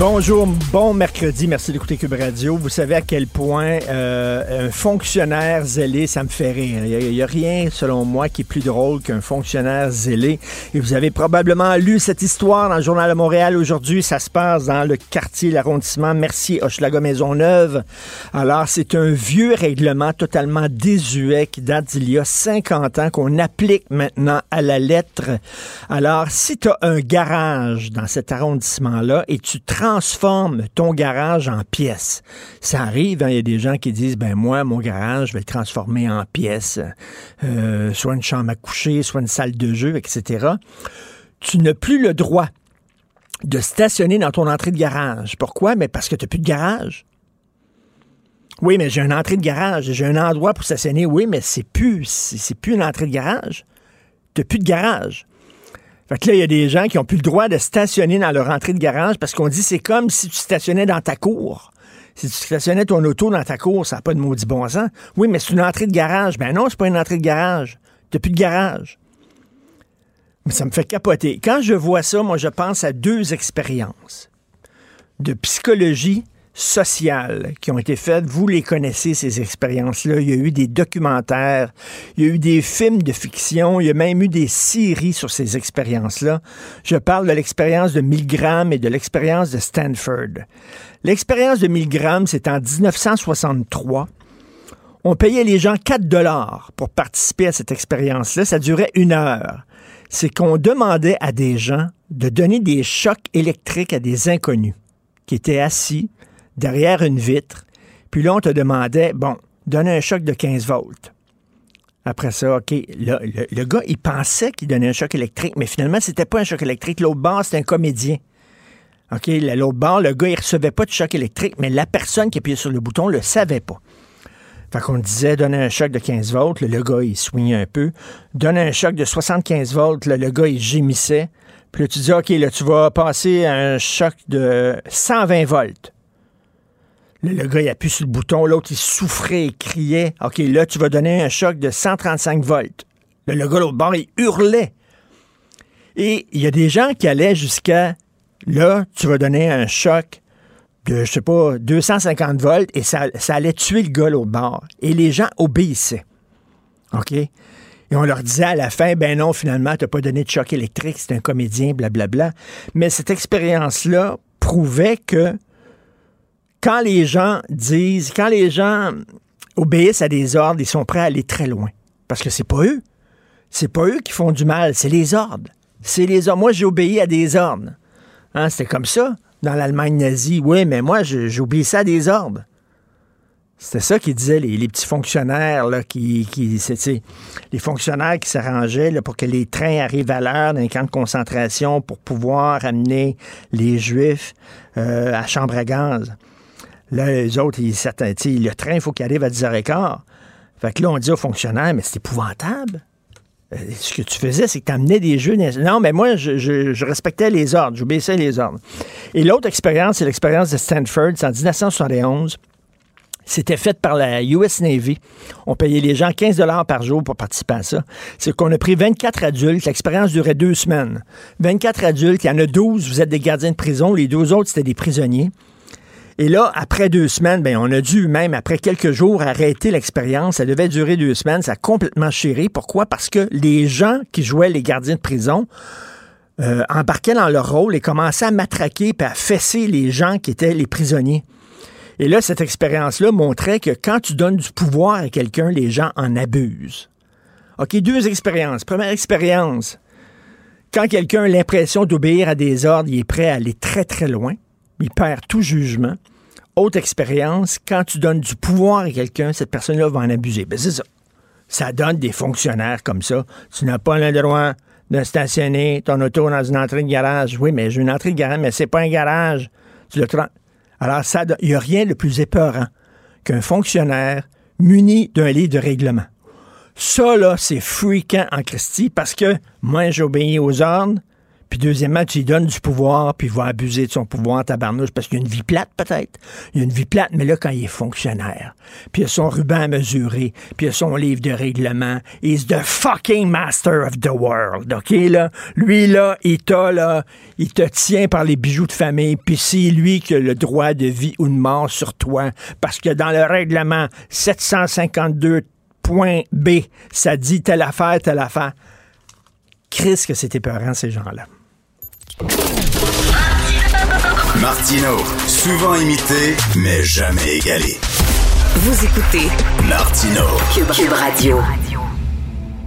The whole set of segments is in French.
Bonjour, bon mercredi, merci d'écouter Cube Radio. Vous savez à quel point euh, un fonctionnaire zélé, ça me fait rire. Il n'y a, rien, selon moi, qui est plus drôle qu'un fonctionnaire zélé. Et vous avez probablement lu cette histoire dans le Journal de Montréal aujourd'hui. Ça se passe dans le quartier, l'arrondissement Mercier, Hochelaga Maisonneuve. Alors, c'est un vieux règlement totalement désuet qui date d'il y a 50 ans qu'on applique maintenant à la lettre. Alors, si tu as un garage dans cet arrondissement-là et tu transformes ton garage en pièces. Ça arrive, hein, il y a des gens qui disent, ben moi, mon garage, je vais le transformer en pièces, euh, soit une chambre à coucher, soit une salle de jeu, etc. Tu n'as plus le droit de stationner dans ton entrée de garage. Pourquoi? Mais parce que tu n'as plus de garage. Oui, mais j'ai une entrée de garage, j'ai un endroit pour stationner. Oui, mais c'est plus, c'est plus une entrée de garage. Tu n'as plus de garage. Fait que là, il y a des gens qui ont plus le droit de stationner dans leur entrée de garage parce qu'on dit c'est comme si tu stationnais dans ta cour. Si tu stationnais ton auto dans ta cour, ça n'a pas de maudit bon sens. Oui, mais c'est une entrée de garage. Ben non, c'est pas une entrée de garage. Tu plus de garage. Mais ça me fait capoter. Quand je vois ça, moi, je pense à deux expériences de psychologie sociales qui ont été faites. Vous les connaissez, ces expériences-là. Il y a eu des documentaires, il y a eu des films de fiction, il y a même eu des séries sur ces expériences-là. Je parle de l'expérience de Milgram et de l'expérience de Stanford. L'expérience de Milgram, c'est en 1963. On payait les gens 4 dollars pour participer à cette expérience-là. Ça durait une heure. C'est qu'on demandait à des gens de donner des chocs électriques à des inconnus qui étaient assis derrière une vitre. Puis là, on te demandait, bon, donne un choc de 15 volts. Après ça, OK, le, gars, il pensait qu'il donnait un choc électrique, mais finalement, c'était pas un choc électrique. L'autre bord, c'était un comédien. OK, l'autre bord, le gars, il recevait pas de choc électrique, mais la personne qui appuyait sur le bouton le savait pas. Fait qu'on disait, donne un choc de 15 volts, le gars, il soignait un peu. Donne un choc de 75 volts, le gars, il gémissait. Puis là, tu dis, OK, là, tu vas passer un choc de 120 volts. Le, gars, il appuie sur le bouton, l'autre, il souffrait, il criait. OK, là, tu vas donner un choc de 135 volts. le gars, l'autre bord, il hurlait. Et il y a des gens qui allaient jusqu'à, là, tu vas donner un choc de, je sais pas, 250 volts et ça, allait tuer le gars, l'autre bord. Et les gens obéissaient. OK? Et on leur disait à la fin, ben non, finalement, tu n'as pas donné de choc électrique, c'est un comédien, blablabla. Mais cette expérience-là prouvait que quand les gens disent, quand les gens obéissent à des ordres, ils sont prêts à aller très loin. Parce que c'est pas eux. C'est pas eux qui font du mal, c'est les ordres. C'est les ordres. Moi, j'ai obéi à des ordres. Hein, C'était comme ça dans l'Allemagne nazie. Oui, mais moi, j'obéissais à des ordres. C'était ça qu'ils disaient les, petits fonctionnaires, là, qui, qui les fonctionnaires qui s'arrangeaient pour que les trains arrivent à l'heure dans les camps de concentration pour pouvoir amener les Juifs euh, à chambre à gaz. Là, les autres, ils, certains, le train, il faut qu'il arrive à 10h15. Fait que là, on dit aux fonctionnaires, mais c'est épouvantable. Euh, ce que tu faisais, c'est que tu amenais des jeux. Non, mais moi, je, respectais les ordres, j'obéissais les ordres. Et l'autre expérience, c'est l'expérience de Stanford, c'est en 1971. C'était fait par la US Navy. On payait les gens 15 dollars par jour pour participer à ça. C'est qu'on a pris 24 adultes. L'expérience durait deux semaines. 24 adultes, il y en a 12, vous êtes des gardiens de prison. Les deux autres, c'était des prisonniers. Et là, après deux semaines, ben, on a dû même, après quelques jours, arrêter l'expérience. Ça devait durer deux semaines. Ça a complètement chéré. Pourquoi? Parce que les gens qui jouaient les gardiens de prison euh, embarquaient dans leur rôle et commençaient à matraquer et à fesser les gens qui étaient les prisonniers. Et là, cette expérience-là montrait que quand tu donnes du pouvoir à quelqu'un, les gens en abusent. OK, deux expériences. Première expérience, quand quelqu'un a l'impression d'obéir à des ordres, il est prêt à aller très, très loin. Il perd tout jugement autre expérience, quand tu donnes du pouvoir à quelqu'un, cette personne-là va en abuser. Ben, c'est ça. Ça donne des fonctionnaires comme ça. Tu n'as pas le droit de stationner ton auto dans une entrée de garage. Oui, mais j'ai une entrée de garage, mais c'est pas un garage. Tu le Alors, ça, il n'y a rien de plus épeurant qu'un fonctionnaire muni d'un livre de règlement. Ça, là, c'est freakant en Christie parce que moi, j'obéis aux ordres, puis deuxièmement, tu lui donnes du pouvoir, puis il va abuser de son pouvoir, tabarnouche, parce qu'il a une vie plate, peut-être. Il a une vie plate, mais là, quand il est fonctionnaire, puis il a son ruban à mesurer, puis il a son livre de règlement, he's the fucking master of the world, OK, là? Lui, là, il t'a, là, il te tient par les bijoux de famille, puis c'est lui qui a le droit de vie ou de mort sur toi, parce que dans le règlement 752.b, ça dit telle affaire, telle affaire. Chris que c'était peurant, ces gens-là. Martino, souvent imité, mais jamais égalé. Vous écoutez Martino, Cube, Radio.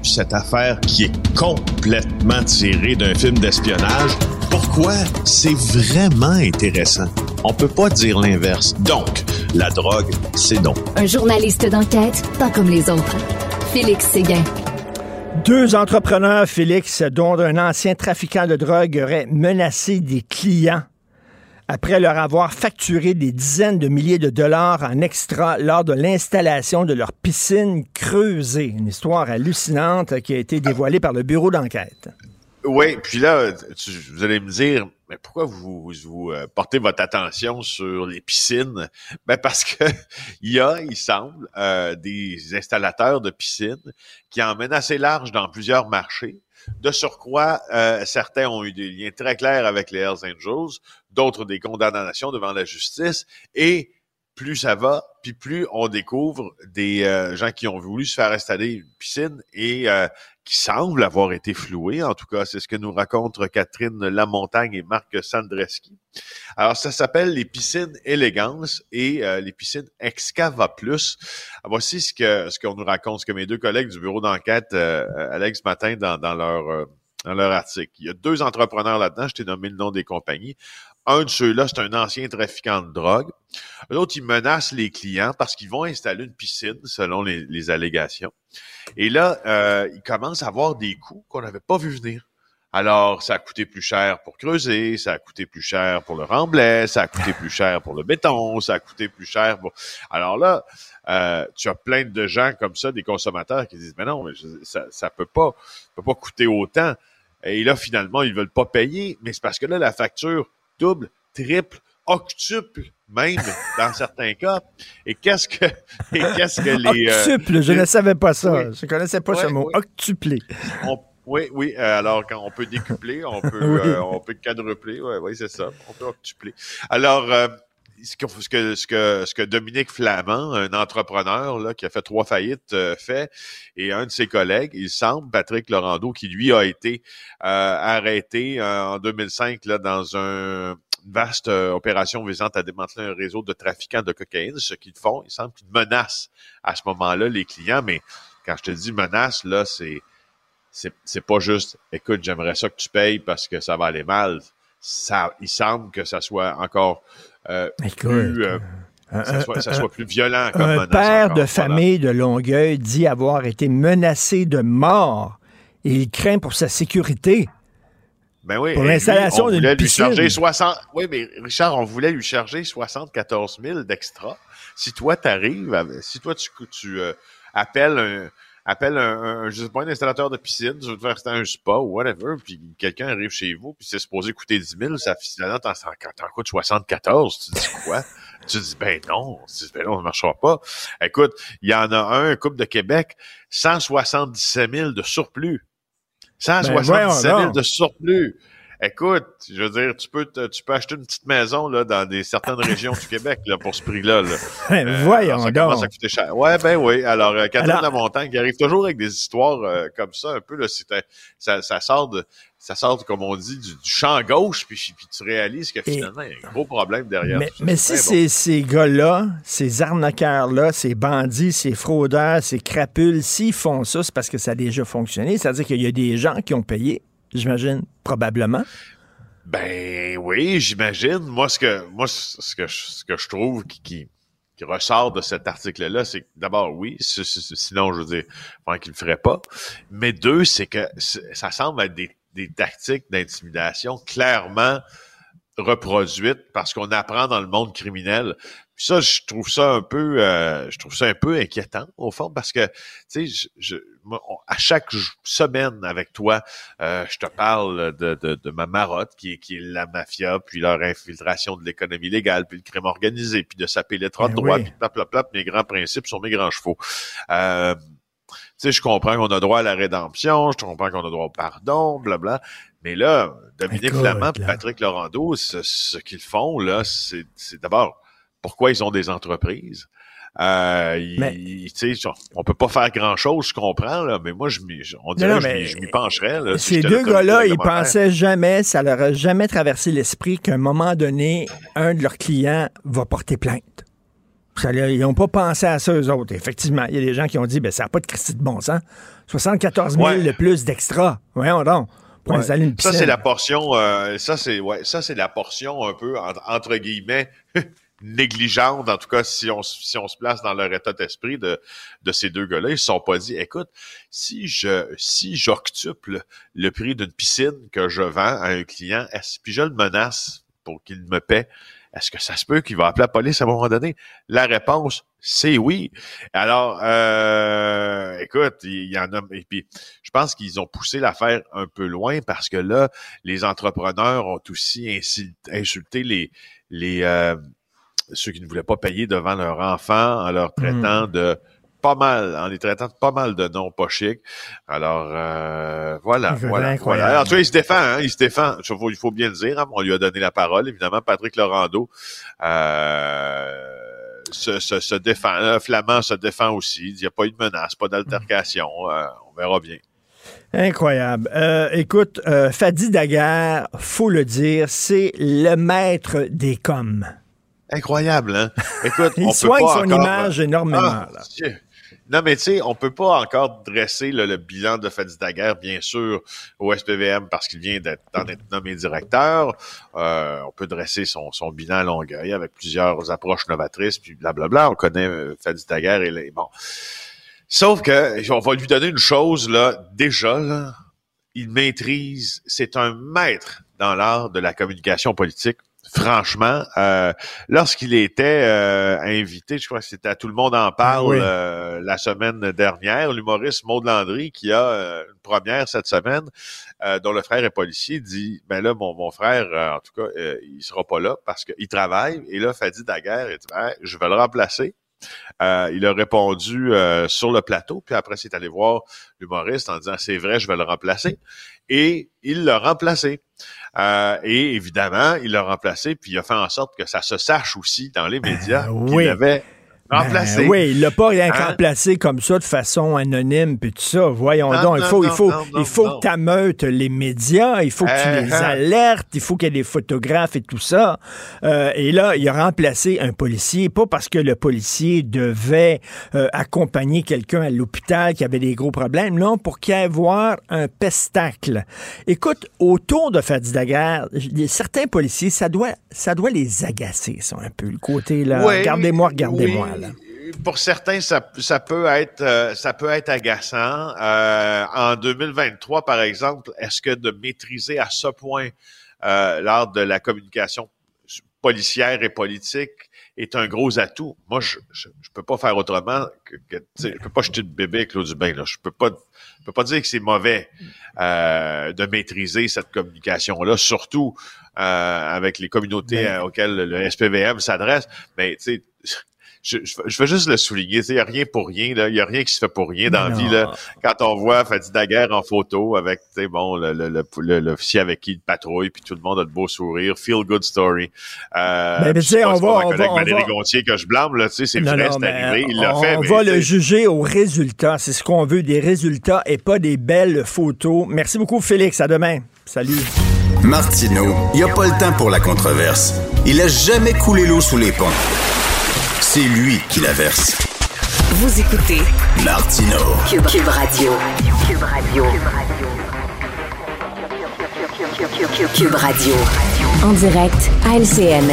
Cette affaire qui est complètement tirée d'un film d'espionnage, pourquoi c'est vraiment intéressant? On peut pas dire l'inverse. Donc, la drogue, c'est non. Un journaliste d'enquête, pas comme les autres. Félix Séguin. Deux entrepreneurs, Félix, dont un ancien trafiquant de drogue aurait menacé des clients après leur avoir facturé des dizaines de milliers de dollars en extra lors de l'installation de leur piscine creusée. Une histoire hallucinante qui a été dévoilée par le bureau d'enquête. Oui, puis là, vous allez me dire, pourquoi vous, vous, euh, portez votre attention sur les piscines? Ben parce que il y a, il semble, euh, des installateurs de piscines qui emmènent assez large dans plusieurs marchés. De surcroît, euh, certains ont eu des liens très clairs avec les Hells Angels, d'autres des condamnations devant la justice, et plus ça va, puis plus on découvre des gens qui ont voulu se faire installer une piscine et qui semble avoir été floué. En tout cas, c'est ce que nous racontent Catherine Lamontagne et Marc Sandreski. Alors, ça s'appelle les piscines élégance et euh, les piscines Excava Plus. Voici ce que ce qu'on nous raconte, ce que mes deux collègues du bureau d'enquête, euh, Alex Matin, dans, dans leur euh, dans leur article. Il y a deux entrepreneurs là-dedans, je t'ai nommé le nom des compagnies. Un de ceux-là, c'est un ancien trafiquant de drogue. L'autre, il menace les clients parce qu'ils vont installer une piscine, selon les, allégations. Et là, euh, il commence à avoir des coûts qu'on n'avait pas vu venir. Alors, ça a coûté plus cher pour creuser, ça a coûté plus cher pour le remblai, ça a coûté plus cher pour le béton, ça a coûté plus cher pour... Alors là, euh, tu as plein de gens comme ça, des consommateurs qui disent, mais non, mais ça, ça peut pas, peut pas coûter autant. Et là, finalement, ils veulent pas payer, mais c'est parce que là, la facture double, triple, octuple même dans certains cas. Et qu'est-ce que, qu'est-ce que les... Euh, octuple, je ne savais pas ça. Je Je connaissais pas ce mot. Octuplé. oui, oui. Euh, alors, quand on peut décupler, on peut, euh, on peut quadrupler. Oui, oui, c'est ça. On peut octupler. Alors, ce que, ce que, ce que, Dominique Flamand, un entrepreneur là, qui a fait trois faillites, euh, fait, et un de ses collègues, il semble, Patrick Laurando, qui lui a été euh, arrêté euh, en 2005 là, dans un, une vaste opération visant à démanteler un réseau de trafiquants de cocaïne. Ce qu'ils font, il semble qu'ils menacent à ce moment-là les clients, mais quand je te dis menace, là, c'est c'est pas juste écoute, j'aimerais ça que tu payes parce que ça va aller mal. Ça, il semble que ça soit encore euh, plus, euh, ça, soit, plus violent. Comme un père de famille de Longueuil dit avoir été menacé de mort et il craint pour sa sécurité. Ben oui, pour l'installation d'une piscine. Lui charger 60... Oui, mais Richard, on voulait lui charger 74 000 d'extra. Si toi, tu arrives, si toi, tu, tu euh, appelles un appelle un, un, je sais pas, un installateur de piscine, tu veux te faire un spa ou whatever, puis quelqu'un arrive chez vous, puis c'est supposé coûter 10 000, ça finalement t'en, t'en coûte 74, tu dis quoi? tu dis, ben non, tu dis, ben non, ça marchera pas. Écoute, il y en a un, un couple de Québec, 177 000 de surplus. 177 000 ben, de surplus. Écoute, je veux dire, tu peux, tu peux acheter une petite maison là, dans des certaines régions du Québec là, pour ce prix-là. Là. Euh, voyons ça donc. Ça coûter cher. Ouais, ben oui. Alors, euh, Catherine Alors... Lamontagne qui arrive toujours avec des histoires euh, comme ça, un peu là, ça, ça sort de, ça sort, comme on dit, du, champ gauche, puis, puis, tu réalises que finalement, il y a un gros problème derrière. Mais, mais si ces, ces gars-là, ces arnaqueurs-là, ces bandits, ces fraudeurs, ces crapules, s'ils font ça, c'est parce que ça a déjà fonctionné. C'est-à-dire qu'il y a des gens qui ont payé j'imagine, probablement. Ben oui, j'imagine. Moi, ce que moi, ce que je, ce que je trouve qui, qui ressort de cet article-là, c'est que d'abord, oui, sinon, je veux dire, enfin, qu'il le ferait pas. Mais deux, c'est que ça semble être des, des tactiques d'intimidation clairement reproduites parce qu'on apprend dans le monde criminel. Puis ça, je trouve ça un peu, euh, je trouve ça un peu inquiétant au fond parce que, tu sais, je, à chaque semaine avec toi, euh, je te parle de, de, de, ma marotte qui est, qui est la mafia, puis leur infiltration de l'économie légale, puis le crime organisé, puis de saper les trois ben droits, puis plap, plap, plap, mes grands principes sont mes grands chevaux. Euh, tu sais, je comprends qu'on a droit à la rédemption, je comprends qu'on a droit au pardon, blabla. Mais là, Dominique Flamand, Patrick Laurando, ce, ce qu'ils font, là, c'est d'abord pourquoi ils ont des entreprises. Euh, on peut pas faire grand chose, je comprends, là, mais moi, je on dirait je m'y pencherais. Là, ces deux gars-là, ils pensaient jamais, ça leur a jamais traversé l'esprit qu'à un moment donné, un de leurs clients va porter plainte. ils n'ont pas pensé à ça, eux autres. Effectivement, il y a des gens qui ont dit, ben, ça n'a pas de Christie de bon sens. 74 000 de plus d'extra. Voyons donc. Pour une ça, c'est la portion, euh, ça, c'est, ouais, ça, c'est la portion un peu, entre guillemets, négligente, en tout cas, si on, si on se place dans leur état d'esprit de, de ces deux gars-là, ils se sont pas dit, écoute, si je, si j'octuple le prix d'une piscine que je vends à un client, est-ce, puis je le menace pour qu'il me paie, est-ce que ça se peut qu'il va appeler la police à un moment donné? La réponse, c'est oui. Alors, euh, écoute, il y en a, et puis je pense qu'ils ont poussé l'affaire un peu loin parce que là, les entrepreneurs ont aussi insulté les, les, euh, ceux qui ne voulaient pas payer devant leur enfant en leur traitant hmm. de pas mal, en les traitant de pas mal de noms pas chics. Alors euh, voilà, voilà, voilà. Alors, tu vois, il se défend, hein, il se défend. Il faut, bien le dire. Hein, on lui a donné la parole, évidemment. Patrick Laurando euh, se, se, défend. Flamand se défend aussi. Il n'y a pas eu de menace, pas d'altercation. Euh, on verra bien. Incroyable. Euh, écoute, euh, Fadi Daguerre, faut le dire, c'est le maître des coms. Incroyable, hein? Écoute, Il on soigne peut pas son image énormément. Ah, non, mais tu sais, on peut pas encore dresser le bilan de Fadi Daguerre, bien sûr, au SPVM parce qu'il vient d'être nommé directeur. Euh, on peut dresser son, son bilan à Longueuil avec plusieurs approches novatrices, puis blablabla. On connaît euh, Fadi Daguerre et les, bon. Sauf que on va lui donner une chose là, déjà là, il maîtrise, c'est un maître dans l'art de la communication politique franchement, euh, lorsqu'il était euh, invité, je crois que c'était à Tout le monde en parle euh, la semaine dernière, l'humoriste Maud Landry, qui a une première cette semaine, dont le frère est policier, dit, ben là, mon, mon frère, en tout cas, il sera pas là parce qu'il travaille. Et là, Fadi Daguerre, il dit, ben, je vais le remplacer. Il a répondu sur le plateau, puis après, c'est allé voir l'humoriste en disant, c'est vrai, je vais le remplacer. Et il l'a remplacé. Euh, et évidemment, il l'a remplacé, puis il a fait en sorte que ça se sache aussi dans les médias ben qu'il avait Ben oui, il l'a pas rien hein? remplacé comme ça de façon anonyme puis tout ça. Voyons donc, il faut, il faut, il faut que tu les médias, il faut que tu les uh-huh. alertes, il faut qu'il y ait des photographes et tout ça. Euh, et là, il a remplacé un policier, pas parce que le policier devait euh, accompagner quelqu'un à l'hôpital qui avait des gros problèmes, non, pour qu'il y ait voir un pestacle. Écoute, autour de Fadi Daguerre, certains policiers, ça doit, ça doit les agacer, ça, un peu, le côté là. Regardez-moi, regardez-moi pour certains, ça, peut être euh, ça peut être agaçant. Euh, en 2023, par exemple, est-ce que de maîtriser à ce point euh, l'art de la communication policière et politique est un gros atout? Moi, je, je, peux pas faire autrement que, que je peux pas jeter de bébé avec l'eau du bain. Là. Je peux pas, je peux pas dire que c'est mauvais de maîtriser cette communication-là, surtout avec les communautés auxquelles le SPVM s'adresse. Mais tu sais je, je, veux juste le souligner. Il n'y a rien pour rien. Il n'y a rien qui se fait pour rien dans la vie. Là. Quand on voit Fadi Daguerre en photo avec bon, l'officier le, le, avec qui il patrouille, puis tout le monde a de beaux sourires. Feel good story. Euh, mais, mais on va, on va, on Valérie Gontier que je blâme, là, c'est vrai, c'est arrivé, il l'a fait. On va le juger aux résultats. C'est ce qu'on veut, des résultats et pas des belles photos. Merci beaucoup, Félix. À demain. Salut. Martineau, il n'y a pas le temps pour la controverse. Il a jamais coulé l'eau sous les ponts. C'est lui qui la verse. Vous écoutez Martino Cube, Radio. Cube Radio. Cube Radio. En direct à LCN.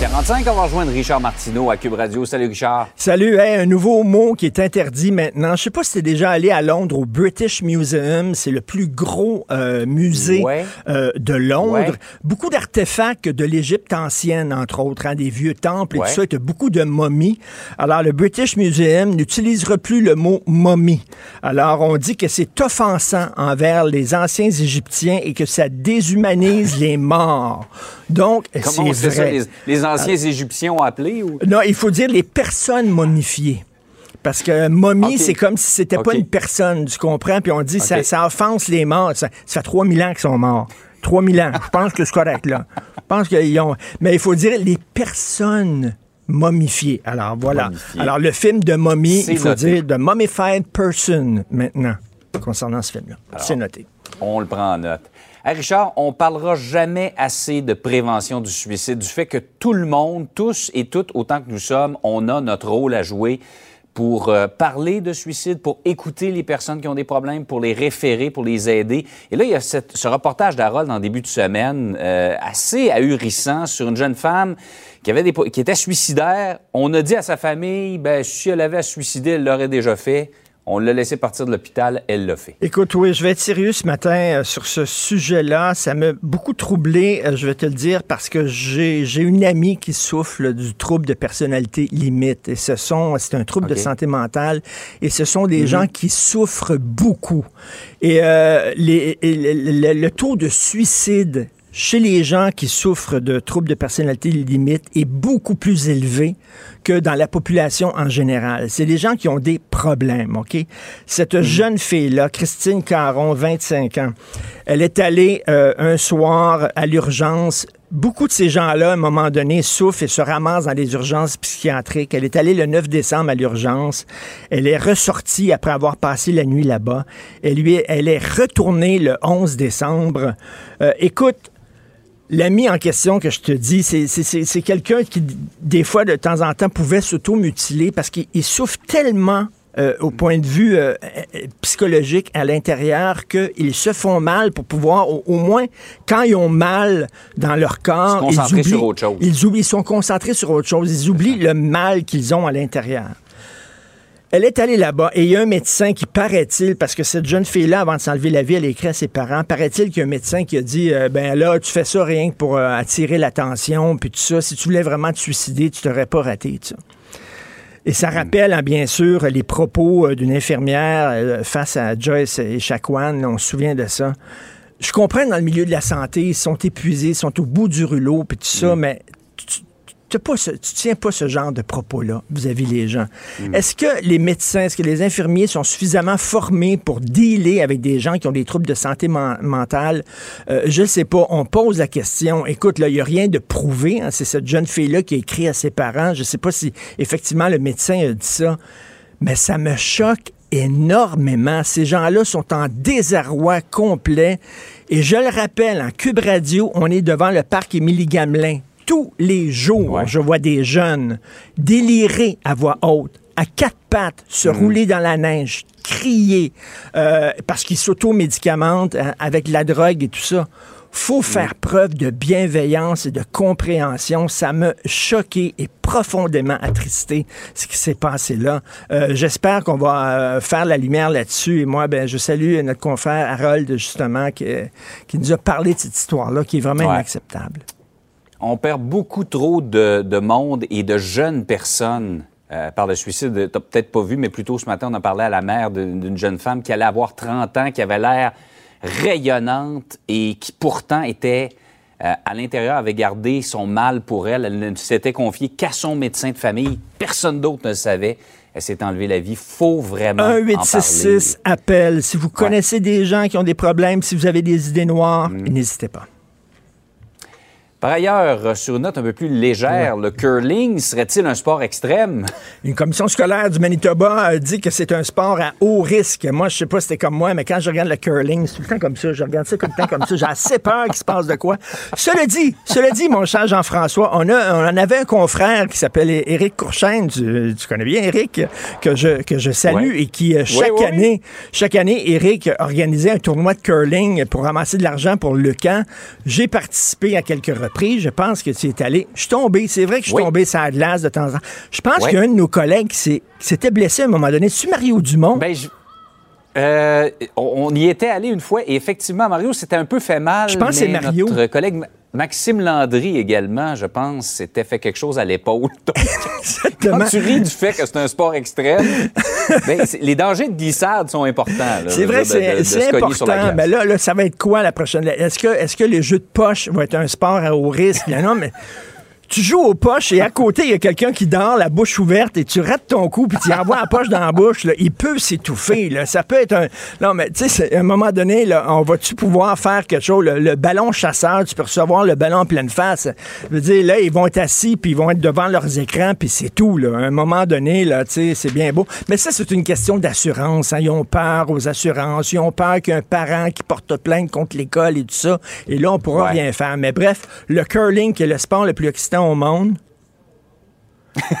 45 on va rejoindre Richard Martineau à Cube Radio. Salut Richard. Salut, hey, un nouveau mot qui est interdit maintenant. Je sais pas si tu es déjà allé à Londres au British Museum. C'est le plus gros euh, musée Ouais. euh, de Londres. Ouais. Beaucoup d'artefacts de l'Égypte ancienne, entre autres, hein, des vieux temples et Ouais. tout ça. Et t'as beaucoup de momies. Alors, le British Museum n'utilisera plus le mot momie. Alors, on dit que c'est offensant envers les anciens Égyptiens et que ça déshumanise les morts. Donc, Comment c'est c'est ça? vrai. Les, les anciens Égyptiens ont appelé ou? Non, il faut dire les personnes momifiées. Parce que momie, c'est comme si c'était pas Ok. une personne, tu comprends? Puis on dit ça, Ok. ça offense les morts. Ça, ça fait 3000 ans qu'ils sont morts. 3000 ans. Je pense que c'est correct, là. Je pense qu'ils ont. Mais il faut dire les personnes momifiées. Alors, voilà. Alors, le film de momie, il faut noté. dire The Mummified Person maintenant, concernant ce film-là. C'est noté. On le prend en note. Richard, on parlera jamais assez de prévention du suicide, du fait que tout le monde, tous et toutes, autant que nous sommes, on a notre rôle à jouer pour euh, parler de suicide, pour écouter les personnes qui ont des problèmes, pour les référer, pour les aider. Et là, il y a ce reportage d'Harold en début de semaine, euh, assez ahurissant, sur une jeune femme qui, avait des, qui était suicidaire. On a dit à sa famille, ben, si elle avait à suicider, elle l'aurait déjà fait. On l'a laissé partir de l'hôpital, elle l'a fait. Écoute, oui, je vais être sérieux ce matin euh, sur ce sujet-là. Ça m'a beaucoup troublé, euh, je vais te le dire, parce que j'ai j'ai une amie qui souffre là, du trouble de personnalité limite. Et ce sont, c'est un trouble de santé mentale. Et ce sont des gens qui souffrent beaucoup. Et, euh, les, et le, le- le taux de suicide chez les gens qui souffrent de troubles de personnalité limite est beaucoup plus élevé que dans la population en général. C'est les gens qui ont des problèmes, OK? Cette jeune fille-là, Christine Caron, 25 ans, elle est allée euh, un soir à l'urgence. Beaucoup de ces gens-là, à un moment donné, souffrent et se ramassent dans les urgences psychiatriques. Elle est allée le 9 décembre à l'urgence. Elle est ressortie après avoir passé la nuit là-bas. Elle, lui est, elle est retournée le 11 décembre. Euh, écoute, L'ami en question que je te dis, c'est- c'est c'est- c'est quelqu'un qui, des fois, de temps en temps, pouvait s'auto-mutiler parce qu'il il souffre tellement euh, au point de vue euh, euh, psychologique à l'intérieur qu'ils se font mal pour pouvoir, au, au moins, quand ils ont mal dans leur corps, concentrer ils oublient, sur autre chose. Ils oublient, ils sont concentrés sur autre chose. Ils oublient le mal qu'ils ont à l'intérieur. Elle est allée là-bas et il y a un médecin qui, paraît-il, parce que cette jeune fille-là, avant de s'enlever la vie, elle écrit à ses parents, paraît-il qu'il y a un médecin qui a dit, euh, ben là, tu fais ça rien que pour euh, attirer l'attention, puis tout ça. Si tu voulais vraiment te suicider, tu t'aurais pas raté, ça. Et ça rappelle, hein, bien sûr, les propos euh, d'une infirmière face à Joyce et Chacoan. On se souvient de ça. Je comprends dans le milieu de la santé, ils sont épuisés, ils sont au bout du rouleau, puis tout ça, mais tu, tu, pas ce- tu tiens pas ce genre de propos-là vis-à-vis les gens. Est-ce que les médecins, est-ce que les infirmiers sont suffisamment formés pour dealer avec des gens qui ont des troubles de santé men- mentale? Euh, je ne sais pas. On pose la question. Écoute, là, il n'y a rien de prouvé. hein. C'est cette jeune fille-là qui a écrit à ses parents. Je ne sais pas si effectivement le médecin a dit ça. Mais ça me choque énormément. Ces gens-là sont en désarroi complet. Et je le rappelle, en Cube Radio, on est devant le parc Émilie-Gamelin. Tous les jours, Ouais. je vois des jeunes délirer à voix haute, à quatre pattes, se rouler dans la neige, crier, euh, parce qu'ils s'auto-médicamentent hein, avec la drogue et tout ça. faut faire preuve de bienveillance et de compréhension. Ça m'a choqué et profondément attristé ce qui s'est passé là. Euh, J'espère qu'on va euh, faire la lumière là-dessus. Et moi, ben, je salue notre confrère Harold, justement, qui, qui nous a parlé de cette histoire-là, qui est vraiment Ouais. inacceptable. On perd beaucoup trop de, de monde et de jeunes personnes euh, par le suicide. T'as peut-être pas vu, mais plutôt ce matin, on a parlé à la mère d'une jeune femme qui allait avoir 30 ans, qui avait l'air rayonnante et qui pourtant était euh, à l'intérieur, avait gardé son mal pour elle. Elle ne s'était confiée qu'à son médecin de famille. Personne d'autre ne le savait. Elle s'est enlevée la vie. Faut vraiment en 1-866 parler. appel. Si vous connaissez des gens qui ont des problèmes, si vous avez des idées noires, Mm. n'hésitez pas. Par ailleurs, euh, sur une note un peu plus légère, le curling serait-il un sport extrême? Une commission scolaire du Manitoba a dit que c'est un sport à haut risque. Moi, je sais pas si c'était comme moi, mais quand je regarde le curling, c'est tout le temps comme ça. Je regarde ça tout le temps comme ça. J'ai assez peur qu'il se passe de quoi. Cela dit, cela dit, mon cher Jean-François, on, a, on en avait un confrère qui s'appelle Éric Courchaine. Tu, tu connais bien Éric, que je, que je salue Ouais. et qui, euh, chaque année, chaque année, Éric organisait un tournoi de curling pour ramasser de l'argent pour le camp. J'ai participé à quelques reprises. Je pense que tu es allé. Je suis tombé. C'est vrai que je suis Oui. tombé sur la glace de temps en temps. Je pense Oui. qu'il y a un de nos collègues qui s'était blessé à un moment donné. C'est Mario Dumont? Ben, je- euh, on y était allé une fois et effectivement, Mario s'était un peu fait mal. Je pense que c'est Mario. Notre collègue Maxime Landry également, je pense, s'était fait quelque chose à l'épaule. Quand tu ris du fait que c'est un sport extrême, ben, les dangers de glissade sont importants. C'est vrai, c'est important. Mais là, là, ça va être quoi la prochaine? Est-ce que, est que les jeux de poche vont être un sport à haut risque? Non, mais tu joues aux poches et à côté, il y a quelqu'un qui dort, la bouche ouverte, et tu rates ton coup, puis tu envoies la poche dans la bouche. là. Il peut s'étouffer. là. Ça peut être un. Non, mais tu sais, à un moment donné, là, on va-tu pouvoir faire quelque chose? Le, le ballon chasseur, tu peux recevoir le ballon en pleine face. Je veux dire, là, ils vont être assis, puis ils vont être devant leurs écrans, puis c'est tout. Là. À un moment donné, là, tu sais, c'est bien beau. Mais ça, c'est une question d'assurance. hein. Ils ont peur aux assurances. Ils ont peur qu'il y ait un parent qui porte plainte contre l'école et tout ça. Et là, on pourra Ouais. rien faire. Mais bref, le curling, qui est le sport le plus excitant au monde,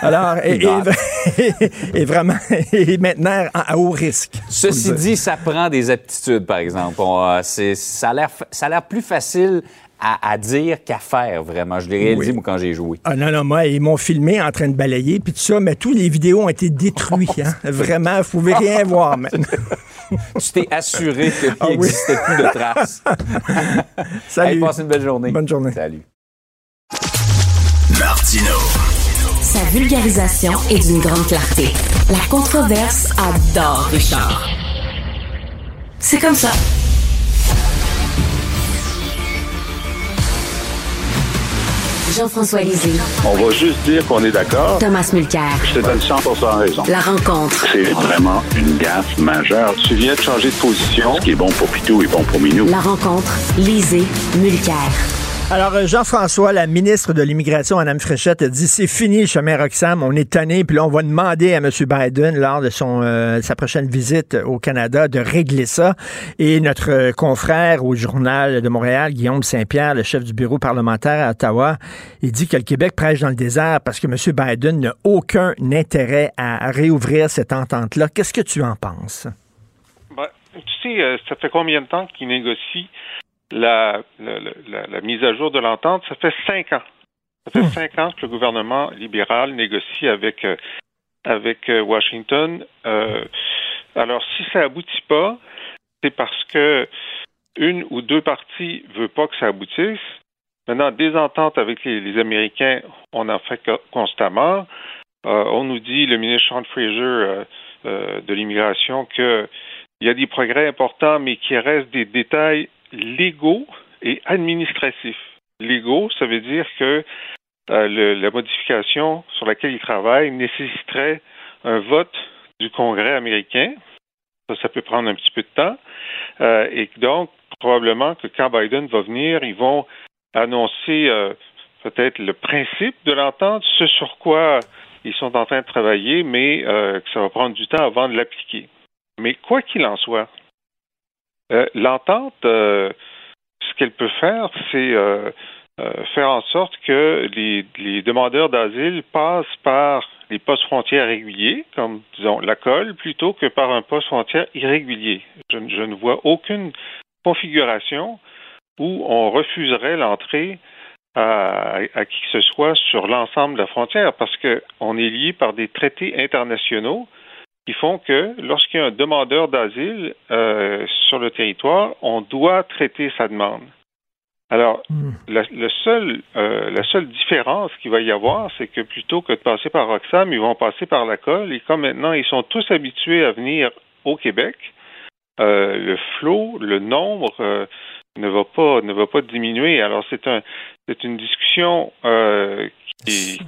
alors, est vraiment est maintenant à, haut risque. Ceci dit, ça prend des aptitudes, par exemple. On, euh, ça a l'air plus facile à, à dire qu'à faire, vraiment. Je l'ai réalisé, moi, quand j'ai joué. Ah non, non, moi, ils m'ont filmé en train de balayer, puis tout ça, mais tous les vidéos ont été détruites. Hein? Vraiment, vous pouvez rien voir maintenant. Tu t'es assuré qu'il Ah oui. n'existait plus de traces. Salut. Passe une belle journée. Bonne journée. Salut. Martino. Sa vulgarisation est d'une grande clarté. La controverse adore Richard. C'est comme ça. Jean-François Lisée, On va juste dire qu'on est d'accord. Thomas Mulcair. Je te donne 100 raison. La rencontre. C'est vraiment une gaffe majeure. Tu viens de changer de position. Ce qui est bon pour Pitou est bon pour Minou. La rencontre. Lisée. Mulcair. Alors, euh, Jean-François, la ministre de l'Immigration, Mme Fréchette, a dit c'est fini le chemin Roxham, on est tanné, puis là, on va demander à M. Biden, lors de son, euh, sa prochaine visite au Canada, de régler ça. Et notre euh, confrère au Journal de Montréal, Guillaume Saint-Pierre, le chef du bureau parlementaire à Ottawa, il dit que le Québec prêche dans le désert parce que M. Biden n'a aucun intérêt à réouvrir cette entente-là. Qu'est-ce que tu en penses? Ben, tu sais, ça fait combien de temps qu'ils négocient la, la, la- la mise à jour de l'entente? Ça fait cinq ans. Ça fait cinq ans que le gouvernement libéral négocie avec, euh, avec euh, Washington. Euh, alors, si ça aboutit pas, c'est parce que une ou deux parties ne veulent pas que ça aboutisse. Maintenant, des ententes avec les, les Américains, on en fait co- constamment. Euh, on nous dit, le ministre Sean Fraser euh, euh, de l'immigration, que il y a des progrès importants, mais qu'il reste des détails légaux et administratifs. Légaux, ça veut dire que euh, la modification sur laquelle il travaille nécessiterait un vote du Congrès américain. Ça, ça peut prendre un petit peu de temps. Euh, et donc, probablement que quand Biden va venir, ils vont annoncer euh, peut-être le principe de l'entente, ce sur quoi ils sont en train de travailler, mais que ça va prendre du temps avant de l'appliquer. Mais quoi qu'il en soit, euh, l'entente, euh, ce qu'elle peut faire, c'est euh, faire en sorte que les, demandeurs d'asile passent par les postes frontières réguliers, comme disons la colle, plutôt que par un poste frontière irrégulier. Je, ne- vois aucune configuration où on refuserait l'entrée à qui que ce soit sur l'ensemble de la frontière, parce qu'on est lié par des traités internationaux qui font que lorsqu'il y a un demandeur d'asile euh, sur le territoire, on doit traiter sa demande. Alors, la, le seul, euh, la seule différence qu'il va y avoir, c'est que plutôt que de passer par Roxham, ils vont passer par la colle. Et comme maintenant, ils sont tous habitués à venir au Québec, euh, le flot, le nombre euh, ne va pas ne va pas diminuer. Alors, c'est un c'est une discussion euh, qui,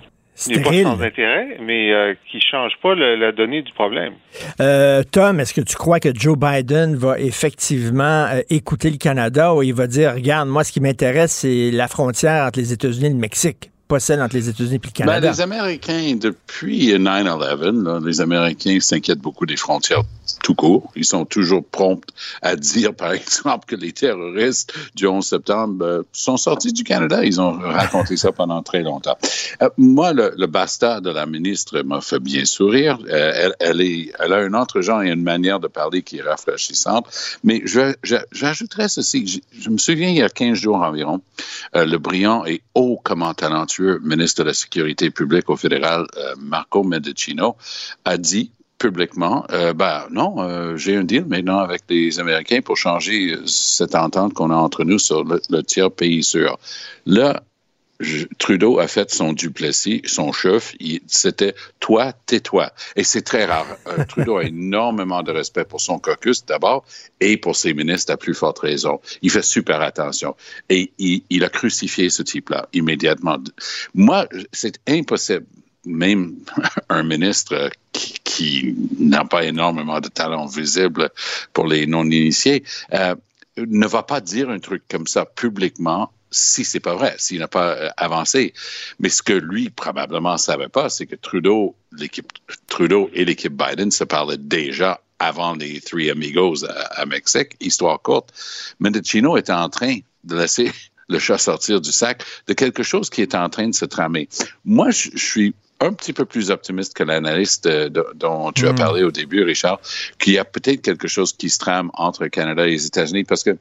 n'est pas sans intérêt, mais euh, qui change pas le- la donnée du problème. Euh, Tom, est-ce que tu crois que Joe Biden va effectivement euh, écouter le Canada ou il va dire, regarde, moi, ce qui m'intéresse, c'est la frontière entre les États-Unis et le Mexique, pas celle entre les États-Unis et le Ben, Canada? les Américains, depuis 9-11, là, les Américains s'inquiètent beaucoup des frontières tout court. Ils sont toujours prompts à dire, par exemple, que les terroristes du 11 septembre euh, sont sortis du Canada. Ils ont raconté ça pendant très longtemps. Euh, moi, le, le basta de la ministre m'a fait bien sourire. Euh, elle, elle, est, elle a un autre genre et une manière de parler qui est rafraîchissante. Mais j'ajouterais ceci. Je, je me souviens, il y a 15 jours environ, le brillant et haut comment talentueux ministre de la Sécurité publique au fédéral, euh, Marco Mendicino, a dit publiquement, euh, ben non, euh, j'ai un deal maintenant avec les Américains pour changer euh, cette entente qu'on a entre nous sur le, le tiers pays sûr. Là, Trudeau a fait son duplessis, son chef, c'était toi, tais-toi. Et c'est très rare. Euh, Trudeau a énormément de respect pour son caucus d'abord et pour ses ministres à plus forte raison. Il fait super attention. Et il, il a crucifié ce type-là immédiatement. Moi, c'est impossible. Même un ministre qui, qui n'a pas énormément de talent visible pour les non-initiés euh, ne va pas dire un truc comme ça publiquement si c'est pas vrai, s'il n'a pas euh, avancé. Mais ce que lui probablement savait pas, c'est que Trudeau, l'équipe Trudeau et l'équipe Biden se parlaient déjà avant les Three Amigos à, à Mexique. Histoire courte, Mendicino était en train de laisser le chat sortir du sac de quelque chose qui est en train de se tramer. Moi, je, je suis un petit peu plus optimiste que l'analyste euh, dont tu as Mm. parlé au début, Richard, qu'il y a peut-être quelque chose qui se trame entre le Canada et les États-Unis parce que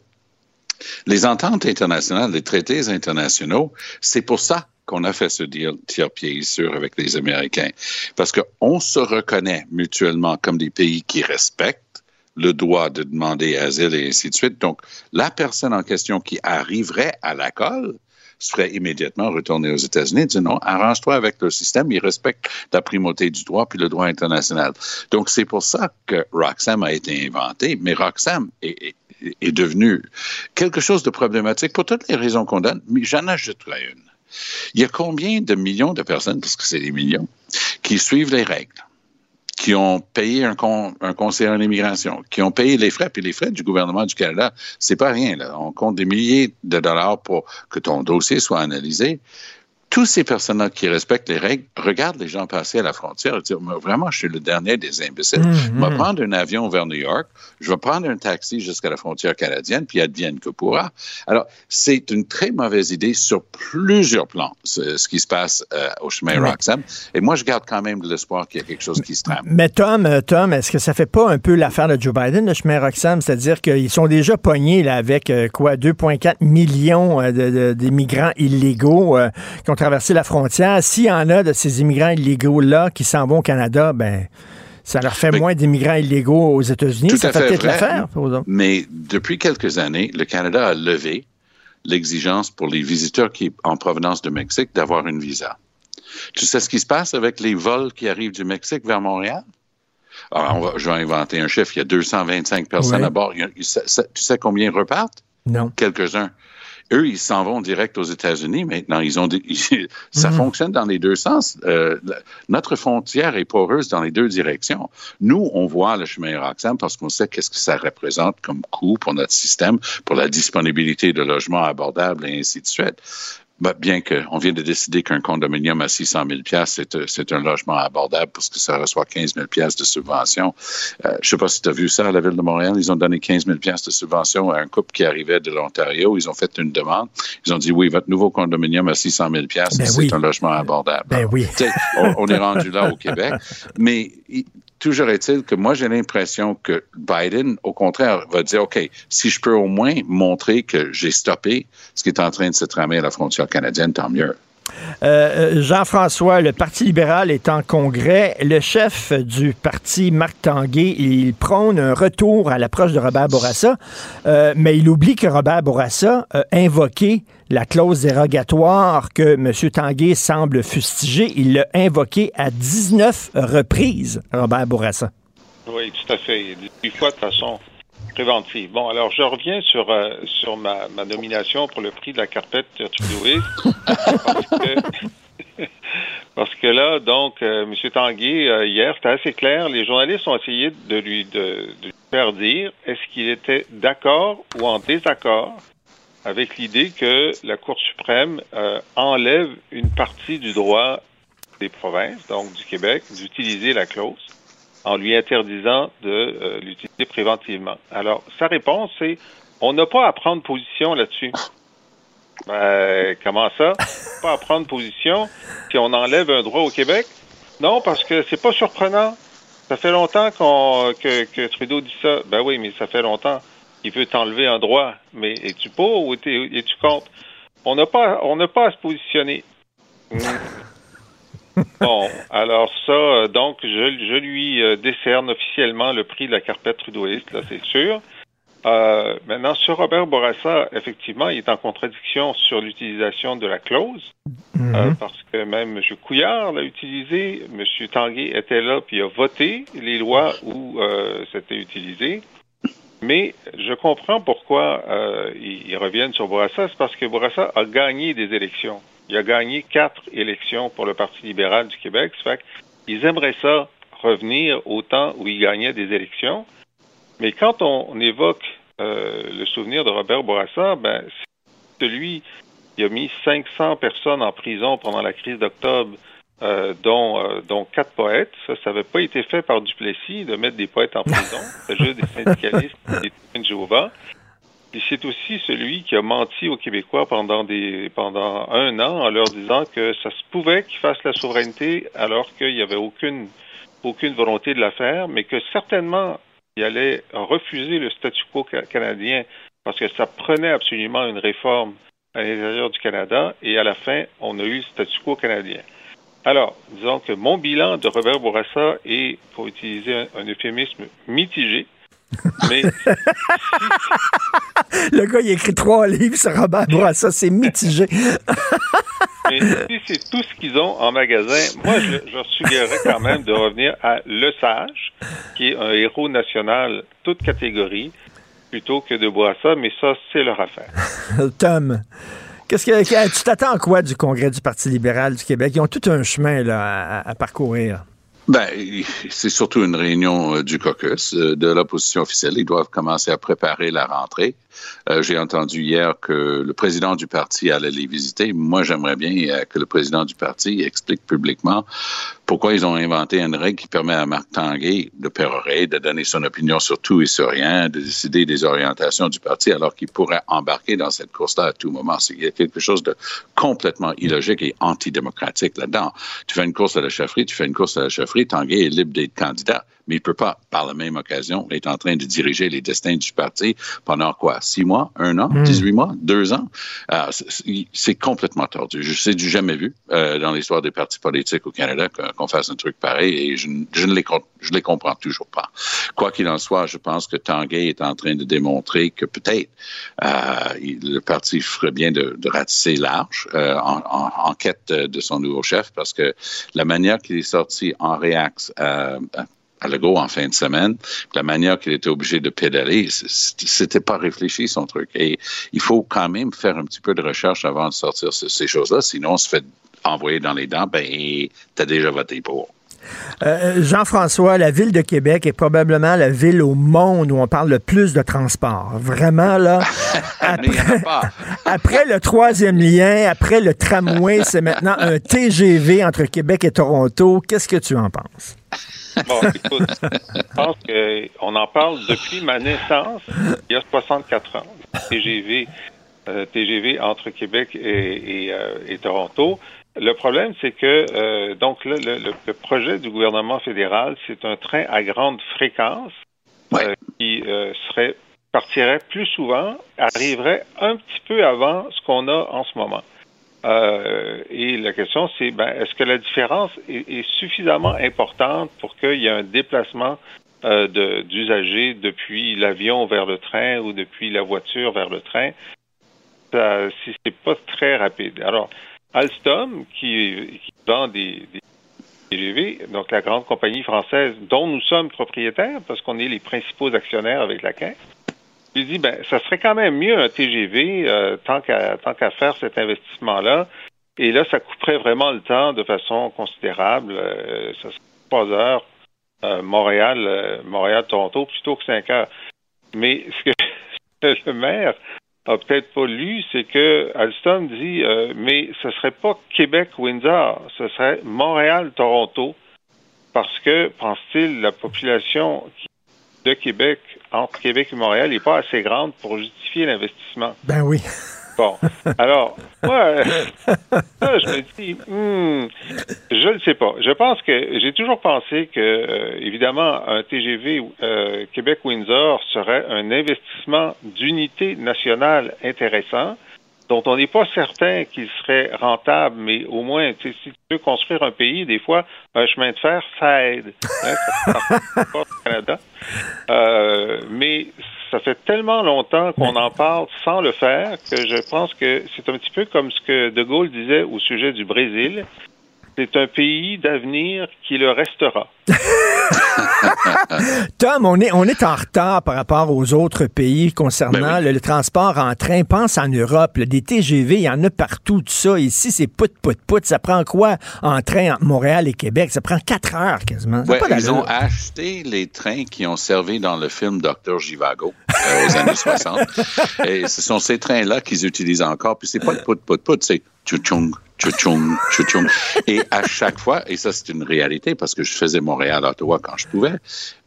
les ententes internationales, les traités internationaux, c'est pour ça qu'on a fait ce deal tiers-pied sûr avec les Américains. Parce qu'on se reconnaît mutuellement comme des pays qui respectent le droit de demander asile et ainsi de suite. Donc, la personne en question qui arriverait à la colle serait immédiatement retournée aux États-Unis et dire non, arrange-toi avec le système, il respecte la primauté du droit puis le droit international. Donc, c'est pour ça que Roxham a été inventé, mais Roxham est- est devenu quelque chose de problématique pour toutes les raisons qu'on donne, mais j'en ajouterai une. Il y a combien de millions de personnes, parce que c'est des millions, qui suivent les règles, qui ont payé un, con- un conseiller en immigration, qui ont payé les frais, puis les frais du gouvernement du Canada, c'est pas rien. On compte des milliers de dollars pour que ton dossier soit analysé. Tous ces personnes-là qui respectent les règles regardent les gens passer à la frontière et disent Mais Vraiment, je suis le dernier des imbéciles. Je vais prendre un avion vers New York, je vais prendre un taxi jusqu'à la frontière canadienne, puis advienne que pourra. Alors, c'est une très mauvaise idée sur plusieurs plans, ce, ce qui se passe euh, au chemin. Roxham. Et moi, je garde quand même de l'espoir qu'il y a quelque chose qui se trame. Mais Tom, euh, Tom, est-ce que ça fait pas un peu l'affaire de Joe Biden, le chemin Roxham? C'est-à-dire qu'ils sont déjà pognés là, avec euh, quoi 2,4 millions euh, de- de- d'immigrants illégaux euh, qui ont traversé la frontière. S'il y en a de ces immigrants illégaux-là qui s'en vont au Canada, ben ça leur fait Mais- moins d'immigrants illégaux aux États-Unis. Ça fait peut-être l'affaire. Mais depuis quelques années, le Canada a levé l'exigence pour les visiteurs qui en provenance du Mexique d'avoir une visa. Tu sais ce qui se passe avec les vols qui arrivent du Mexique vers Montréal? Alors, on va- je vais inventer un chiffre. Il y a 225 personnes Oui. à bord. A- ça- ça- tu sais combien repartent? Non. quelques-uns. Eux, ils s'en vont direct aux États-Unis maintenant. Ils ont des- ça Mhm. fonctionne dans les deux sens. Euh, notre frontière est poreuse dans les deux directions. Nous, on voit le chemin Roxham parce qu'on sait qu'est-ce que ça représente comme coût pour notre système, pour la disponibilité de logements abordables et ainsi de suite. Ben, bien qu'on vient de décider qu'un condominium à 600 000 c'est, euh, c'est un logement abordable parce que ça reçoit 15 000 de subvention. Euh, je sais pas si tu as vu ça à la Ville de Montréal. Ils ont donné 15 000 de subvention à un couple qui arrivait de l'Ontario. Ils ont fait une demande. Ils ont dit, oui, votre nouveau condominium à 600 000 c'est oui. un logement abordable. Ben oui. On, on est rendu là au Québec. Mais toujours est-il que moi, j'ai l'impression que Biden, au contraire, va dire, OK, si je peux au moins montrer que j'ai stoppé ce qui est en train de se tramer à la frontière canadienne, tant mieux. Euh, Jean-François, le Parti libéral est en congrès. Le chef du parti, Marc Tanguay, il prône un retour à l'approche de Robert Bourassa, euh, mais il oublie que Robert Bourassa a invoqué la clause dérogatoire que M. Tanguay semble fustiger. Il l'a invoqué à 19 reprises, Robert Bourassa. Oui, tout à fait. Fois de façon préventive. Bon, alors je reviens sur, euh, sur ma, ma nomination pour le prix de la carpette parce que, Parce que là, donc, euh, M. Tanguay, euh, hier, c'était assez clair. Les journalistes ont essayé de lui, de, de lui faire dire est-ce qu'il était d'accord ou en désaccord avec l'idée que la Cour suprême enlève une partie du droit des provinces, donc du Québec, d'utiliser la clause en lui interdisant de euh, l'utiliser préventivement. Alors, sa réponse, c'est on n'a pas à prendre position là-dessus. Ben, comment ça? Pas à prendre position si on enlève un droit au Québec? Non, parce que c'est pas surprenant. Ça fait longtemps qu'on que, que Trudeau dit ça. Ben oui, mais ça fait longtemps qu'il veut t'enlever un droit. Mais es-tu pour ou es- es-tu contre? On n'a pas, on n'a pas à se positionner. Bon, alors ça, euh, donc, je, je lui euh, décerne officiellement le prix de la carpette trudeauiste, là, c'est sûr. Euh, maintenant, sur Robert Bourassa, effectivement, il est en contradiction sur l'utilisation de la clause, euh, parce que même M. Couillard l'a utilisé, M. Tanguay était là, puis a voté les lois où euh, c'était utilisé. Mais je comprends pourquoi ils, ils reviennent sur Bourassa, c'est parce que Bourassa a gagné des élections. Il a gagné quatre élections pour le Parti libéral du Québec. Ça fait qu'ils aimeraient ça revenir au temps où il gagnait des élections. Mais quand on, on évoque euh, le souvenir de Robert Bourassa, ben, c'est celui qui a mis 500 personnes en prison pendant la crise d'octobre, euh, dont, euh, dont quatre poètes. Ça, ça n'avait pas été fait par Duplessis de mettre des poètes en prison. C'est juste des syndicalistes et des témoins de Jéhovah. C'est aussi celui qui a menti aux Québécois pendant un an en leur disant que ça se pouvait qu'ils fassent la souveraineté alors qu'il n'y avait aucune volonté de la faire, mais que certainement il allait refuser le statu quo ca- canadien parce que ça prenait absolument une réforme à l'intérieur du Canada et à la fin, on a eu le statu quo canadien. Alors, disons que mon bilan de Robert Bourassa est, pour utiliser un euphémisme, mitigé. Mais Le gars, il écrit trois livres sur Robert Bourassa, c'est mitigé. Mais si c'est tout ce qu'ils ont en magasin, moi, je, je suggérerais quand même de revenir à Le Sage, qui est un héros national, toute catégorie, plutôt que de Bourassa, mais ça, c'est leur affaire. Tom, qu'est-ce que, que- tu t'attends à quoi du Congrès du Parti libéral du Québec? Ils ont tout un chemin là, à, à parcourir. Ben, c'est surtout une réunion euh, du caucus euh, de l'opposition officielle. Ils doivent commencer à préparer la rentrée. Euh, J'ai entendu hier que le président du parti allait les visiter. Moi, j'aimerais bien que le président du parti explique publiquement pourquoi ils ont inventé une règle qui permet à Marc Tanguay de pérorer, de donner son opinion sur tout et sur rien, de décider des orientations du parti, alors qu'il pourrait embarquer dans cette course-là à tout moment? Il y a quelque chose de complètement illogique et antidémocratique là-dedans. Tu fais une course à la chefferie, tu fais une course à la chefferie, Tanguay est libre d'être candidat, mais il peut pas, par la même occasion, être en train de diriger les destins du parti pendant quoi? Six mois? Un an? Mm. 18 mois? Deux ans? Euh, c'est- complètement tordu. Je sais du jamais vu euh, dans l'histoire des partis politiques au Canada qu'on fasse un truc pareil et je, ne- je ne les, je les comprends toujours pas. Quoi qu'il en soit, je pense que Tanguay est en train de démontrer que peut-être euh, le parti ferait bien de, de ratisser large euh, en, en- en quête de, son nouveau chef parce que la manière qu'il est sorti en réax à, à- à Legault en fin de semaine, la manière qu'il était obligé de pédaler, c'était pas réfléchi son truc. Et il faut quand même faire un petit peu de recherche avant de sortir ce- ces choses-là, sinon on se fait envoyer dans les dents, ben t'as déjà voté pour. Euh, Jean-François, la ville de Québec est probablement la ville au monde où on parle le plus de transport. Vraiment, là. Après le troisième lien, après le tramway, c'est maintenant un TGV entre Québec et Toronto. Qu'est-ce que tu en penses? Bon, écoute, je pense qu'on en parle depuis ma naissance, il y a 64 ans. TGV, euh, TGV entre Québec et, et, euh, et Toronto. Le problème, c'est que euh, donc là, le, le- le projet du gouvernement fédéral, c'est un train à grande fréquence Ouais. euh, qui euh, serait partirait plus souvent, arriverait un petit peu avant ce qu'on a en ce moment. Euh, et la question, c'est ben, est-ce que la différence est, est suffisamment importante pour qu'il y ait un déplacement euh, de- d'usagers depuis l'avion vers le train ou depuis la voiture vers le train? Ça, si c'est pas très rapide. Alors, Alstom, qui, vend des, TGV, donc la grande compagnie française dont nous sommes propriétaires, parce qu'on est les principaux actionnaires avec la Caisse, il dit ben ça serait quand même mieux un TGV euh, tant qu'à faire cet investissement là Et là, ça couperait vraiment le temps de façon considérable. Euh, ça serait trois heures euh, Montréal, Montréal-Toronto plutôt que cinq heures. Mais ce que le maire a peut-être pas lu, c'est que Alstom dit euh, mais ce serait pas Québec-Windsor, ce serait Montréal-Toronto, parce que, pense-t-il, la population de Québec, entre Québec et Montréal, n'est pas assez grande pour justifier l'investissement. Ben oui. Bon, alors, moi, je me dis, hmm, je ne sais pas. Je pense que j'ai toujours pensé que, euh, évidemment, un TGV euh, Québec-Windsor serait un investissement d'unité nationale intéressant dont on n'est pas certain qu'il serait rentable, mais au moins, si tu veux construire un pays, des fois, un chemin de fer, ça aide. Hein, ça, pas au Canada. Euh, mais ça fait tellement longtemps qu'on en parle sans le faire que je pense que c'est un petit peu comme ce que De Gaulle disait au sujet du Brésil. C'est un pays d'avenir qui le restera. Tom, on est, on est en retard par rapport aux autres pays concernant Ben le, le transport en train. Pense en Europe, là, des TGV, il y en a partout, tout ça. Ici, c'est pout, pout, pout. Ça prend quoi en train entre Montréal et Québec? Ça prend quatre heures quasiment. Ouais, pas ils ont acheté les trains qui ont servi dans le film Docteur Givago euh, aux années 60. Et ce sont ces trains-là qu'ils utilisent encore. Puis c'est pas le pout pout pout, c'est tchou-tchoung, tchou-tchoung, tchou-tchoung. Et à chaque fois, et ça c'est une réalité parce que je faisais Montréal-Ottawa quand je pouvais,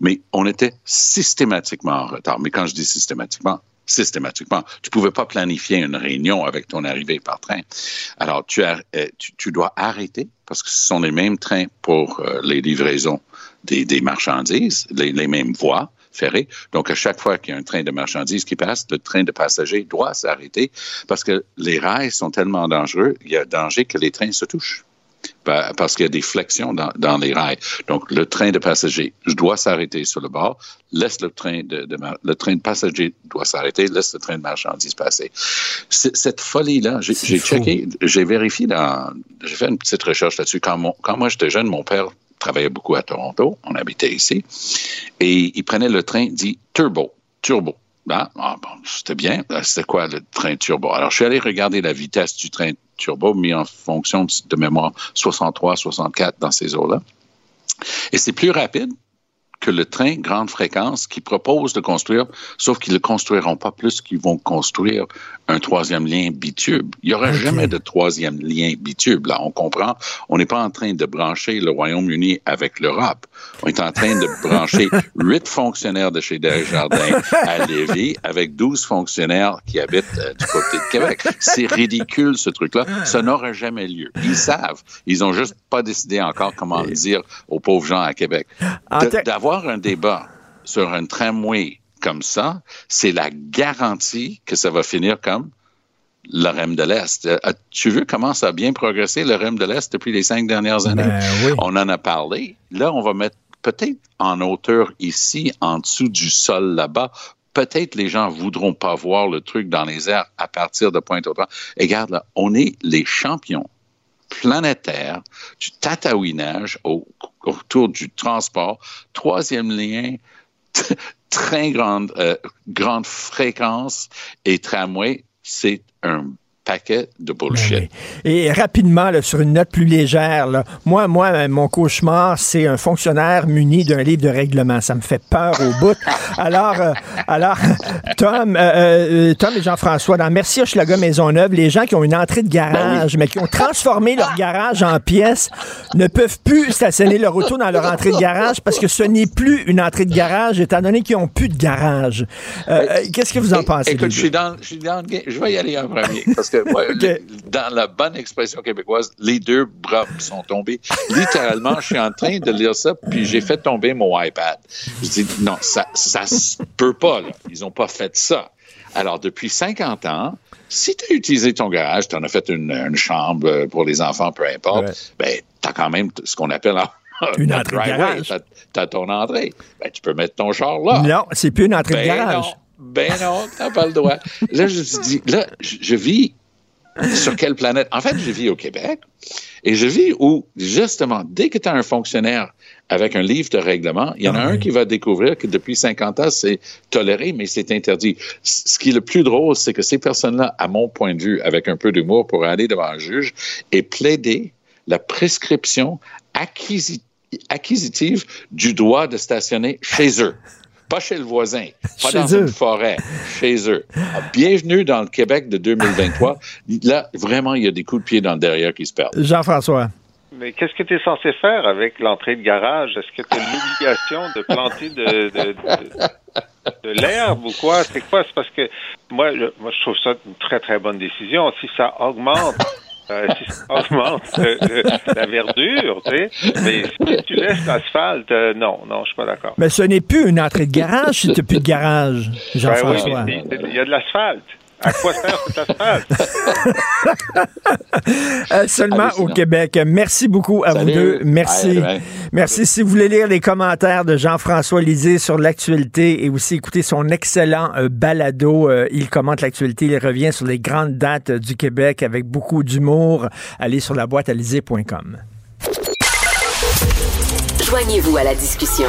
mais on était systématiquement en retard. Mais quand je dis systématiquement, systématiquement. Tu pouvais pas planifier une réunion avec ton arrivée par train. Alors, tu, euh, tu dois arrêter parce que ce sont les mêmes trains pour euh, les livraisons des, des marchandises, les, les mêmes voies Donc, à chaque fois qu'il y a un train de marchandises qui passe, le train de passagers doit s'arrêter parce que les rails sont tellement dangereux, il y a danger que les trains se touchent Pa- parce qu'il y a des flexions dans, dans les rails. Donc, le train de passagers doit s'arrêter sur le bord, laisse le train de, de mar- le train de passagers doit s'arrêter, laisse le train de marchandises passer. Cette folie-là, j'ai checké, vérifié dans, j'ai fait une petite recherche là-dessus. Quand, mon- quand moi j'étais jeune, mon père travaillait beaucoup à Toronto, on habitait ici, et il prenait le train dit turbo, turbo. Ah, ah, bon, c'était bien. Euh, C'était quoi le train turbo? Alors, je suis allé regarder la vitesse du train turbo mis en fonction de mémoire 63, 64 dans ces eaux-là. Et c'est plus rapide que le train grande fréquence qui propose de construire, sauf qu'ils ne le construiront pas plus qu'ils vont construire un troisième lien bitube. Il n'y aura jamais de troisième lien bitube. Là, on comprend. On n'est pas en train de brancher le Royaume-Uni avec l'Europe. On est en train de brancher huit fonctionnaires de chez Desjardins à Lévis avec 12 fonctionnaires qui habitent euh, du côté de Québec. C'est ridicule, ce truc-là. Ça n'aura jamais lieu. Ils savent. Ils ont juste pas décidé encore comment le dire aux pauvres gens à Québec. En D'avoir un débat sur un tramway comme ça, c'est la garantie que ça va finir comme le REM de l'Est. Euh, As-tu vu comment ça a bien progressé, le REM de l'Est, depuis les cinq dernières années? Ben oui. On en a parlé. Là, on va mettre peut-être en hauteur ici, en dessous du sol là-bas. Peut-être les gens voudront pas voir le truc dans les airs à partir de Pointe-aux-Trembles. Et regarde là, on est les champions planétaires du tatouinage au- autour du transport. Troisième lien, très grande, euh, grande fréquence et tramway, c'est un paquet de bullshit. Ben oui. Et rapidement, là, sur une note plus légère, là, moi, moi, mon cauchemar, c'est un fonctionnaire muni d'un livre de règlement. Ça me fait peur au bout. Alors, euh, alors Tom, euh, euh, Tom et Jean-François, dans Merci Hochelaga Maisonneuve, les gens qui ont une entrée de garage, mais qui ont transformé leur garage en pièce, ne peuvent plus stationner leur auto dans leur entrée de garage parce que ce n'est plus une entrée de garage, étant donné qu'ils n'ont plus de garage. Euh, euh, Qu'est-ce que vous en pensez? Écoute, je suis, deux? dans, je suis dans le game. Je vais y aller en premier. Parce que le- dans la bonne expression québécoise, les deux bras sont tombés. Littéralement, je suis en train de lire ça, puis j'ai fait tomber mon iPad. Je dis, non, ça, ça se peut pas, là. Ils ont pas fait ça. Alors, depuis 50 ans, si tu as utilisé ton garage, tu en as fait une, une chambre pour les enfants, peu importe, Ouais. ben, tu as quand même ce qu'on appelle Une entrée de driveway. garage. T'as- T'as ton entrée. Ben, tu peux mettre ton char là. Non, c'est plus une entrée de Ben garage. non, ben non, t'as pas le droit. Là, je dit, là, je vis sur quelle planète? En fait, je vis au Québec et je vis où, justement, dès que tu as un fonctionnaire avec un livre de règlement. Il y en a Ah un oui. qui va découvrir que depuis 50 ans, c'est toléré, mais c'est interdit. Ce qui est le plus drôle, c'est que ces personnes-là, à mon point de vue, avec un peu d'humour, pour aller devant un juge et plaider la prescription acquisi- acquisitive du droit de stationner chez eux. Pas chez le voisin, pas Chez dans eux. une forêt, chez eux. Ah, Bienvenue dans le Québec de 2023. Là, vraiment, il y a des coups de pied dans le derrière qui se perdent. Jean-François. Mais qu'est-ce que tu es censé faire avec l'entrée de garage? Est-ce que tu as l'obligation de planter de, de, de- de l'herbe ou quoi? C'est quoi? C'est parce que moi, je, moi, je trouve ça une très, très bonne décision. Si ça augmente, euh, si ça augmente euh, la verdure, tu sais, mais si tu laisses l'asphalte, euh, non, non, je suis pas d'accord. Mais ce n'est plus une entrée de garage si tu n'as plus de garage, Ben oui, Jean-François. il y a de l'asphalte. À quoi sert cet asphalte? Euh, seulement au Québec. Merci beaucoup à Salut. vous deux. Merci. Merci. Si vous voulez lire les commentaires de Jean-François Lisée sur l'actualité et aussi écouter son excellent euh, balado, euh, il commente l'actualité, il revient sur les grandes dates euh, du Québec avec beaucoup d'humour. Allez sur la boîte Joignez-vous à la discussion.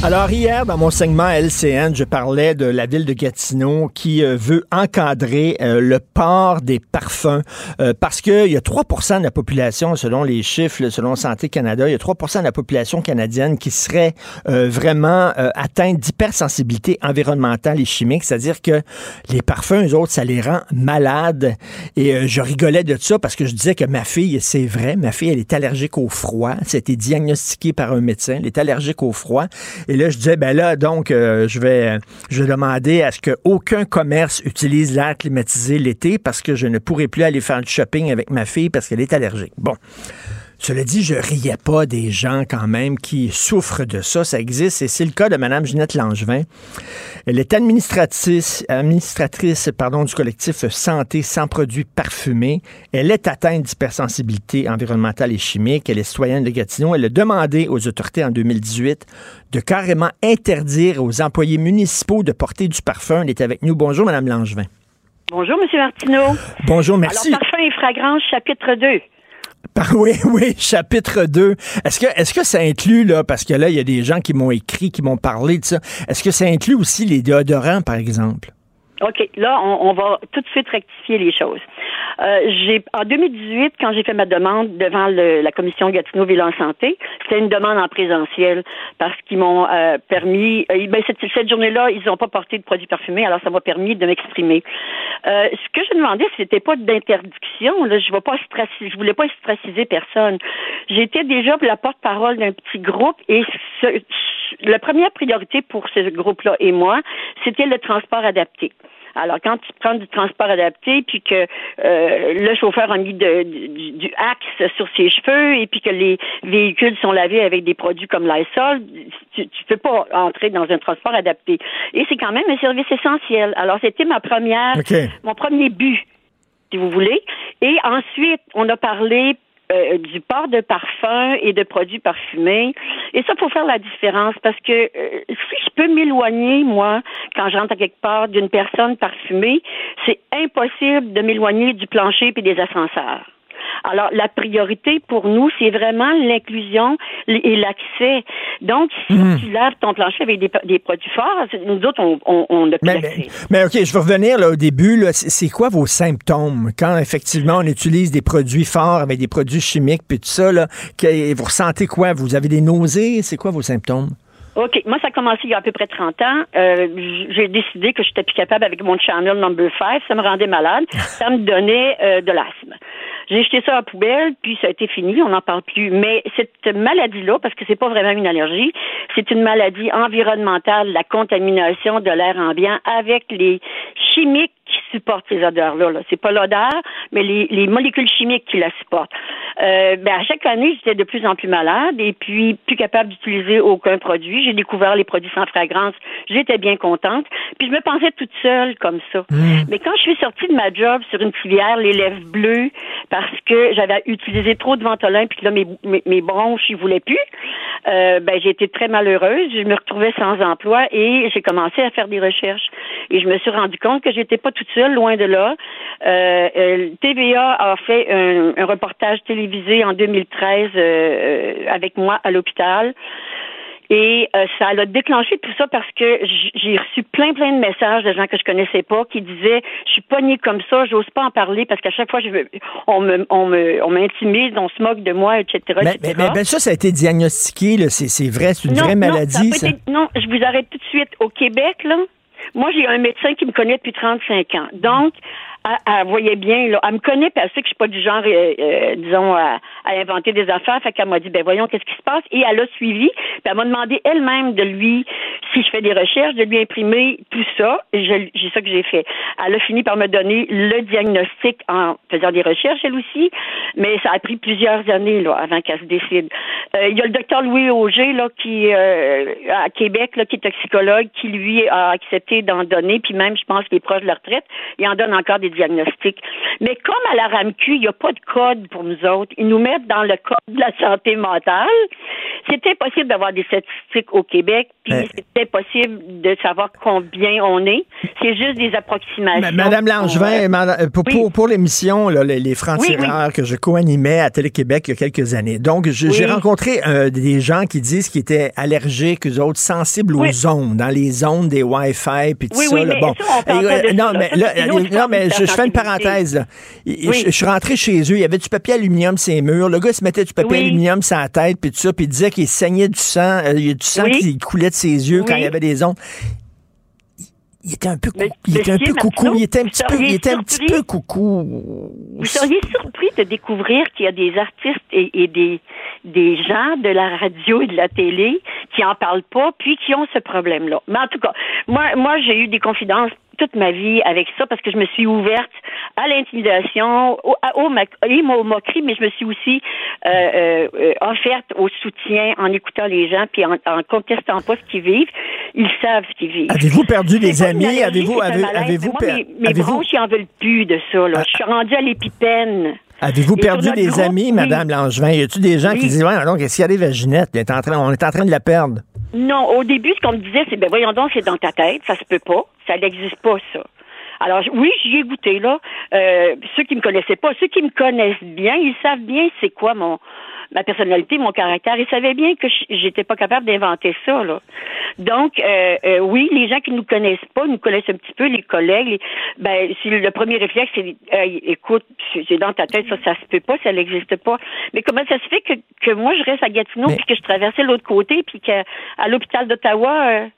Alors hier, dans mon segment LCN, je parlais de la ville de Gatineau qui euh, veut encadrer euh, le port des parfums euh, parce qu'il y a 3% de la population, selon les chiffres, selon Santé Canada, il y a 3% de la population canadienne qui serait vraiment atteinte d'hypersensibilité environnementale et chimique, c'est-à-dire que les parfums, eux autres, ça les rend malades. Et je rigolais de ça parce que je disais que ma fille, c'est vrai, ma fille, elle est allergique au froid. Été diagnostiqué par un médecin. Elle est allergique au froid. Et là, je disais, ben là, donc, euh, je vais, je vais demander à ce qu'aucun commerce utilise l'air climatisé l'été parce que je ne pourrai plus aller faire du shopping avec ma fille parce qu'elle est allergique. Bon. Cela dit, je riais pas des gens quand même qui souffrent de ça. Ça existe et c'est le cas de Mme Ginette Langevin. Elle est administratrice, administratrice pardon, du collectif Santé sans produits parfumés. Elle est atteinte d'hypersensibilité environnementale et chimique. Elle est citoyenne de Gatineau. Elle a demandé aux autorités en 2018 de carrément interdire aux employés municipaux de porter du parfum. Elle est avec nous. Bonjour, Mme Langevin. Bonjour, M. Martineau. Bonjour, merci. Alors, parfum et fragrance, chapitre 2. Oui, oui, chapitre 2. Est-ce que, est-ce que ça inclut, là, parce que là, il y a des gens qui m'ont écrit, qui m'ont parlé de ça, est-ce que ça inclut aussi les déodorants, par exemple? OK, là, on va tout de suite rectifier les choses. Euh, j'ai en 2018, quand j'ai fait ma demande devant le- la commission Gatineau Ville en Santé, c'était une demande en présentiel parce qu'ils m'ont euh, permis. euh, ben, cette, cette journée-là, ils n'ont pas porté de produits parfumés, alors ça m'a permis de m'exprimer. Euh, ce que je demandais, c'était pas d'interdiction. Je ne pas je voulais pas ostraciser personne. J'étais déjà la porte-parole d'un petit groupe et ce- la première priorité pour ce groupe-là et moi, c'était le transport adapté. Alors, quand tu prends du transport adapté, puis que euh, le chauffeur a mis de- du, du axe sur ses cheveux, et puis que les véhicules sont lavés avec des produits comme l'Aisol, tu ne peux pas entrer dans un transport adapté. Et c'est quand même un service essentiel. Alors, c'était ma première, mon premier but, si vous voulez. Et ensuite, on a parlé euh, du port de parfum et de produits parfumés. Et ça, faut faire la différence parce que euh, si je peux m'éloigner, moi, quand je rentre à quelque part d'une personne parfumée, c'est impossible de m'éloigner du plancher et des ascenseurs. Alors, la priorité pour nous, c'est vraiment l'inclusion et l'accès. Donc, si Mhm. tu laves ton plancher avec des, des produits forts, nous autres, on, on, on a plus Mais, d'accès. mais, mais OK, je vais revenir là, au début. là. C'est quoi vos symptômes quand effectivement on utilise des produits forts avec des produits chimiques puis tout ça? Là, que- vous ressentez quoi? Vous avez des nausées? C'est quoi vos symptômes? OK. Moi, ça a commencé il y a à peu près 30 ans. Euh, j'ai décidé que j'étais plus capable avec mon Channel Number 5. Ça me rendait malade. Ça me donnait euh, de l'asthme. J'ai jeté ça à la poubelle, puis ça a été fini, on n'en parle plus. Mais cette maladie-là, parce que c'est pas vraiment une allergie, c'est une maladie environnementale, la contamination de l'air ambiant avec les chimiques qui supportent ces odeurs-là. Là. C'est pas l'odeur, mais les, les molécules chimiques qui la supportent. Euh, ben, à chaque année, j'étais de plus en plus malade et puis plus capable d'utiliser aucun produit. J'ai découvert les produits sans fragrance. J'étais bien contente. Puis je me pensais toute seule comme ça. Mais quand je suis sortie de ma job sur une civière, les lèvres bleues, parce que j'avais utilisé trop de ventolin, puis là, mes, mes, mes bronches, ils voulaient plus, euh, ben j'ai été très malheureuse. Je me retrouvais sans emploi et j'ai commencé à faire des recherches. Et je me suis rendu compte que j'étais pas toute seule, loin de là. Euh, euh TVA a fait un, un, reportage télévisé en 2013 euh, avec moi à l'hôpital. Et euh, ça a déclenché tout ça parce que j'ai reçu plein, plein de messages de gens que je connaissais pas qui disaient je suis pas née comme ça, j'ose pas en parler parce qu'à chaque fois je veux, on me on me on m'intimise, on se moque de moi, etc. Mais, Mais, ça, ça a été diagnostiqué, c'est vrai, c'est une vraie maladie. Ça, non, je vous arrête tout de suite. Au Québec, là, moi, j'ai un médecin qui me connaît depuis 35 ans. Donc, elle, voyait bien, elle me connaît, puis elle sait que je suis pas du genre, euh, euh, disons, à, inventer des affaires. Fait qu'elle m'a dit, ben voyons, qu'est-ce qui se passe? Et elle a suivi, puis elle m'a demandé elle-même de lui, si je fais des recherches, de lui imprimer tout ça. J'ai ça que j'ai fait. Elle a fini par me donner le diagnostic en faisant des recherches, elle aussi, mais ça a pris plusieurs années, là, avant qu'elle se décide. Euh, il y a le docteur Louis Auger, là, qui, à Québec, là, qui est toxicologue, qui, lui, a accepté d'en donner, puis même, je pense qu'il est proche de la retraite, il en donne encore des diagnostic. Mais comme à la RAMQ, il n'y a pas de code pour nous autres, ils nous mettent dans le code de la santé mentale. C'est impossible d'avoir des statistiques au Québec, puis c'est impossible de savoir combien on est. C'est juste des approximations. Madame Langevin, pour, pour, l'émission, les, les francs-tireurs que je co-animais à Télé-Québec il y a quelques années. Donc, j'ai rencontré euh, des gens qui disent qu'ils étaient allergiques, eux autres, sensibles aux ondes, dans les ondes des Wi-Fi, puis tout ça. bon. non, mais là, non, mais je, je fais une parenthèse. Là. Je, suis rentré chez eux, il y avait du papier aluminium sur les murs. Le gars se mettait du papier aluminium sur la tête, puis tout ça, puis il disait qu'il saignait du sang. Euh, il y a du sang qui coulait de ses yeux quand il y avait des ondes il était un peu, il était un peu coucou, il était un petit peu, il était un petit peu coucou. Vous seriez surpris de découvrir qu'il y a des artistes et, et, des, des gens de la radio et de la télé qui en parlent pas, puis qui ont ce problème-là. Mais en tout cas, moi, moi, j'ai eu des confidences toute ma vie avec ça parce que je me suis ouverte à l'intimidation, au, au, au moquerie, mais je me suis aussi euh, euh, euh, offerte au soutien en écoutant les gens puis en, en contestant pas ce qu'ils vivent. Ils savent ce qu'ils vivent. Avez-vous perdu des amis? Avez-vous avez, avez-vous mes, mes bronches, ils en veulent plus de ça. Là. Ah. Je suis rendue à l'épipène. Avez-vous perdu des amis, Madame Langevin? Y a-tu des gens qui disent, ouais, donc, qu'est-ce qu'il arrive à Ginette? est en train, on est en train de la perdre? Non, au début, ce qu'on me disait, c'est, ben voyons donc, c'est dans ta tête, ça se peut pas, ça n'existe pas, ça. Alors oui, j'y ai goûté là. Euh, ceux qui me connaissaient pas, ceux qui me connaissent bien, ils savent bien c'est quoi mon ma personnalité, mon caractère. Ils savaient bien que j'étais pas capable d'inventer ça là. Donc euh, euh, oui, les gens qui nous connaissent pas, nous connaissent un petit peu, les collègues. ben si le premier réflexe c'est écoute, c'est dans ta tête ça, ça se peut pas, ça n'existe pas. Mais comment ça se fait que, que moi je reste à Gatineau puis que je traversais l'autre côté puis qu'à l'hôpital d'Ottawa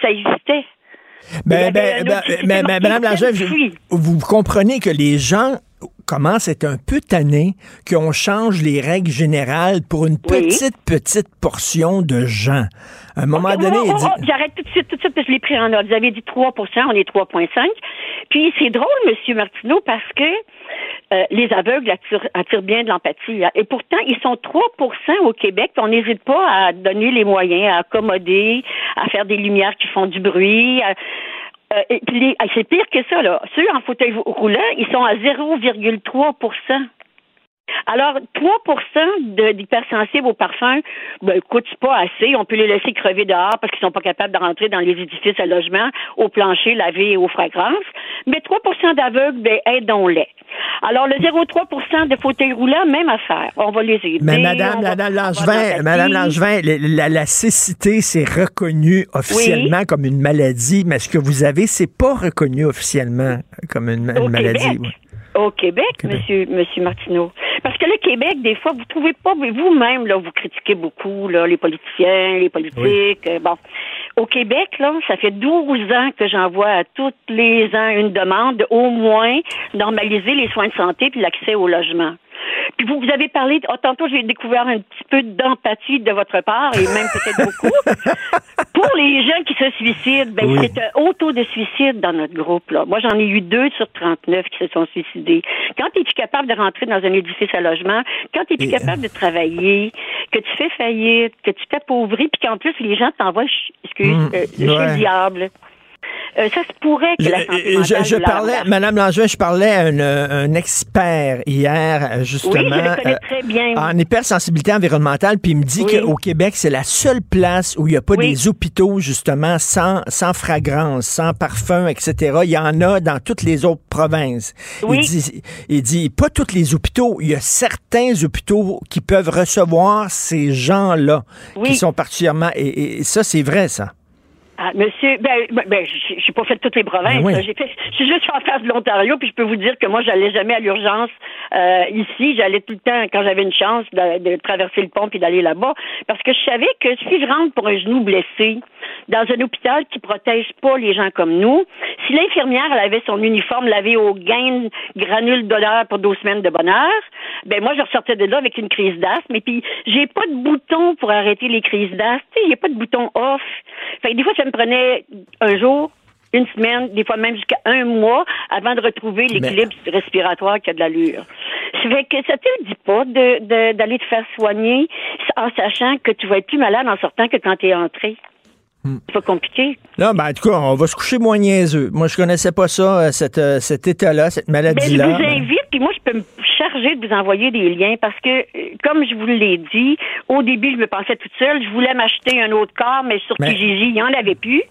ça existait? Ben, ben, ben, ben, ben Madame Langevin, vous comprenez que les gens commencent à être un peu tannés qu'on change les règles générales pour une petite, petite portion de gens. À un moment donné, oh, oh, oh, J'arrête tout de suite, tout de suite, parce que je l'ai pris en ordre. Vous avez dit 3% on est 3,5. Puis c'est drôle, Monsieur Martineau, parce que euh, les aveugles attirent, bien de l'empathie. Hein. Et pourtant, ils sont 3% au Québec. On n'hésite pas à donner les moyens, à accommoder, à faire des lumières qui font du bruit. Euh, et puis ah, c'est pire que ça, là. Ceux en fauteuil roulant, ils sont à 0,3 alors, 3% d'hypersensibles au parfum, ben, écoute, pas assez. On peut les laisser crever dehors parce qu'ils sont pas capables de rentrer dans les édifices à logement, au plancher, laver et aux fragrances. Mais 3% d'aveugles, ben, aidons-les. Alors, le 0,3% de fauteuil roulant, même affaire. On va les aider. Mais Madame, Madame Langevin, Madame Langevin, la, la, cécité, c'est reconnu officiellement comme une maladie, mais ce que vous avez, c'est pas reconnu officiellement comme une, maladie. Au Québec, Monsieur, Monsieur Martineau. Parce que le Québec, des fois, vous trouvez pas, vous-même, là, vous critiquez beaucoup, là, les politiciens, les politiques. Euh, bon. Au Québec, là, ça fait 12 ans que j'envoie à tous les ans une demande, au moins, normaliser les soins de santé puis l'accès au logement. Puis vous, vous avez parlé, oh, tantôt j'ai découvert un petit peu d'empathie de votre part, et même peut-être beaucoup. Pour les gens qui se suicident, ben, c'est un haut taux de suicide dans notre groupe. Là. Moi, j'en ai eu deux sur 39 qui se sont suicidés. Quand tu es capable de rentrer dans un édifice à logement, quand tu es plus capable de travailler, que tu fais faillite, que tu t'appauvris, puis qu'en plus, les gens t'envoient, excuse, mmh, euh, le diable? Euh, ça se pourrait que la santé Je, mentale je la parlais. Madame Langevin, je parlais à un, un expert hier, justement, Oui, je le connais euh, très bien. en hypersensibilité environnementale, puis il me dit Oui. qu'au Québec, c'est la seule place où il n'y a pas Oui. des hôpitaux, justement, sans, sans fragrance, sans parfum, etc. Il y en a dans toutes les autres provinces. Oui. Il, dit, il dit, pas tous les hôpitaux, il y a certains hôpitaux qui peuvent recevoir ces gens-là, Oui. qui sont particulièrement... Et, et ça, c'est vrai, ça. Ah, monsieur, ben, ben, ben, j'ai pas fait toutes les provinces. Ben oui. J'ai fait, je suis juste en face de l'Ontario, puis je peux vous dire que moi, j'allais jamais à l'urgence euh, ici. J'allais tout le temps quand j'avais une chance de, de traverser le pont puis d'aller là-bas, parce que je savais que si je rentre pour un genou blessé dans un hôpital qui protège pas les gens comme nous, si l'infirmière elle avait son uniforme lavé au gain granule d'odeur pour 12 semaines de bonheur, ben moi je ressortais de là avec une crise d'asthme et puis j'ai pas de bouton pour arrêter les crises d'asthme. Il y a pas de bouton off. Fait que des fois ça me prenait un jour, une semaine, des fois même jusqu'à un mois avant de retrouver l'équilibre respiratoire qui a de l'allure. Ça fait que ça te dit pas de- de- d'aller te faire soigner en sachant que tu vas être plus malade en sortant que quand tu es entré. C'est pas compliqué. Là, ben, en tout cas, on va se coucher moins niaiseux. Moi, je connaissais pas ça, euh, cette, euh, cet état-là, cette Ben, je maladie-là. vous invite, puis moi, je peux me charger de vous envoyer des liens parce que, euh, comme je vous l'ai dit, au début, je me pensais toute seule. Je voulais m'acheter un autre corps, mais sur Mais- Kijiji, il n'y en avait plus.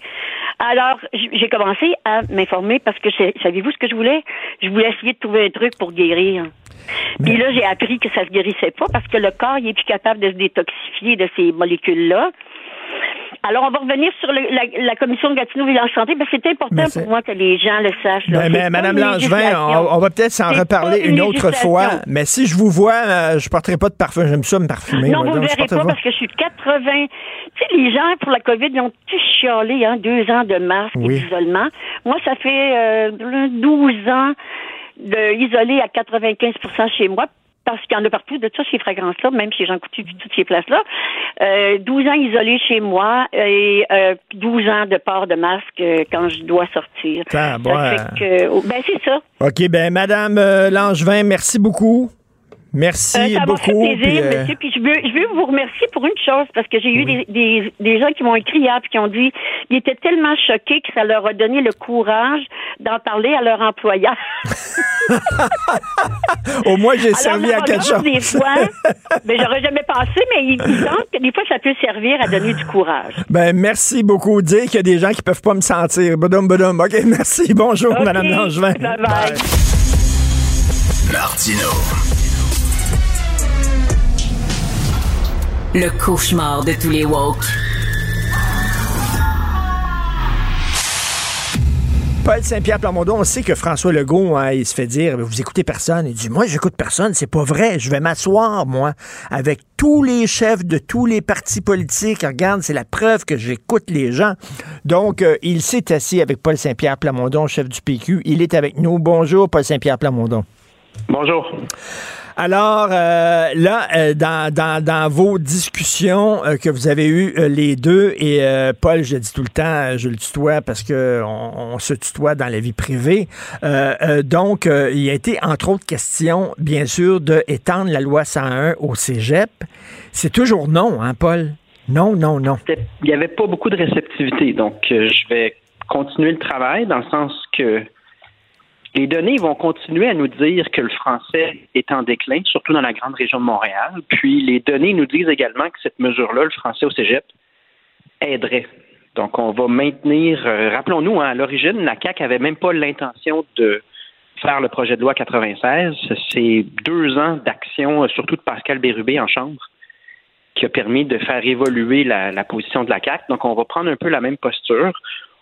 Alors, j'ai commencé à m'informer parce que, savez-vous ce que je voulais? Je voulais essayer de trouver un truc pour guérir. Puis là, j'ai appris que ça se guérissait pas parce que le corps, il est plus capable de se détoxifier de ces molécules-là. Alors, on va revenir sur le- la, la commission de Gatineau Village Santé, parce que c'est important Mais pour moi que les gens le sachent. là. Mais pas Madame Langevin, on, on va peut-être s'en reparler une autre fois. Mais si je vous vois, euh, je porterai pas de parfum. J'aime ça me parfumer. Non, moi, vous ne verrez pas parce que je suis de 80. Tu sais, les gens, pour la COVID, ils ont tous chialé, hein, deux ans de masque Oui. et d'isolement. Moi, ça fait euh, 12 ans de isolé à 95% chez moi. Parce qu'il y en a partout de ça, ces fragrances-là, même chez Jean Coutu, puis toutes ces places-là. Euh, 12 ans isolé chez moi et euh, 12 ans de port de masque euh, quand je dois sortir. Bon, Ça fait que, oh, ben, c'est ça. OK, ben Madame euh, Langevin, merci beaucoup. Merci Euh, ça m'a beaucoup. fait plaisir, puis, euh, monsieur. Puis je veux, je veux vous remercier pour une chose, parce que j'ai eu des, des, des gens qui m'ont écrit hier puis qui ont dit qu'ils étaient tellement choqués que ça leur a donné le courage d'en parler à leur employeur. au moins, j'ai servi à quelque chose. Des fois, ben, j'aurais jamais pensé, mais il, il semble que des fois, ça peut servir à donner du courage. Ben, merci beaucoup. Dire qu'il y a des gens qui peuvent pas me sentir. Badum, badum. OK, merci. Bonjour, OK. Madame Langevin. Bye bye. Martino. Le cauchemar de tous les woke. Paul Saint-Pierre Plamondon, on sait que François Legault, hein, il se fait dire, vous écoutez personne. Il dit, moi, j'écoute personne, c'est pas vrai. Je vais m'asseoir, moi, avec tous les chefs de tous les partis politiques. Regarde, c'est la preuve que j'écoute les gens. Donc, euh, il s'est assis avec Paul Saint-Pierre Plamondon, chef du PQ. Il est avec nous. Bonjour, Paul Saint-Pierre Plamondon. Bonjour. Alors, euh, là, euh, dans, dans, dans vos discussions euh, que vous avez eues euh, les deux, et euh, Paul, je le dis tout le temps, je le tutoie parce que on, se tutoie dans la vie privée. Euh, donc, il a été, entre autres questions, bien sûr, de étendre la loi 101 au cégep. C'est toujours non, hein, Paul? Non, non, non. Il n'y avait pas beaucoup de réceptivité, donc je vais continuer le travail dans le sens que les données vont continuer à nous dire que le français est en déclin, surtout dans la grande région de Montréal. Puis les données nous disent également que cette mesure-là, le français au cégep, aiderait. Donc on va maintenir. euh, Rappelons-nous, hein, à l'origine, la CAC avait même pas l'intention de faire le projet de loi 96. C'est deux ans d'action, euh, surtout de Pascal Bérubé en chambre qui a permis de faire évoluer la, la position de la CAC. Donc, on va prendre un peu la même posture.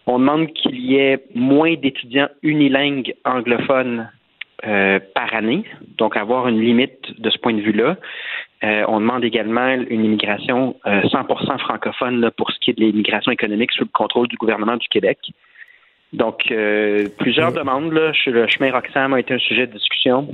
On demande qu'il y ait moins d'étudiants unilingues anglophones euh, par année, donc avoir une limite de ce point de vue-là. Euh, on demande également une immigration euh, 100% francophone là, pour ce qui est de l'immigration économique sous le contrôle du gouvernement du Québec. Donc, euh, plusieurs demandes. Là. Le chemin Roxham a été un sujet de discussion.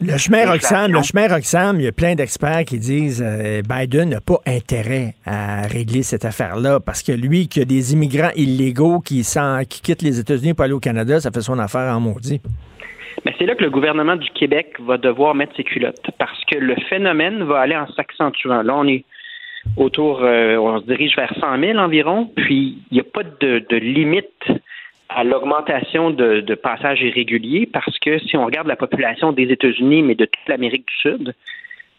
Le chemin Roxham, le chemin Roxham, il y a plein d'experts qui disent euh, Biden n'a pas intérêt à régler cette affaire-là parce que lui, qui a des immigrants illégaux qui, qui quittent les États-Unis pour aller au Canada, ça fait son affaire en maudit. Mais c'est là que le gouvernement du Québec va devoir mettre ses culottes parce que le phénomène va aller en s'accentuant. Là, on est autour, euh, on se dirige vers 100 000 environ, puis il n'y a pas de, de limite à l'augmentation de, de, passages irréguliers parce que si on regarde la population des États-Unis, mais de toute l'Amérique du Sud,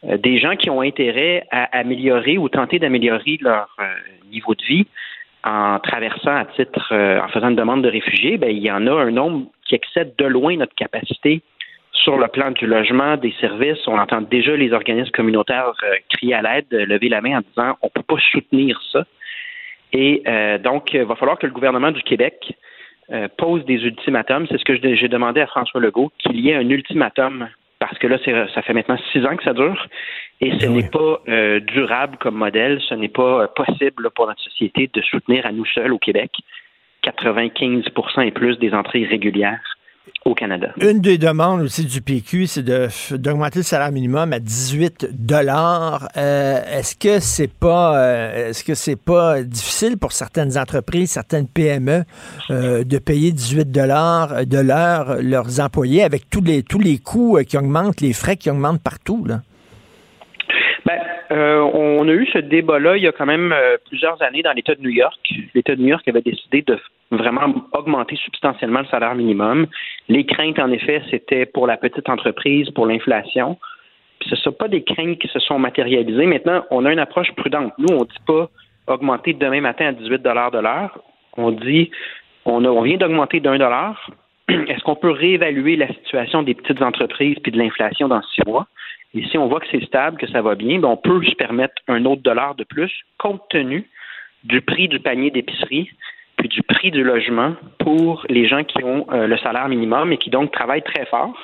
euh, des gens qui ont intérêt à améliorer ou tenter d'améliorer leur euh, niveau de vie en traversant à titre, euh, en faisant une demande de réfugiés, ben, il y en a un nombre qui excède de loin notre capacité sur le plan du logement, des services. On entend déjà les organismes communautaires crier à l'aide, lever la main en disant on ne peut pas soutenir ça. Et donc, il va falloir que le gouvernement du Québec pose des ultimatums. C'est ce que j'ai demandé à François Legault, qu'il y ait un ultimatum parce que là, ça fait maintenant six ans que ça dure, et ce ben n'est pas euh, durable comme modèle, ce n'est pas euh, possible pour notre société de soutenir à nous seuls au Québec 95% et plus des entrées régulières au Canada. Une des demandes aussi du PQ, c'est d'augmenter le salaire minimum à 18 dollars. Euh, est-ce que c'est pas euh, est-ce que c'est pas difficile pour certaines entreprises, certaines PME euh, de payer 18 dollars de l'heure leurs employés avec tous les tous les coûts qui augmentent, les frais qui augmentent partout là? Ben, on a eu ce débat-là il y a quand même plusieurs années dans l'État de New York. L'État de New York avait décidé de vraiment augmenter substantiellement le salaire minimum. Les craintes, en effet, c'était pour la petite entreprise, pour l'inflation. ce ne sont pas des craintes qui se sont matérialisées. Maintenant, on a une approche prudente. Nous, on ne dit pas augmenter demain matin à 18 de l'heure. On dit on, on vient d'augmenter d'un dollar. Est-ce qu'on peut réévaluer la situation des petites entreprises puis de l'inflation dans six mois? Et si on voit que c'est stable, que ça va bien, ben on peut se permettre un autre dollar de plus compte tenu du prix du panier d'épicerie puis du prix du logement pour les gens qui ont euh, le salaire minimum et qui donc travaillent très fort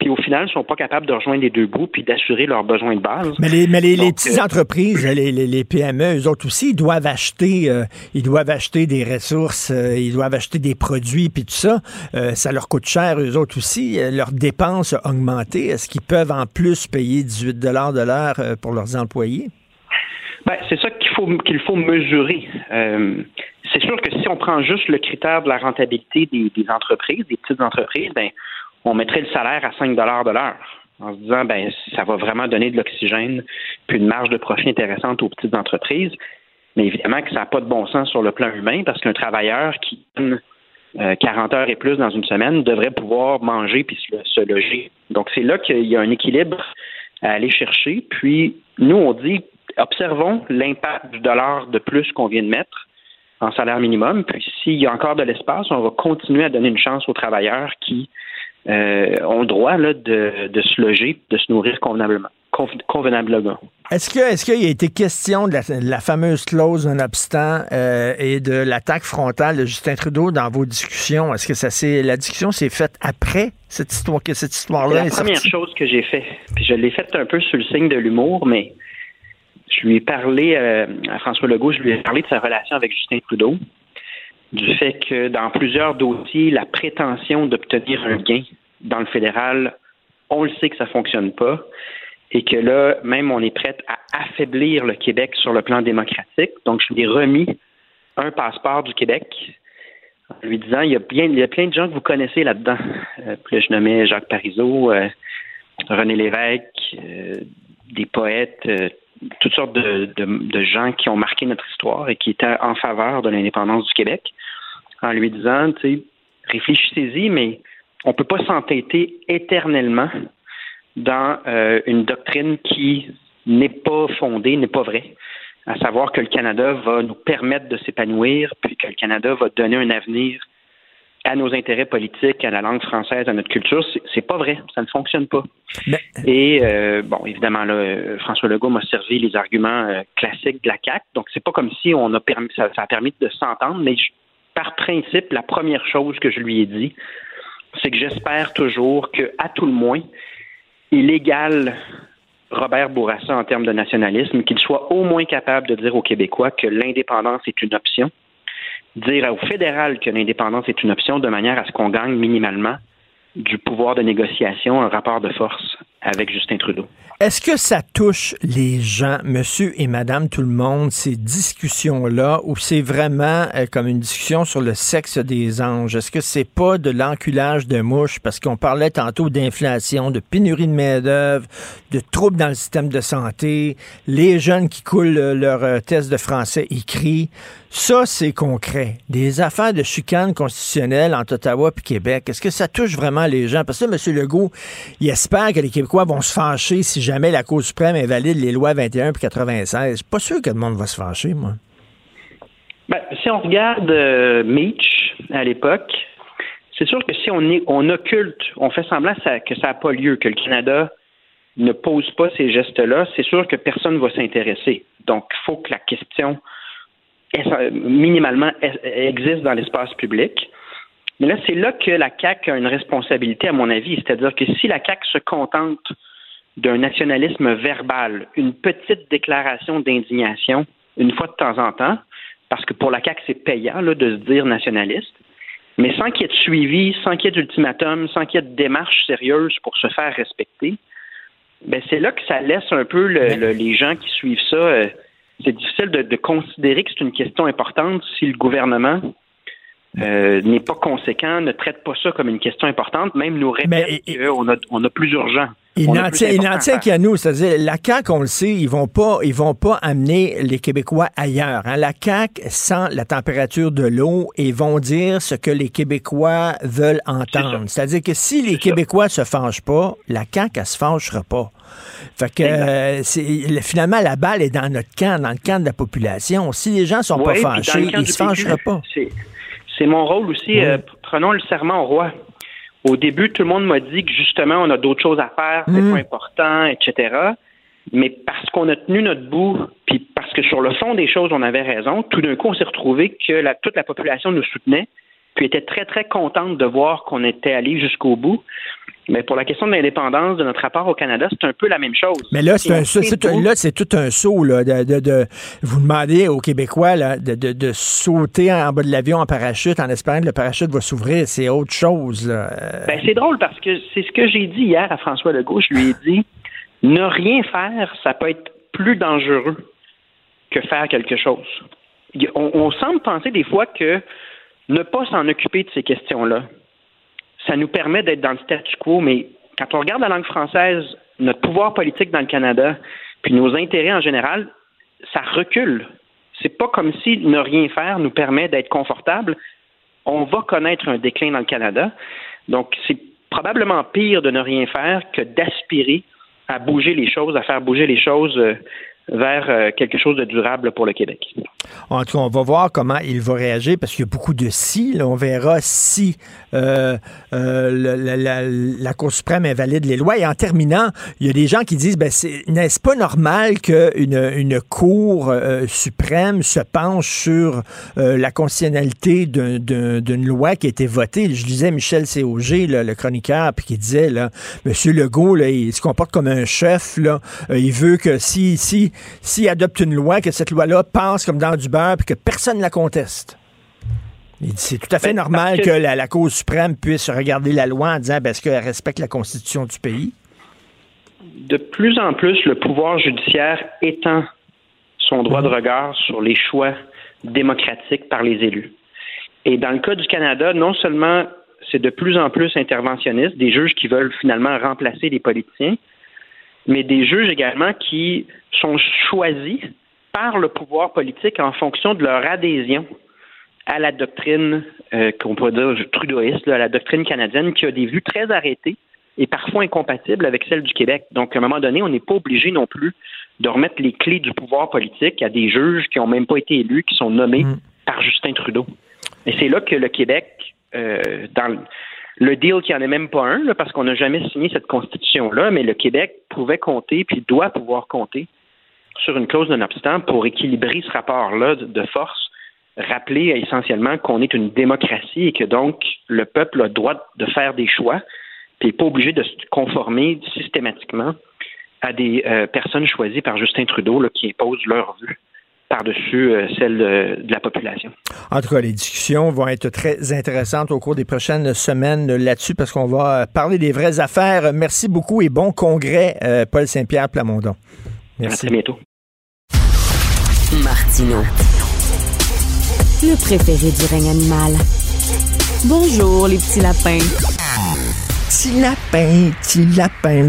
puis au final, ne sont pas capables de rejoindre les deux bouts puis d'assurer leurs besoins de base. Mais les, mais les, petites euh, entreprises, les, les, PME, eux autres aussi, ils doivent acheter, euh, ils doivent acheter des ressources, ils doivent acheter des produits puis tout ça. ça leur coûte cher, eux autres aussi. leurs dépenses ont augmenté. Est-ce qu'ils peuvent en plus payer 18 de l'heure pour leurs employés? Ben, c'est ça qu'il faut qu'il faut mesurer c'est sûr que si on prend juste le critère de la rentabilité des, entreprises, des petites entreprises, ben, on mettrait le salaire à 5 de l'heure en se disant ben ça va vraiment donner de l'oxygène puis une marge de profit intéressante aux petites entreprises. Mais évidemment que ça n'a pas de bon sens sur le plan humain parce qu'un travailleur qui donne 40 euh, heures et plus dans une semaine devrait pouvoir manger puis se, loger. Donc c'est là qu'il y a un équilibre à aller chercher. Puis nous on dit observons l'impact du dollar de plus qu'on vient de mettre en salaire minimum. Puis s'il y a encore de l'espace, on va continuer à donner une chance aux travailleurs qui euh, ont le droit là, de, de, se loger, de se nourrir convenablement. convenablement. Est-ce qu'il a été question de la, fameuse clause non obstant euh, et de l'attaque frontale de Justin Trudeau dans vos discussions? Est-ce que ça c'est la discussion s'est faite après cette histoire que cette histoire-là C'est la première chose que j'ai fait. Puis je l'ai faite un peu sur le signe de l'humour, mais je lui ai parlé euh, à François Legault, je lui ai parlé de sa relation avec Justin Trudeau, du fait que dans plusieurs dossiers, la prétention d'obtenir un gain dans le fédéral, on le sait que ça ne fonctionne pas, et que là, même on est prêt à affaiblir le Québec sur le plan démocratique. Donc, je lui ai remis un passeport du Québec en lui disant il y a, bien, il y a plein de gens que vous connaissez là-dedans. Euh, puis je nommais Jacques Parizeau, euh, René Lévesque, des poètes, toutes sortes de, gens qui ont marqué notre histoire et qui étaient en faveur de l'indépendance du Québec, en lui disant, tu sais, réfléchissez-y, mais on ne peut pas s'entêter éternellement dans euh, une doctrine qui n'est pas fondée, n'est pas vraie, à savoir que le Canada va nous permettre de s'épanouir, puis que le Canada va donner un avenir à nos intérêts politiques, à la langue française, à notre culture, c'est pas vrai. Ça ne fonctionne pas. Et euh, bon, évidemment, là, François Legault m'a servi les arguments euh, classiques de la CAC. Donc, c'est pas comme si on a permis, ça, a permis de s'entendre, mais par principe, la première chose que je lui ai dit, c'est que j'espère toujours que, à tout le moins, il égale Robert Bourassa en termes de nationalisme, qu'il soit au moins capable de dire aux Québécois que l'indépendance est une option dire au fédéral que l'indépendance est une option de manière à ce qu'on gagne minimalement du pouvoir de négociation, un rapport de force avec Justin Trudeau. Est-ce que ça touche les gens, monsieur et madame tout le monde, ces discussions-là, ou c'est vraiment euh, comme une discussion sur le sexe des anges? Est-ce que c'est pas de l'enculage de mouches? Parce qu'on parlait tantôt d'inflation, de pénurie de main-d'œuvre, de troubles dans le système de santé, les jeunes qui coulent euh, leur euh, test de français écrit. Ça, c'est concret. Des affaires de chicane constitutionnelle entre Ottawa et Québec. Est-ce que ça touche vraiment les gens? Parce que là, M. Legault, il espère que les Québécois vont se fâcher si jamais la Cour suprême invalide les lois 21 et 96. Je suis pas sûr que le monde va se fâcher, moi. Ben, si on regarde euh, Meach à l'époque, c'est sûr que si on, on occulte, on fait semblant que ça n'a pas lieu, que le Canada ne pose pas ces gestes-là, c'est sûr que personne ne va s'intéresser. Donc, il faut que la question minimalement existe dans l'espace public. Mais là, c'est là que la CAQ a une responsabilité, à mon avis. C'est-à-dire que si la CAQ se contente d'un nationalisme verbal, une petite déclaration d'indignation, une fois de temps en temps, parce que pour la CAQ, c'est payant de se dire nationaliste, mais sans qu'il y ait de suivi, sans qu'il y ait d'ultimatum, sans qu'il y ait de démarche sérieuse pour se faire respecter, ben c'est là que ça laisse un peu les gens qui suivent ça. Euh, c'est difficile de, considérer que c'est une question importante si le gouvernement euh, n'est pas conséquent, ne traite pas ça comme une question importante, même nous répète qu'on a, on a plus urgent. Il n'en tient, qu'à nous, c'est-à-dire la CAQ, on le sait, ils vont pas, ils vont pas amener les Québécois ailleurs. Hein. La CAQ sent la température de l'eau et vont dire ce que les Québécois veulent entendre. C'est-à-dire que si les Québécois se fâchent pas, la CAQ, elle se fâchera pas. Fait que euh, finalement, la balle est dans notre camp, dans le camp de la population. Si les gens sont pas fâchés, ils se fâcheraient pas. C'est mon rôle aussi. Euh, prenons le serment au roi. Au début, tout le monde m'a dit que justement, on a d'autres choses à faire, c'est mm. pas important, etc. Mais parce qu'on a tenu notre bout, puis parce que sur le fond des choses, on avait raison, tout d'un coup, on s'est retrouvé que toute la population nous soutenait, puis était très, très contente de voir qu'on était allé jusqu'au bout. Mais pour la question de l'indépendance de notre rapport au Canada, c'est un peu la même chose. Mais là, c'est, tout un saut. Là, de, vous demandez aux Québécois de, sauter en bas de l'avion en parachute en espérant que le parachute va s'ouvrir. C'est autre chose. Ben, c'est drôle parce que c'est ce que j'ai dit hier à François Legault. Je lui ai dit ne rien faire, ça peut être plus dangereux que faire quelque chose. on semble penser des fois que ne pas s'en occuper de ces questions-là, ça nous permet d'être dans le statu quo, mais quand on regarde la langue française, notre pouvoir politique dans le Canada, puis nos intérêts en général, ça recule. C'est pas comme si ne rien faire nous permet d'être confortable. On va connaître un déclin dans le Canada. Donc, c'est probablement pire de ne rien faire que d'aspirer à bouger les choses, à faire bouger les choses euh, vers euh, quelque chose de durable pour le Québec. En tout cas, on va voir comment il va réagir parce qu'il y a beaucoup de si. on verra si euh, euh, la, Cour suprême invalide les lois. Et en terminant, il y a des gens qui disent, ben, n'est-ce pas normal qu'une une Cour suprême se penche sur la constitutionnalité d'une loi qui a été votée? Je disais Michel C.O.G., le chroniqueur, puis qui disait, M. Legault, là, il se comporte comme un chef. Là. il veut que si, si s'il adopte une loi, que cette loi-là passe comme dans du beurre puis que personne ne la conteste. C'est tout à fait ben, normal que, la, Cour suprême puisse regarder la loi en disant ben, est-ce qu'elle respecte la Constitution du pays? De plus en plus, le pouvoir judiciaire étend son droit de mhm. regard sur les choix démocratiques par les élus. Et dans le cas du Canada, non seulement c'est de plus en plus interventionniste, des juges qui veulent finalement remplacer les politiciens, mais des juges également qui sont choisis par le pouvoir politique en fonction de leur adhésion à la doctrine euh, qu'on pourrait dire trudeauiste, à la doctrine canadienne, qui a des vues très arrêtées et parfois incompatibles avec celles du Québec. Donc, à un moment donné, on n'est pas obligé non plus de remettre les clés du pouvoir politique à des juges qui n'ont même pas été élus, qui sont nommés mm. par Justin Trudeau. Et c'est là que le Québec, euh, dans le deal qui en est même pas un, parce qu'on n'a jamais signé cette constitution-là, mais le Québec pouvait compter, puis doit pouvoir compter sur une clause d'un obstant pour équilibrer ce rapport-là de force, rappeler essentiellement qu'on est une démocratie et que donc le peuple a le droit de faire des choix, puis n'est pas obligé de se conformer systématiquement à des euh, personnes choisies par Justin Trudeau qui imposent leur vue par-dessus euh, celle de, la population. En tout cas, les discussions vont être très intéressantes au cours des prochaines semaines là-dessus parce qu'on va parler des vraies affaires. Merci beaucoup et bon congrès, euh, Paul Saint-Pierre Plamondon. Merci. À très bientôt. Martino. Le préféré du règne animal. Bonjour, les petits lapins. Petit lapin, petit lapin.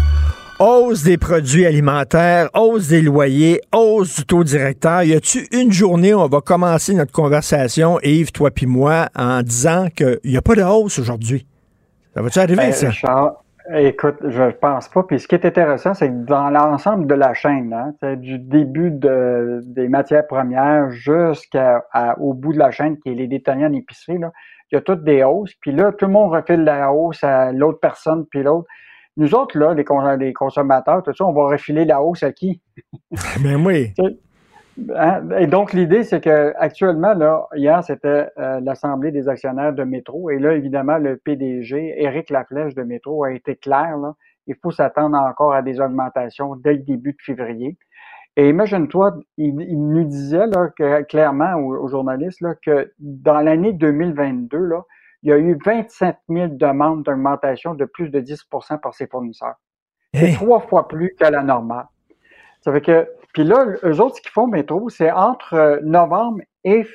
Hausse des produits alimentaires, hausse des loyers, hausse du taux directeur. Y a-tu une journée où on va commencer notre conversation, Yves, toi puis moi, en disant qu'il n'y a pas de hausse aujourd'hui? Ça va-tu arriver, ben, ça? écoute, je pense pas. Puis ce qui est intéressant, c'est que dans l'ensemble de la chaîne, hein, du début de, des matières premières jusqu'au bout de la chaîne, qui est les détaillants d'épicerie, il y a toutes des hausses. Puis là, tout le monde refile la hausse à l'autre personne, puis l'autre. Nous autres, là, les, consommateurs, tout ça, on va refiler la hausse à qui? Ben oui. Hein? Et donc, l'idée, c'est que actuellement, là, hier, c'était euh, l'Assemblée des actionnaires de Métro. Et là, évidemment, le PDG, Éric Laflèche de Métro, a été clair. Là, il faut s'attendre encore à des augmentations dès le début de février. Et imagine-toi, il, nous disait là, que, clairement aux, journalistes là, que dans l'année 2022, là, il y a eu 27 000 demandes d'augmentation de plus de 10% par ses fournisseurs. C'est trois fois plus qu'à la normale. Ça fait que, puis là, eux autres, ce qu'ils font, métro, c'est entre euh, novembre et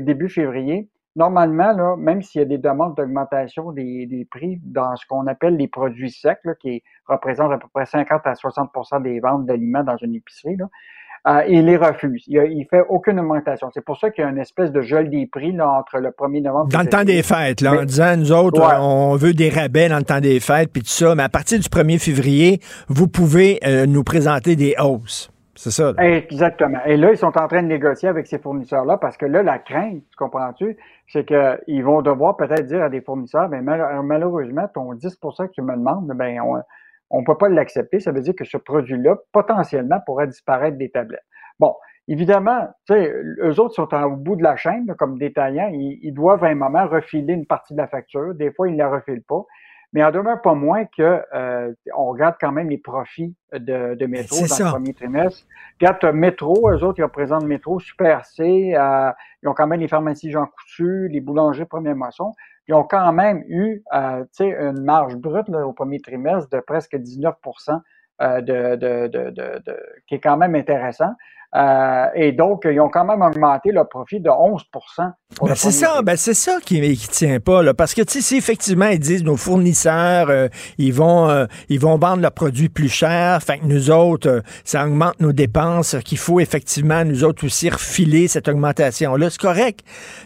début février. Normalement, là, même s'il y a des demandes d'augmentation des, des, prix dans ce qu'on appelle les produits secs, là, qui représentent à peu près 50 à 60% des ventes d'aliments dans une épicerie, là, euh, il les refuse. Il, ne fait aucune augmentation. C'est pour ça qu'il y a une espèce de gel des prix là, entre le 1er novembre Dans le temps des fêtes, là, en disant, nous autres, on veut des rabais dans le temps des fêtes, puis tout ça, mais à partir du 1er février, vous pouvez euh, nous présenter des hausses. C'est ça. Exactement. Et là, ils sont en train de négocier avec ces fournisseurs-là parce que là, la crainte, tu comprends-tu, c'est qu'ils vont devoir peut-être dire à des fournisseurs, ben, malheureusement, ton 10% que tu me demandes, ben, on, on ne peut pas l'accepter. Ça veut dire que ce produit-là, potentiellement, pourrait disparaître des tablettes. Bon, évidemment, tu sais, eux autres sont au bout de la chaîne, comme détaillants. Ils, doivent à un moment refiler une partie de la facture. Des fois, ils ne la refilent pas. Mais en demeure pas moins que euh, on regarde quand même les profits de, de Métro dans le premier trimestre. Regarde Métro, eux autres, ils représentent Métro, Super C, euh, ils ont quand même les pharmacies Jean Coutu, les boulangers Premier Moisson ils ont quand même eu euh, une marge brute au premier trimestre de presque 19 euh, de, de, de, de, qui est quand même intéressant. Euh, et donc, ils ont quand même augmenté le profit de 11% ben c'est ça, ben c'est ça qui ne tient pas. Là, parce que si effectivement ils disent nos fournisseurs, euh, ils, vont, euh, ils vont vendre leurs produits plus cher, fait que nous autres, ça augmente nos dépenses, qu'il faut effectivement nous autres aussi refiler cette augmentation-là, c'est correct.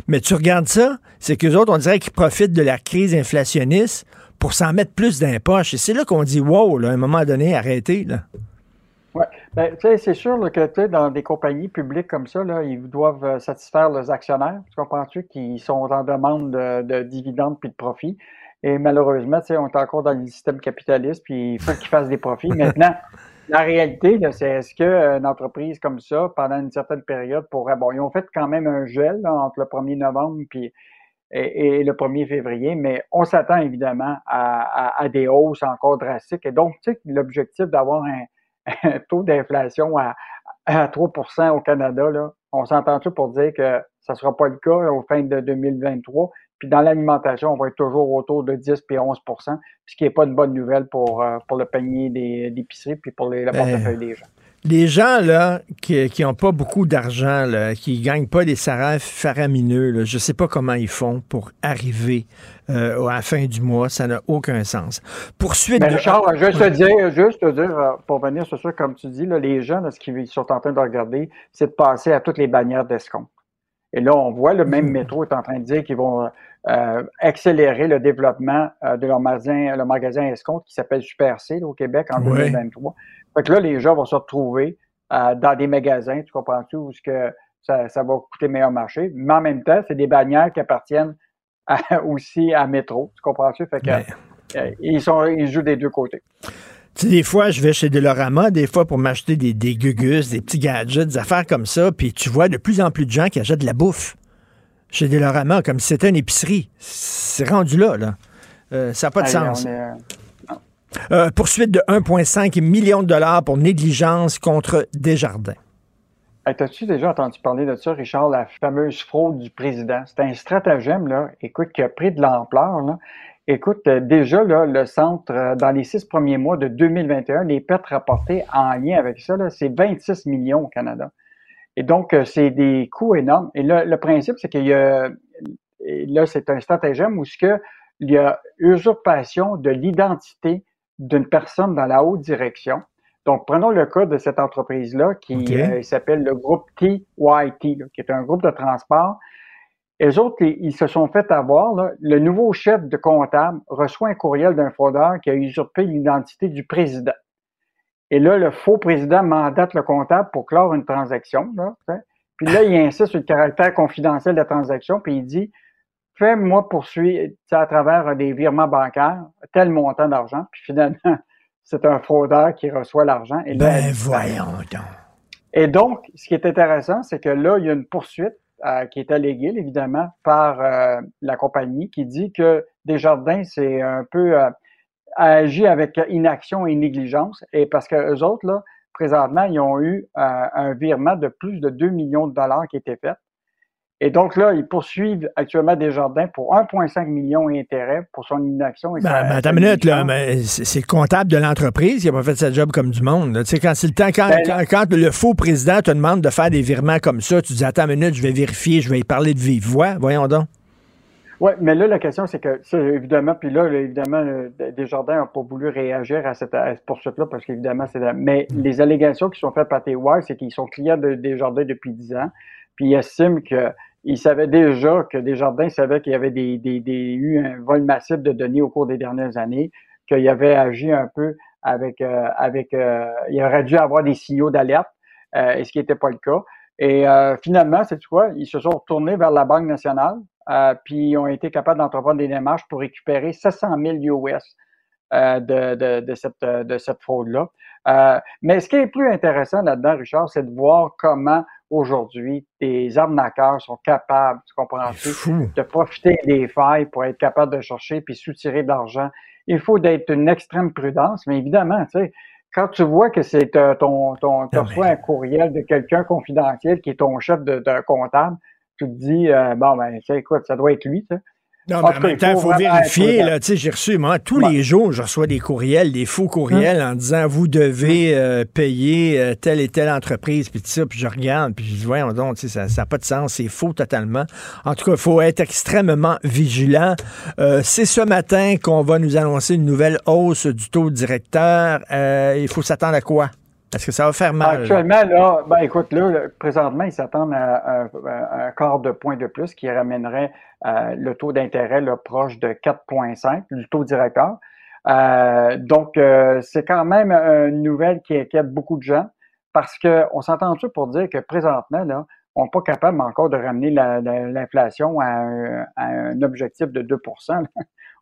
Mais tu regardes ça, c'est qu'eux autres, on dirait qu'ils profitent de la crise inflationniste pour s'en mettre plus dans Et c'est là qu'on dit wow, là, à un moment donné, arrêtez. Là. Oui. Ben, c'est sûr que dans des compagnies publiques comme ça, là, ils doivent euh, satisfaire leurs actionnaires, tu comprends-tu, qui sont en demande de, dividendes puis de profits? Et malheureusement, on est encore dans le système capitaliste, puis il faut qu'ils fassent des profits. Maintenant, la réalité, c'est est-ce qu'une entreprise comme ça, pendant une certaine période, pourrait. Bon, ils ont fait quand même un gel entre le 1er novembre puis, et, le 1er février, mais on s'attend évidemment à, à, des hausses encore drastiques. Et donc, tu sais, l'objectif d'avoir un un taux d'inflation à, 3% au Canada, là, on s'entend-tu pour dire que ça ne sera pas le cas au fin de 2023? Puis dans l'alimentation, on va être toujours autour de 10 puis 11% ce qui n'est pas une bonne nouvelle pour, euh, pour le panier d'épicerie puis pour les, le ben, portefeuille des gens. Les gens là, qui n'ont pas beaucoup d'argent, qui ne gagnent pas des salaires faramineux, je ne sais pas comment ils font pour arriver euh, à la fin du mois. Ça n'a aucun sens. Poursuite Mais Richard, juste te dire, juste te dire, euh, pour venir sur ça, comme tu dis, là, les gens, ce qu'ils sont en train de regarder, c'est de passer à toutes les bannières d'escompte. Et là, on voit, le même mmh. métro est en train de dire qu'ils vont euh, accélérer le développement de leur magasin, le magasin escompte qui s'appelle Super C au Québec en 2023. Fait que là, les gens vont se retrouver euh, dans des magasins, tu comprends-tu, où ce que ça, ça va coûter meilleur marché. Mais en même temps, c'est des bannières qui appartiennent aussi à Métro. Tu comprends-tu? Fait que, euh, ils, sont, ils jouent des deux côtés. Tu sais, des fois, je vais chez Delorama, des fois pour m'acheter des, des gugus, des petits gadgets, des affaires comme ça, puis tu vois de plus en plus de gens qui achètent de la bouffe chez Delorama, comme si c'était une épicerie. C'est rendu là, là. Euh, ça n'a pas de sens. Euh, poursuite de 1,5 million de dollars pour négligence contre Desjardins. Hey, T'as-tu déjà entendu parler de ça, Richard, la fameuse fraude du président? C'est un stratagème, là, écoute, qui a pris de l'ampleur. Écoute, euh, déjà, là, le centre, euh, dans les six premiers mois de 2021, les pertes rapportées en lien avec ça, c'est 26 millions au Canada. Et donc, c'est des coûts énormes. Et là, le principe, c'est qu'il y a, là, c'est un stratagème où ce que, il y a usurpation de l'identité d'une personne dans la haute direction. Donc, prenons le cas de cette entreprise-là qui euh, s'appelle le groupe TYT, qui est un groupe de transport. Les autres, ils se sont fait avoir. Le nouveau chef de comptable reçoit un courriel d'un fraudeur qui a usurpé l'identité du président. Et là, le faux président mandate le comptable pour clore une transaction. Là, puis là, il insiste sur le caractère confidentiel de la transaction, puis il dit fais-moi poursuivre à travers des virements bancaires tel montant d'argent, puis finalement, c'est un fraudeur qui reçoit l'argent. Et ben voyons donc. Et donc, ce qui est intéressant, c'est que là, il y a une poursuite euh, qui est alléguée, évidemment, par euh, la compagnie qui dit que Desjardins, c'est un peu euh, agi avec inaction et négligence. Et parce que eux autres, là, présentement, ils ont eu un virement de plus de 2 millions de dollars qui a été fait. Et donc là, ils poursuivent actuellement Desjardins pour 1,5 million d'intérêts pour son inaction. Et ben, ben, attends une minute, là, mais c'est le comptable de l'entreprise qui n'a pas fait sa job comme du monde. Tu sais, quand c'est le temps, quand, ben, quand, le faux président te demande de faire des virements comme ça, tu dis attends une minute, je vais vérifier, je vais y parler de vive voix. Voyons donc. Oui, mais là, la question, c'est que, ça, évidemment, puis là, évidemment, Desjardins n'a pas voulu réagir à cette, poursuite-là parce qu'évidemment, c'est. Mais mm. les allégations qui sont faites par TY, c'est qu'ils sont clients de Desjardins depuis 10 ans, puis ils estiment que il savait déjà que Desjardins savait qu'il y avait des, des, des, eu un vol massif de données au cours des dernières années, qu'il avait agi un peu avec, euh, avec euh, il aurait dû avoir des signaux d'alerte, euh, et ce qui n'était pas le cas. Et finalement, c'est quoi, ils se sont retournés vers la Banque nationale, puis ils ont été capables d'entreprendre des démarches pour récupérer 700 000 US de, de, de, cette, de cette fraude-là. mais ce qui est plus intéressant là-dedans, Richard, c'est de voir comment aujourd'hui, des arnaqueurs sont capables, tu comprends de profiter des failles pour être capables de chercher puis soutirer de l'argent. Il faut d'être une extrême prudence, mais évidemment, tu sais, quand tu vois que c'est euh, ton, ton, tu reçois un courriel de quelqu'un confidentiel qui est ton chef d'un comptable, tu te dis, euh, bon, ben, tu sais, écoute, ça doit être lui, tu sais. Non, mais en même temps, il faut, vérifier. Là, j'ai reçu, moi, tous les jours, je reçois des courriels, des faux courriels en disant vous devez euh, payer euh, telle et telle entreprise, puis ça, puis je regarde, puis je dis voyons donc, ça n'a pas de sens, c'est faux totalement. En tout cas, il faut être extrêmement vigilant. Euh, c'est ce matin qu'on va nous annoncer une nouvelle hausse du taux directeur. il faut s'attendre à quoi? Est-ce que ça va faire mal? Actuellement, là, ben écoute, là, présentement, ils s'attendent à, un quart de point de plus qui ramènerait euh, le taux d'intérêt proche de 4,5 du taux directeur. Euh, donc, euh, c'est quand même une nouvelle qui inquiète beaucoup de gens parce qu'on s'entend-tu pour dire que présentement, là, on n'est pas capable encore de ramener l'inflation à, un objectif de 2%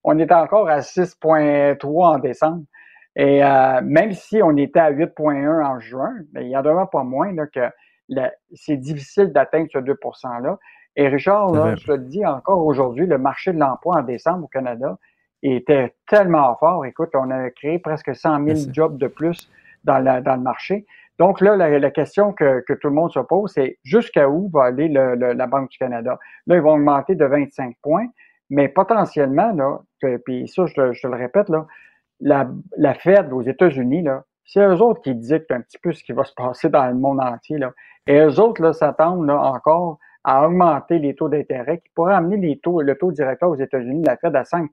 On est encore à 6,3 en décembre. Et euh, même si on était à 8,1 en juin, mais il y en a pas moins là, que c'est difficile d'atteindre ce 2 %-là. Et Richard, là, je te le dis encore aujourd'hui, le marché de l'emploi en décembre au Canada était tellement fort. Écoute, on a créé presque 100 000 jobs de plus dans, dans le marché. Donc là, la, question que, que, tout le monde se pose, c'est jusqu'à où va aller le, la Banque du Canada? Là, ils vont augmenter de 25 points, mais potentiellement, là, puis ça, je, je te le répète, là, la, la Fed aux États-Unis, là, c'est eux autres qui dictent un petit peu ce qui va se passer dans le monde entier. Là. Et eux autres là, s'attendent là, encore à augmenter les taux d'intérêt qui pourraient amener les taux, le taux directeur aux États-Unis, la Fed, à 5%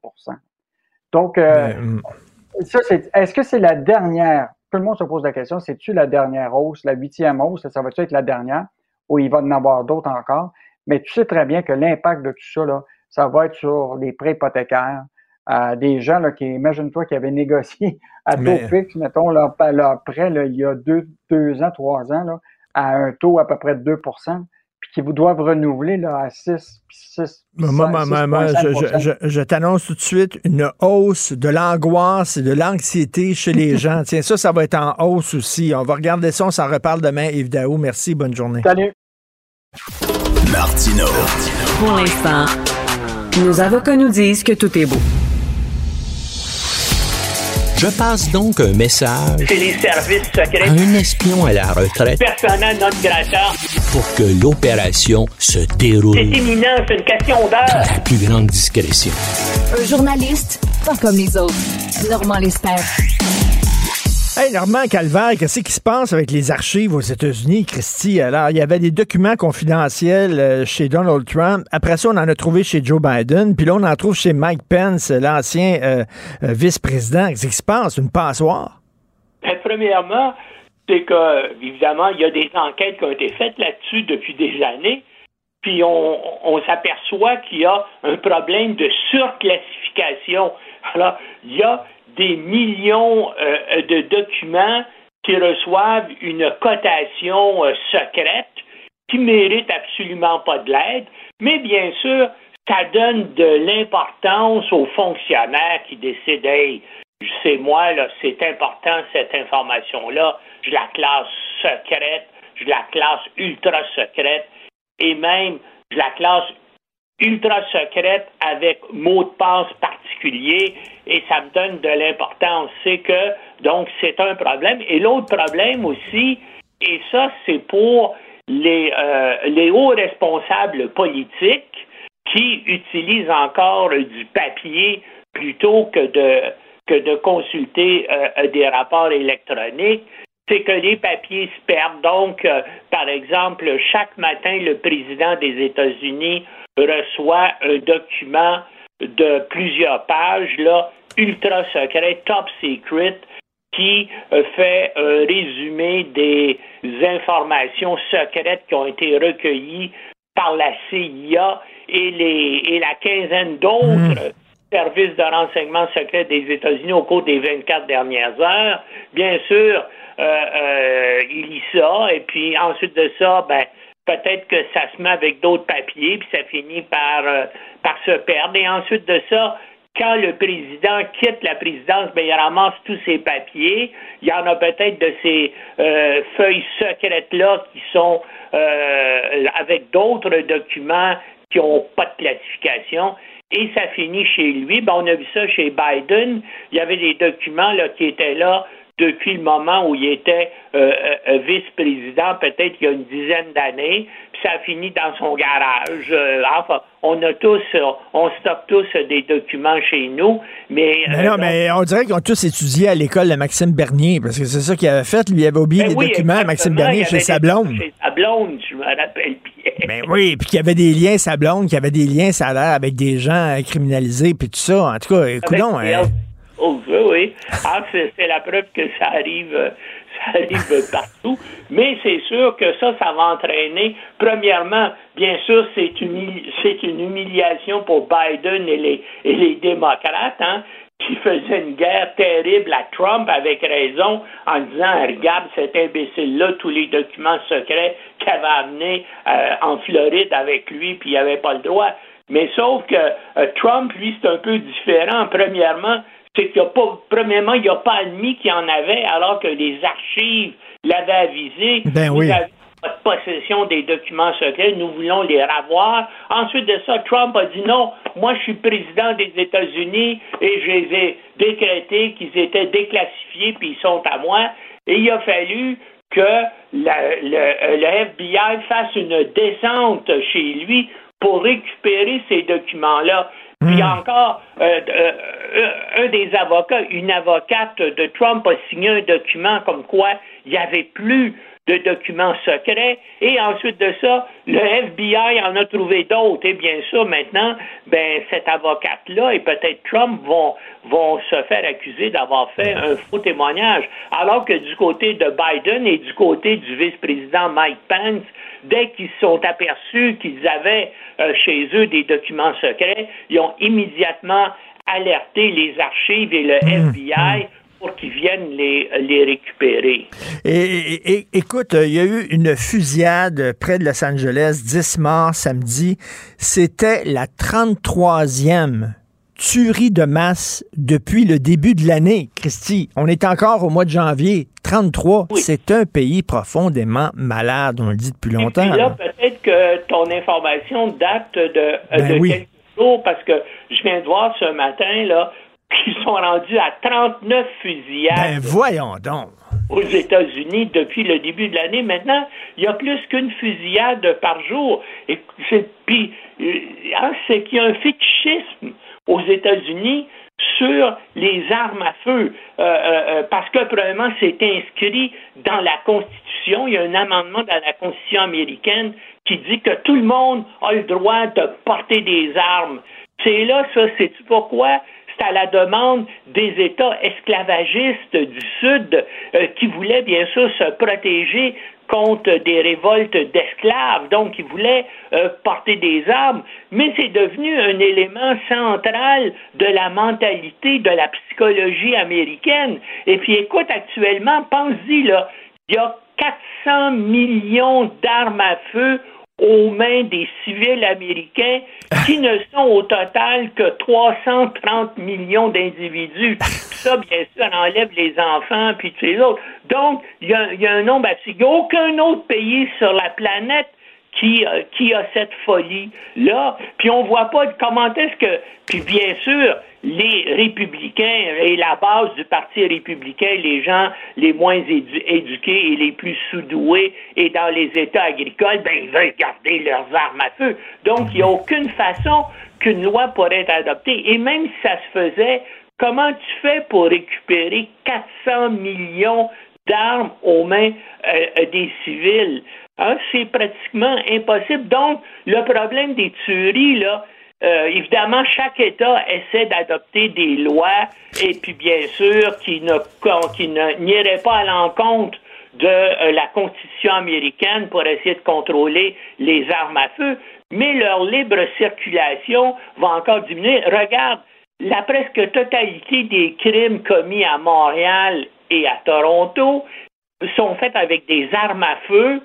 Donc, euh, hmm. ça, c'est, est-ce que c'est la dernière? Tout le monde se pose la question, c'est-tu la dernière hausse, la huitième hausse? Ça va-tu être la dernière? Ou il va y en avoir d'autres encore? Mais tu sais très bien que l'impact de tout ça, là, ça va être sur les prêts hypothécaires, à des gens là, qui, imagine-toi, qui avaient négocié à taux fixe, mettons, leur, leur prêt là, il y a deux, deux ans, trois ans, là, à un taux à peu près de 2% puis qui vous doivent renouveler là, à 6 6 moi, je t'annonce tout de suite une hausse de l'angoisse et de l'anxiété chez les gens. Tiens, ça, ça va être en hausse aussi. On va regarder ça, on s'en reparle demain. Yves Daou, merci, bonne journée. Salut. Martino. Pour l'instant, nos avocats nous disent que tout est beau. Je passe donc un message C'est les services secrets. à un espion à la retraite Personnel non grata. pour que l'opération se déroule C'est imminent, c'est une question dans d'heure. la plus grande discrétion. Un journaliste, pas comme les autres. Normand Lester. Hey, Normand Calvaire, qu'est-ce qui se passe avec les archives aux États-Unis, Christy? Alors, il y avait des documents confidentiels euh, chez Donald Trump. Après ça, on en a trouvé chez Joe Biden. Puis là, on en trouve chez Mike Pence, l'ancien euh, euh, vice-président. Qu'est-ce qui se passe? Une passoire? Ben, premièrement, c'est que, évidemment, il y a des enquêtes qui ont été faites là-dessus depuis des années. Puis on, on s'aperçoit qu'il y a un problème de surclassification. Alors, il y a des millions euh, de documents qui reçoivent une cotation euh, secrète qui méritent absolument pas de l'aide, mais bien sûr, ça donne de l'importance aux fonctionnaires qui décident, hey, c'est moi, là, c'est important cette information-là, je la classe secrète, je la classe ultra secrète, et même je la classe ultra secrète avec mot de passe particulier et ça me donne de l'importance. C'est que, donc, c'est un problème. Et l'autre problème aussi, et ça, c'est pour les, euh, hauts responsables politiques qui utilisent encore du papier plutôt que de, que de consulter euh, des rapports électroniques c'est que les papiers se perdent. Donc, euh, par exemple, chaque matin, le président des États-Unis reçoit un document de plusieurs pages, là, ultra secret, top secret, qui euh, fait un résumé des informations secrètes qui ont été recueillies par la CIA et, les, et la quinzaine d'autres services de renseignement secrets des États-Unis au cours des 24 dernières heures. Bien sûr, euh, euh, il lit ça, et puis ensuite de ça, ben, peut-être que ça se met avec d'autres papiers, puis ça finit par, euh, par se perdre. Et ensuite de ça, quand le président quitte la présidence, ben, il ramasse tous ses papiers. Il y en a peut-être de ces euh, feuilles secrètes-là qui sont euh, avec d'autres documents qui n'ont pas de classification. Et ça finit chez lui. Ben, on a vu ça chez Biden. Il y avait des documents là, qui étaient là depuis le moment où il était euh, euh, vice-président, peut-être il y a une dizaine d'années, puis ça a fini dans son garage. Euh, enfin, on a tous, euh, on stocke tous des documents chez nous, mais... Mais non, mais on dirait qu'ils ont tous étudié à l'école de Maxime Bernier, parce que c'est ça qu'il avait fait. Lui, il avait oublié Ben les oui, documents à Maxime Bernier chez sa blonde. Chez sa blonde, je me rappelle bien. Ben oui, puis qu'il y avait des liens, sa blonde, qu'il y avait des liens, l'air, avec des gens euh, criminalisés, puis tout ça. En tout cas, écoutons. Oh, oui, oui. Ah, c'est la preuve que ça arrive, euh, ça arrive partout. Mais c'est sûr que ça, ça va entraîner. Premièrement, bien sûr, c'est une, c'est une humiliation pour Biden et les, et les démocrates, hein, qui faisaient une guerre terrible à Trump avec raison en disant regarde cet imbécile-là, tous les documents secrets qu'il avait amenés euh, en Floride avec lui, puis il n'avait pas le droit. Mais sauf que euh, Trump, lui, c'est un peu différent. Premièrement, c'est qu'il n'y a pas, premièrement, il n'y a pas admis qu'il y en avait, alors que les archives l'avaient avisé. Ben Vous oui. de possession des documents secrets, nous voulons les revoir. Ensuite de ça, Trump a dit non, moi je suis président des États-Unis et je les ai décrétés qu'ils étaient déclassifiés puis ils sont à moi. Et il a fallu que la- le, euh, le FBI fasse une descente chez lui pour récupérer ces documents-là. Puis encore, euh, euh, euh, un des avocats, une avocate de Trump a signé un document comme quoi il n'y avait plus de documents secrets. Et ensuite de ça, le FBI en a trouvé d'autres. Et bien sûr, maintenant, ben, cette avocate-là et peut-être Trump vont, vont se faire accuser d'avoir fait un faux témoignage. Alors que du côté de Biden et du côté du vice-président Mike Pence, dès qu'ils se sont aperçus qu'ils avaient euh, chez eux des documents secrets, ils ont immédiatement alerté les archives et le FBI pour qu'ils viennent les, les récupérer. Et, écoute, il y a eu une fusillade près de Los Angeles, 10 morts samedi. C'était la 33e tuerie de masse depuis le début de l'année, Christy. On est encore au mois de janvier. 33, c'est un pays profondément malade, on le dit depuis longtemps. Et là, peut-être que ton information date de, ben quelques jours, parce que je viens de voir ce matin, là, qu'ils sont rendus à 39 fusillades. Ben voyons donc aux États-Unis depuis le début de l'année. Maintenant, il y a plus qu'une fusillade par jour. Et puis, euh, hein, c'est qu'il y a un fétichisme aux États-Unis sur les armes à feu, euh, euh, parce que probablement c'est inscrit dans la Constitution. Il y a un amendement dans la Constitution américaine qui dit que tout le monde a le droit de porter des armes. C'est là, ça, c'est pourquoi? C'est à la demande des États esclavagistes du Sud euh, qui voulaient bien sûr se protéger contre des révoltes d'esclaves, donc ils voulaient euh, porter des armes, mais c'est devenu un élément central de la mentalité, de la psychologie américaine. Et puis écoute, actuellement, pense-y, là, il y a 400 millions d'armes à feu aux mains des civils américains qui ne sont au total que 330 millions d'individus. Ça, bien sûr, enlève les enfants puis tous les autres. Donc, il y a, un nombre assez... Il n'y a aucun autre pays sur la planète qui, euh, qui a cette folie-là. Puis on voit pas comment est-ce que... Puis bien sûr, les républicains et la base du Parti républicain, les gens les moins éduqués et les plus sous-doués et dans les États agricoles, ben, ils veulent garder leurs armes à feu. Donc, il n'y a aucune façon qu'une loi pourrait être adoptée. Et même si ça se faisait, comment tu fais pour récupérer 400 millions d'armes aux mains euh, des civils? Hein? C'est pratiquement impossible. Donc, le problème des tueries, là, euh, évidemment, chaque État essaie d'adopter des lois et puis bien sûr qui ne qui n'iraient pas à l'encontre de euh, la Constitution américaine pour essayer de contrôler les armes à feu, mais leur libre circulation va encore diminuer. Regarde, la presque totalité des crimes commis à Montréal et à Toronto sont faites avec des armes à feu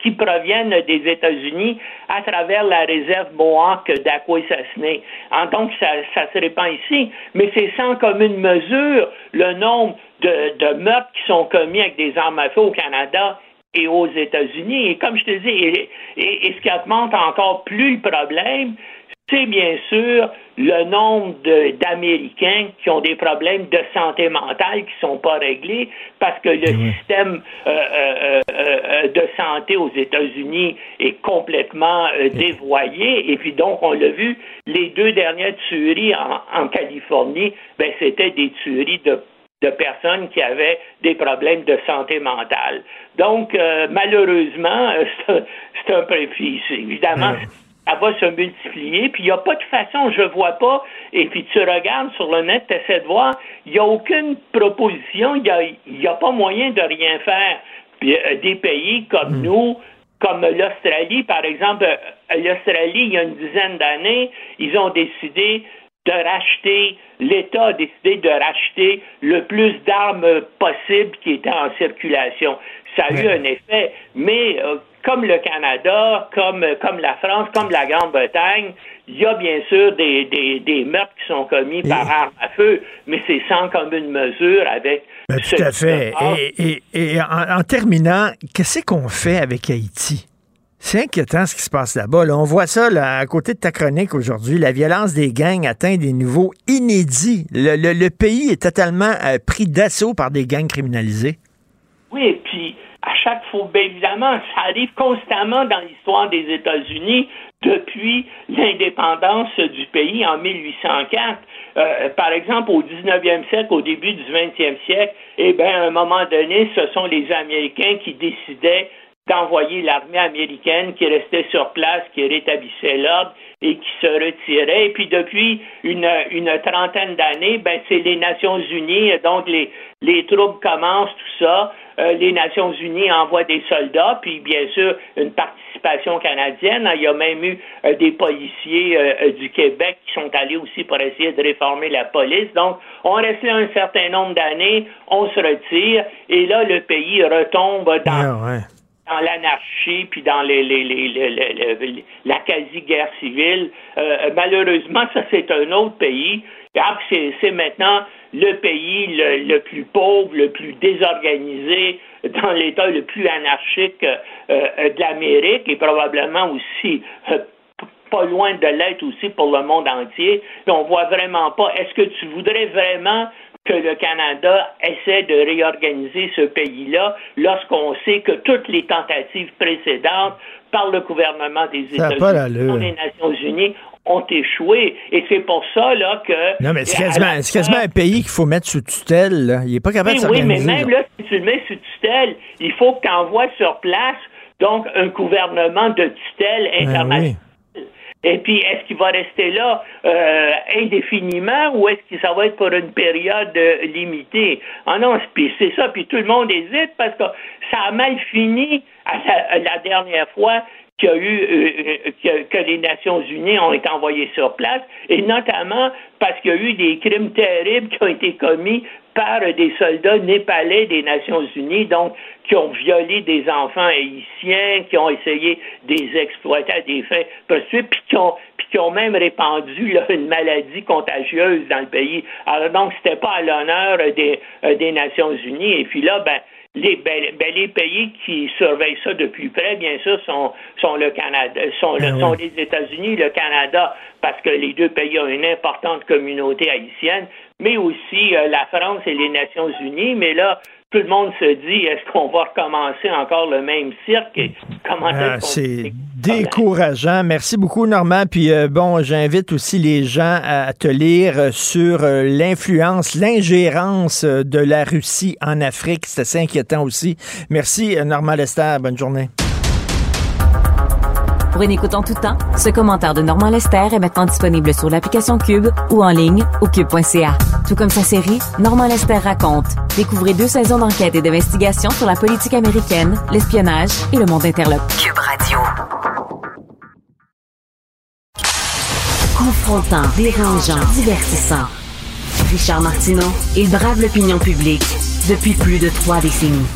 qui proviennent des États-Unis à travers la réserve Mohawk d'Aquasasne. Donc, ça, ça se répand ici, mais c'est sans commune mesure le nombre de, meurtres qui sont commis avec des armes à feu au Canada et aux États-Unis. Et comme je te dis, et ce qui augmente encore plus le problème, c'est bien sûr le nombre d'Américains qui ont des problèmes de santé mentale qui ne sont pas réglés parce que le système euh, euh, euh, de santé aux États-Unis est complètement dévoyé. Et puis donc, on l'a vu, les deux dernières tueries en, Californie, ben, c'était des tueries de de personnes qui avaient des problèmes de santé mentale. Donc, malheureusement, c'est un, préfice. Évidemment, ça va se multiplier. Puis il n'y a pas de façon, je vois pas. Et puis tu regardes sur le net, tu essaies de voir, il n'y a aucune proposition, il n'y a, a, pas moyen de rien faire. Puis, euh, des pays comme hmm. nous, comme l'Australie, par exemple, euh, l'Australie, il y a une dizaine d'années, ils ont décidé de racheter, l'État a décidé de racheter le plus d'armes possible qui étaient en circulation. Ça a eu un effet, mais euh, comme le Canada, comme, comme la France, comme la Grande-Bretagne, il y a bien sûr des, des, meurtres qui sont commis par arme à feu, mais c'est sans commune mesure avec. Ben, tout à fait. Et, et, en, terminant, qu'est-ce qu'on fait avec Haïti? C'est inquiétant ce qui se passe là-bas. On voit ça là, à côté de ta chronique aujourd'hui. La violence des gangs atteint des niveaux inédits. Le, pays est totalement euh, pris d'assaut par des gangs criminalisés. Oui, puis à chaque fois, bien évidemment, ça arrive constamment dans l'histoire des États-Unis depuis l'indépendance du pays en 1804. Euh, par exemple, au 19e siècle, au début du 20e siècle, eh bien, à un moment donné, ce sont les Américains qui décidaient d'envoyer l'armée américaine qui restait sur place, qui rétablissait l'ordre et qui se retirait. Et puis depuis une, une trentaine d'années, ben, c'est les Nations Unies, donc les, les troupes commencent tout ça. Euh, les Nations Unies envoient des soldats, puis bien sûr une participation canadienne. Il y a même eu euh, des policiers euh, du Québec qui sont allés aussi pour essayer de réformer la police. Donc, on reste là un certain nombre d'années, on se retire, et là, le pays retombe dans... Ah, dans l'anarchie puis dans les, les, les, la quasi-guerre civile. malheureusement, ça c'est un autre pays. C'est maintenant le pays le, plus pauvre, le plus désorganisé, dans l'État le plus anarchique euh, euh, de l'Amérique et probablement aussi euh, pas loin de l'être aussi pour le monde entier. On on voit vraiment pas. Est-ce que tu voudrais vraiment que le Canada essaie de réorganiser ce pays-là lorsqu'on sait que toutes les tentatives précédentes par le gouvernement des États-Unis, les Nations Unies, ont échoué. Et c'est pour ça là, que... Non, mais c'est quasiment, un pays qu'il faut mettre sous tutelle. Il n'est pas capable de s'organiser. Oui, mais même là, si tu le mets sous tutelle, il faut que tu envoies sur place donc un gouvernement de tutelle ben internationale. Et puis, est-ce qu'il va rester là euh, indéfiniment ou est-ce que ça va être pour une période euh, limitée? Ah non, c'est ça, puis tout le monde hésite parce que ça a mal fini la dernière fois qu'il y a eu euh, euh, que, les Nations Unies ont été envoyées sur place, et notamment parce qu'il y a eu des crimes terribles qui ont été commis par des soldats népalais des Nations Unies, donc qui ont violé des enfants haïtiens, qui ont essayé de les exploiter à des fins prostituées, puis qui ont puis qui ont même répandu là, une maladie contagieuse dans le pays. Alors donc, c'était pas à l'honneur des, euh, des Nations Unies. Et puis là, ben, les, ben, ben, les pays qui surveillent ça de plus près, bien sûr, sont, sont le Canada, sont, le, ah sont les États-Unis, le Canada, parce que les deux pays ont une importante communauté haïtienne, mais aussi euh, la France et les Nations Unies. Mais là, tout le monde se dit est-ce qu'on va recommencer encore le même cirque? Et comment ah, c'est décourageant. Merci beaucoup Normand puis euh, bon, j'invite aussi les gens à te lire euh, sur euh, l'influence, l'ingérence de la Russie en Afrique, c'est assez inquiétant aussi. Merci Normand Lester, bonne journée. Pour une en tout temps, ce commentaire de Normand Lester est maintenant disponible sur l'application Cube ou en ligne au cube.ca. Tout comme sa série, Normand Lester raconte. Découvrez deux saisons d'enquête et d'investigation sur la politique américaine, l'espionnage et le monde interlope. Cube Radio. Confrontant, dérangeant, divertissant. Richard Martineau, il brave l'opinion publique depuis plus de trois décennies.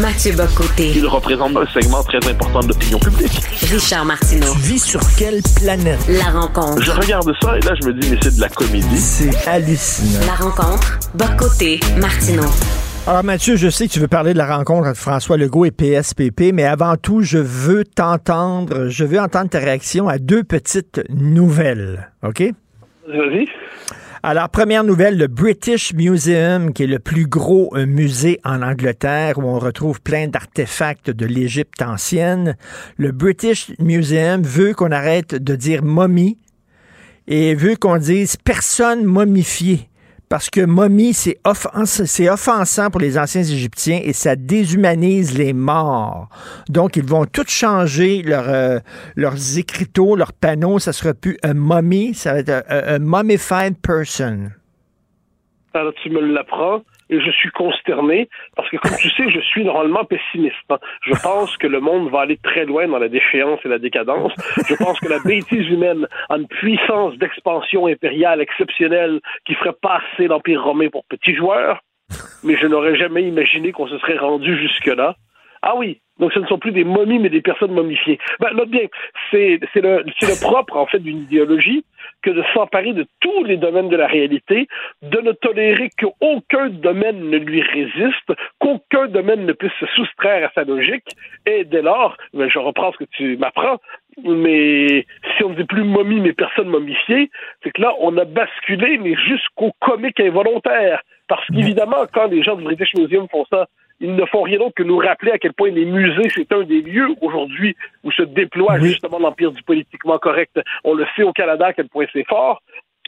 Mathieu Bocoté. Il représente un segment très important de l'opinion publique. Richard Martineau. Tu vis sur quelle planète? La rencontre. Je regarde ça et là, je me dis, mais c'est de la comédie. C'est hallucinant. La rencontre. Bocoté. Martineau. Alors Mathieu, je sais que tu veux parler de la rencontre entre François Legault et PSPP, mais avant tout, je veux t'entendre, je veux entendre ta réaction à deux petites nouvelles, OK? Vas-y. Alors, première nouvelle, le British Museum, qui est le plus gros euh, musée en Angleterre où on retrouve plein d'artefacts de l'Égypte ancienne. Le British Museum veut qu'on arrête de dire momie et veut qu'on dise personne momifiée parce que momie, c'est offensant pour les anciens Égyptiens et ça déshumanise les morts. Donc, ils vont tous changer leur, euh, leurs écriteaux, leurs panneaux. Ça sera plus un momie, ça va être un, mummified person. Alors, tu me l'apprends je suis consterné parce que, comme tu sais, je suis normalement pessimiste. Hein. Je pense que le monde va aller très loin dans la déchéance et la décadence. Je pense que la bêtise humaine a une puissance d'expansion impériale exceptionnelle qui ferait passer l'Empire romain pour petit joueur, mais je n'aurais jamais imaginé qu'on se serait rendu jusque-là. Ah oui, donc ce ne sont plus des momies, mais des personnes momifiées. Ben, note bien, c'est le, le propre, en fait, d'une idéologie que de s'emparer de tous les domaines de la réalité, de ne tolérer qu'aucun domaine ne lui résiste, qu'aucun domaine ne puisse se soustraire à sa logique, et dès lors, ben, je reprends ce que tu m'apprends, mais si on ne dit plus momie mais personne momifiée, c'est que là, on a basculé, mais jusqu'au comique involontaire. Parce qu'évidemment, quand les gens du British Museum font ça, ils ne font rien d'autre que nous rappeler à quel point les musées, c'est un des lieux aujourd'hui où se déploie justement l'empire du politiquement correct. On le sait au Canada à quel point c'est fort.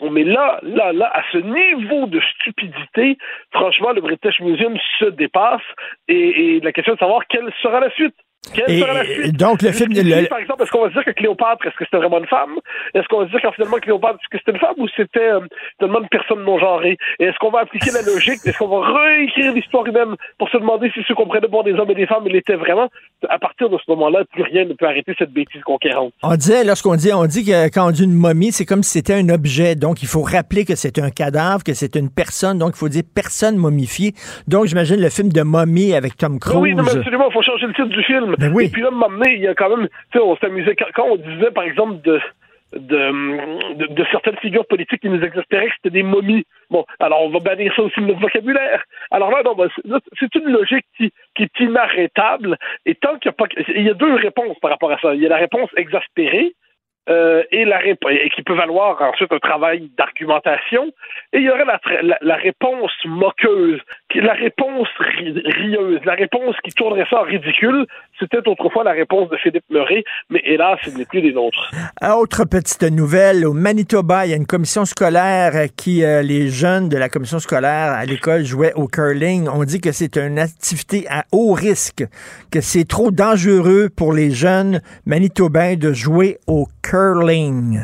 Mais là, là, là, à ce niveau de stupidité, franchement, le British Museum se dépasse et, et la question est de savoir quelle sera la suite. Quelle Et- sera la suite? donc, le film- le- Par exemple, est-ce qu'on va dire que Cléopâtre, est-ce que c'était vraiment une femme? Est-ce qu'on va dire qu'en finalement Cléopâtre, est-ce que c'était une femme ou c'était euh, finalement une personne non genrée? Et est-ce qu'on va appliquer la logique? Est-ce qu'on va réécrire l'histoire humaine pour se demander si ceux qu'on prenait pour des hommes et des femmes, ils l'étaient vraiment? À partir de ce moment-là, plus rien ne peut arrêter cette bêtise conquérante. On disait, lorsqu'on dit, on dit que quand on dit une momie, c'est comme si c'était un objet. Donc, il faut rappeler que c'est un cadavre, que c'est une personne. Donc, il faut dire personne momifiée. Donc, j'imagine le film de momie avec Tom Cruise. Oui, non, mais absolument, il faut changer le titre du film. Ben oui. Et puis là, m'amener, il y a quand même, tu sais, on s'amusait quand, on disait, par exemple, de, de, certaines figures politiques qui nous exaspéraient que c'était des momies. Bon, alors on va bannir ça aussi de notre vocabulaire. Alors là, non, ben, c'est- une logique qui, qui est inarrêtable. Et tant qu'il n'y a pas, il y a deux réponses par rapport à ça. Il y a la réponse exaspérée. euh, et, qui peut valoir ensuite un travail d'argumentation. Et il y aurait la, réponse moqueuse, la réponse ri- rieuse, la réponse qui tournerait ça en ridicule. C'était autrefois la réponse de Philippe Murray, mais hélas, ce n'est plus des nôtres. Autre petite nouvelle, au Manitoba, il y a une commission scolaire qui, euh, les jeunes de la commission scolaire à l'école jouaient au curling. On dit que c'est une activité à haut risque, que c'est trop dangereux pour les jeunes manitobains de jouer au curling.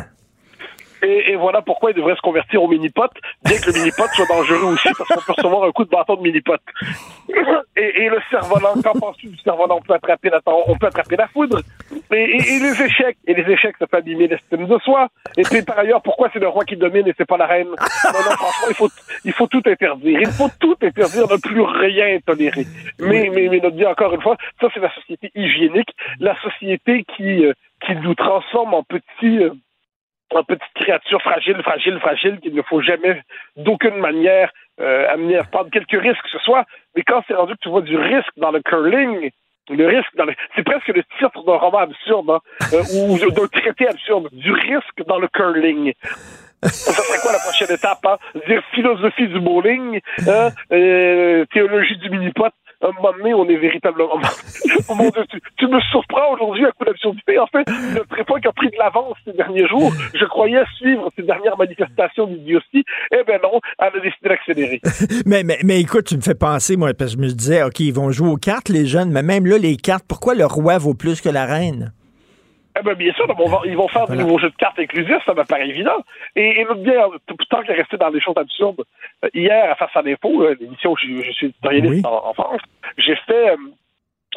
Et, et voilà pourquoi il devrait se convertir au mini-pot, bien que le mini-pot soit dangereux aussi, parce qu'on peut recevoir un coup de bâton de mini-pot. Et, et le cerf-volant, qu'en penses-tu du cerf-volant? On peut attraper la, on peut attraper la foudre. Et, et- les échecs, et les échecs, ça peut abîmer l'estime de soi. Et puis, par ailleurs, pourquoi c'est le roi qui domine et c'est pas la reine? Non, non, franchement, il faut, il faut tout interdire. Il faut tout interdire, ne plus rien tolérer. Mais, mais, mais notre dit encore une fois, ça, c'est la société hygiénique, la société qui, euh, qui nous transforme en petits, euh, en petites créatures fragiles, fragiles, fragiles, qu'il ne faut jamais, d'aucune manière, euh, amener à prendre quelques risques que ce soit. Mais quand c'est rendu que tu vois du risque dans le curling, le risque dans le... C'est presque le titre d'un roman absurde, hein, euh, ou d'un traité absurde, du risque dans le curling. Ça serait quoi la prochaine étape? Hein? Dire philosophie du bowling, hein? Euh, théologie du mini-pot. Un moment donné, on est véritablement... oh mon Dieu, tu, tu me surprends aujourd'hui à coup d'absurdité. En fait, notre époque a pris de l'avance ces derniers jours. Je croyais suivre ces dernières manifestations d'idiotie. Eh ben non, elle a décidé d'accélérer. mais, mais, mais écoute, tu me fais penser, moi, parce que je me disais, OK, ils vont jouer aux cartes, les jeunes, mais même là, les cartes, pourquoi le roi vaut plus que la reine? Eh ben, bien sûr, donc, on va- ils vont faire des nouveaux jeux de cartes inclusifs, ça me paraît évident. Et, et bien, tant qu'à rester dans des choses absurdes, euh, hier, à Face à l'impôt, euh, l'émission où je, je suis éditorialiste en, en France, j'ai fait euh,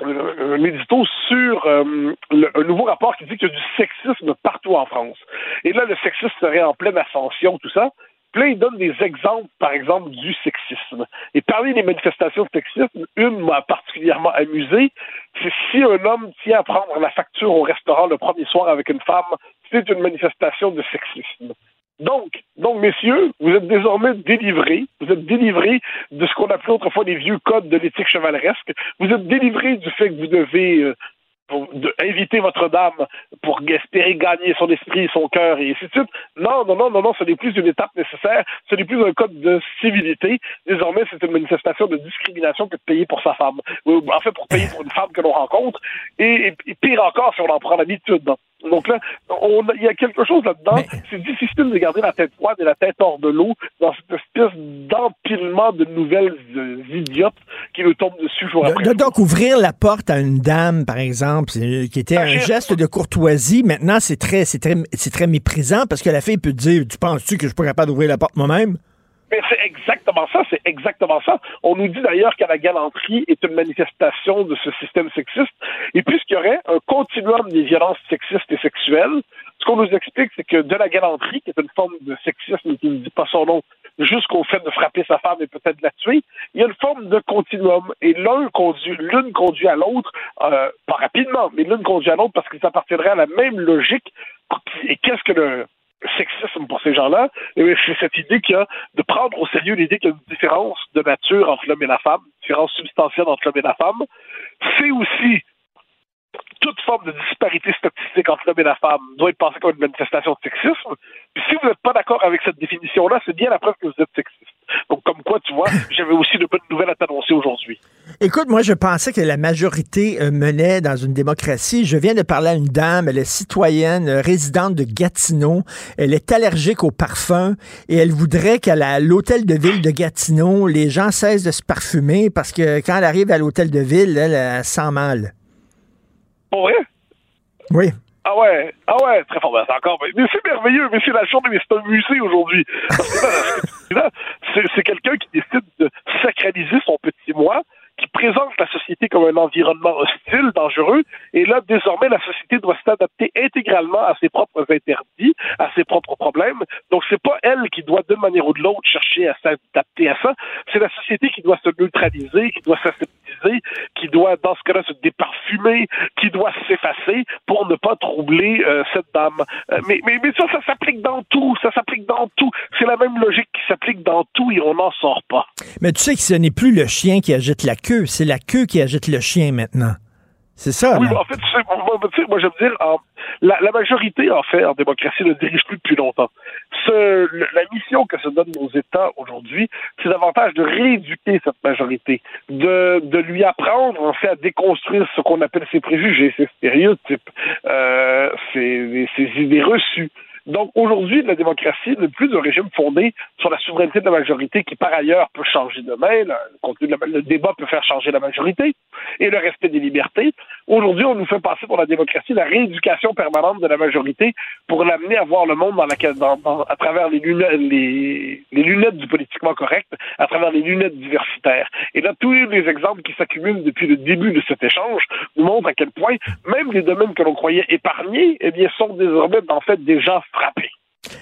un, un édito sur euh, le- un nouveau rapport qui dit qu'il y a du sexisme partout en France. Et là, le sexisme serait en pleine ascension, tout ça. Là, il donne des exemples, par exemple, du sexisme. Et parmi les manifestations de sexisme, une m'a particulièrement amusé, c'est si un homme tient à prendre la facture au restaurant le premier soir avec une femme, c'est une manifestation de sexisme. Donc, donc, messieurs, vous êtes désormais délivrés. Vous êtes délivrés de ce qu'on appelait autrefois les vieux codes de l'éthique chevaleresque. Vous êtes délivrés du fait que vous devez euh, de- inviter votre dame pour espérer gagner son esprit, son cœur et ainsi de suite. Non, non, non, non, non, ce n'est plus une étape nécessaire. Ce n'est plus un code de civilité. Désormais, c'est une manifestation de discrimination que de payer pour sa femme. Ou, En fait, pour payer pour une femme que l'on rencontre. Et- et pire encore, si on en prend l'habitude. Donc là, il y a quelque chose là-dedans. C'est difficile de garder la tête froide et la tête hors de l'eau dans cette espèce d'empilement de nouvelles euh, idiotes qui nous tombent dessus jour après De- donc, ouvrir la porte à une dame, par exemple, c'est- qui était un geste de courtoisie, maintenant, c'est très, c'est très, c'est très méprisant parce que la fille peut dire, tu penses-tu que je suis pas capable d'ouvrir la porte moi-même? Mais c'est exactement ça, c'est exactement ça. On nous dit d'ailleurs que la galanterie est une manifestation de ce système sexiste. Et puisqu'il y aurait un continuum des violences sexistes et sexuelles, ce qu'on nous explique, c'est que de la galanterie, qui est une forme de sexisme qui ne dit pas son nom, jusqu'au fait de frapper sa femme et peut-être la tuer, il y a une forme de continuum. Et l'un conduit, l'une conduit à l'autre, euh, pas rapidement, mais l'une conduit à l'autre parce qu'ils appartiendraient à la même logique. Et qu'est-ce que le sexisme pour ces gens-là, c'est cette idée qu'il y a de prendre au sérieux l'idée qu'il y a une différence de nature entre l'homme et la femme, une différence substantielle entre l'homme et la femme. C'est aussi toute forme de disparité statistique entre l'homme et la femme doit être pensée comme une manifestation de sexisme. Puis si vous n'êtes pas d'accord avec cette définition-là, c'est bien la preuve que vous êtes sexiste. Donc comme quoi, tu vois, j'avais aussi de bonnes nouvelles à t'annoncer aujourd'hui. Écoute, moi, je pensais que la majorité euh, menait dans une démocratie. Je viens de parler à une dame, elle est citoyenne, euh, résidente de Gatineau. Elle est allergique au parfum et elle voudrait qu'à l'hôtel de ville de Gatineau, les gens cessent de se parfumer parce que quand elle arrive à l'hôtel de ville, elle, elle sent mal. Pour vrai? Oui. Ah ouais, ah ouais, très fort. Ben, c'est encore, mais c'est merveilleux, mais c'est la journée, mais c'est un musée aujourd'hui. C'est, quelqu'un qui décide de sacraliser son petit moi, qui présente la société comme un environnement hostile, dangereux, et là, désormais, la société doit s'adapter intégralement à ses propres interdits, à ses propres problèmes. Donc, c'est pas elle qui doit, d'une manière ou de l'autre, chercher à s'adapter à ça. C'est la société qui doit se neutraliser, qui doit qui doit, dans ce cas-là, se déparfumer, qui doit s'effacer pour ne pas troubler euh, cette dame. Euh, mais, mais, mais ça, ça s'applique dans tout. Ça s'applique dans tout. C'est la même logique qui s'applique dans tout et on n'en sort pas. Mais tu sais que ce n'est plus le chien qui agite la queue, c'est la queue qui agite le chien maintenant. C'est ça. Oui, mais en fait, tu sais, moi, tu sais, moi, j'aime dire, en- la, la majorité, en fait, en démocratie, ne dirige plus depuis longtemps. Ce, la mission que se donnent nos États aujourd'hui, c'est davantage de rééduquer cette majorité, de, de lui apprendre, en fait, à déconstruire ce qu'on appelle ses préjugés, ses stéréotypes, euh, ses, ses idées reçues. Donc aujourd'hui, la démocratie n'est plus un régime fondé sur la souveraineté de la majorité qui, par ailleurs, peut changer de la- le débat peut faire changer la majorité et le respect des libertés. Aujourd'hui, on nous fait passer pour la démocratie la rééducation permanente de la majorité pour l'amener à voir le monde dans dans- dans- à travers les lunettes, les, les lunettes du politiquement correct, à travers les lunettes diversitaires. Et là, tous les exemples qui s'accumulent depuis le début de cet échange nous montrent à quel point même les domaines que l'on croyait épargnés, eh bien, sont désormais en fait déjà frappés.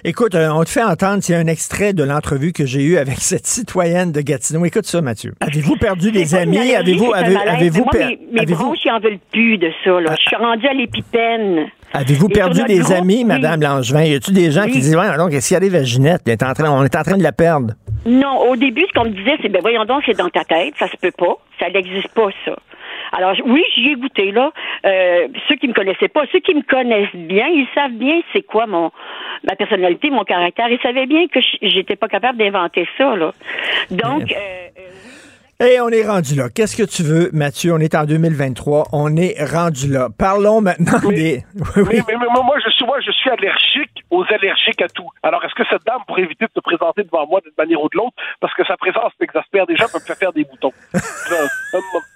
Écoute, euh, on te fait entendre, c'est un extrait de l'entrevue que j'ai eue avec cette citoyenne de Gatineau. Écoute ça, Mathieu. Avez-vous perdu des amis? Avez-vous avez, malaise. avez-vous Moi, per- mes, mes bronches, ils en veulent plus de ça. Là. Je suis rendue à l'épipène. Avez-vous perdu des groupe, amis, oui. Madame Langevin? Y a-tu des gens qui disent, ouais, donc, qu'est-ce qui arrive à Ginette? Elle est en train- on est en train de la perdre. Non, au début, ce qu'on me disait, c'est ben voyons donc, c'est dans ta tête, ça se peut pas, ça n'existe pas ça. Alors oui, j'y ai goûté là. Euh, ceux qui me connaissaient pas, ceux qui me connaissent bien, ils savent bien c'est quoi mon ma personnalité, mon caractère. Ils savaient bien que j'étais pas capable d'inventer ça là. Donc euh, Et on est rendu là. Qu'est-ce que tu veux, Mathieu? On est en 2023. On est rendu là. Parlons maintenant des. Oui, oui. Mais, mais- mais moi, je suis, moi, je suis allergique aux allergiques à tout. Alors, est-ce que cette dame pourrait éviter de se présenter devant moi d'une manière ou de l'autre? Parce que sa présence m'exaspère déjà, peut me faire faire des boutons?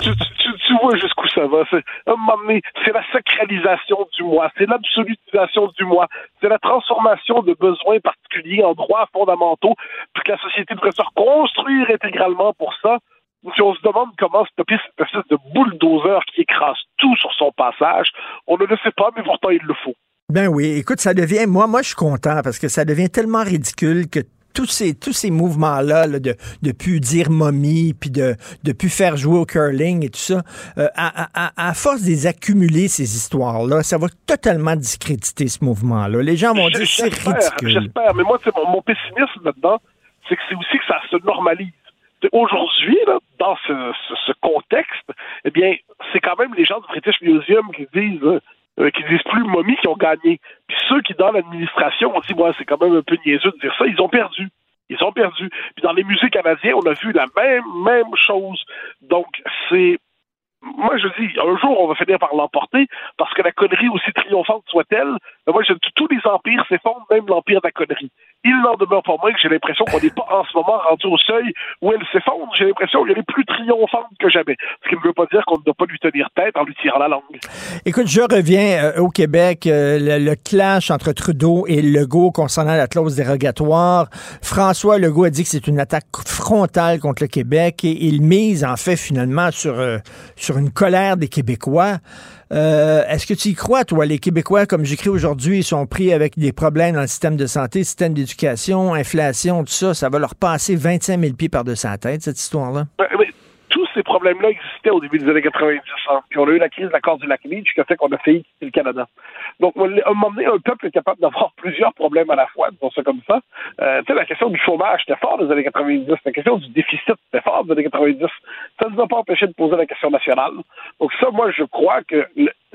Tu vois jusqu'où ça va. C'est, un moment donné, c'est la sacralisation du moi, c'est l'absolutisation du moi, c'est la transformation de besoins particuliers en droits fondamentaux, puis que la société devrait se reconstruire intégralement pour ça. Si on se demande comment stopper cette espèce de bulldozer qui écrase tout sur son passage, on ne le sait pas, mais pourtant il le faut. Ben oui, écoute, ça devient. Moi, moi, je suis content parce que ça devient tellement ridicule que tous ces, tous ces mouvements-là, là, de, de plus dire momie, puis de, de plus faire jouer au curling et tout ça, euh, à, à- à force de les accumuler, ces histoires-là, ça va totalement discréditer ce mouvement-là. Les gens vont dire c'est ridicule. J'espère, mais moi, tu sais, mon, mon pessimisme là-dedans, c'est que c'est aussi que ça se normalise. Aujourd'hui, là, dans ce, ce, ce contexte, eh bien, c'est quand même les gens du British Museum qui disent euh, qui disent plus momie qui ont gagné. Puis ceux qui, dans l'administration, ont dit, moi, c'est quand même un peu niaiseux de dire ça, ils ont perdu. Ils ont perdu. Puis dans les musées canadiens, on a vu la même, même chose. Donc, c'est moi, je dis, un jour, on va finir par l'emporter, parce que la connerie, aussi triomphante soit-elle, moi, je tous les empires s'effondrent, même l'empire de la connerie. Il n'en demeure pas moins que j'ai l'impression qu'on n'est pas en ce moment rendu au seuil où elle s'effondre. J'ai l'impression qu'elle est plus triomphante que jamais. Ce qui ne veut pas dire qu'on ne doit pas lui tenir tête en lui tirant la langue. Écoute, je reviens euh, au Québec, euh, le, clash entre Trudeau et Legault concernant la clause dérogatoire. François Legault a dit que c'est une attaque frontale contre le Québec et il mise en fait finalement sur, euh, sur une colère des Québécois. Euh, Est-ce que tu y crois, toi? Les Québécois, comme j'écris aujourd'hui, ils sont pris avec des problèmes dans le système de santé, système d'éducation, inflation, tout ça. Ça va leur passer 25 000 pieds par-dessus la tête, cette histoire-là. Mais tous ces problèmes-là existaient au début des années 90. hein. Puis on a eu la crise de l'accord du lac Meach qui a fait qu'on a failli quitter le Canada. Donc, à un moment donné, un peuple est capable d'avoir plusieurs problèmes à la fois, disons ça comme ça. Euh, tu sais, la question du chômage, c'était fort dans les années 90. La question du déficit, c'était fort dans les années 90. Ça ne nous a pas empêché de poser la question nationale. Donc ça, moi, je crois que...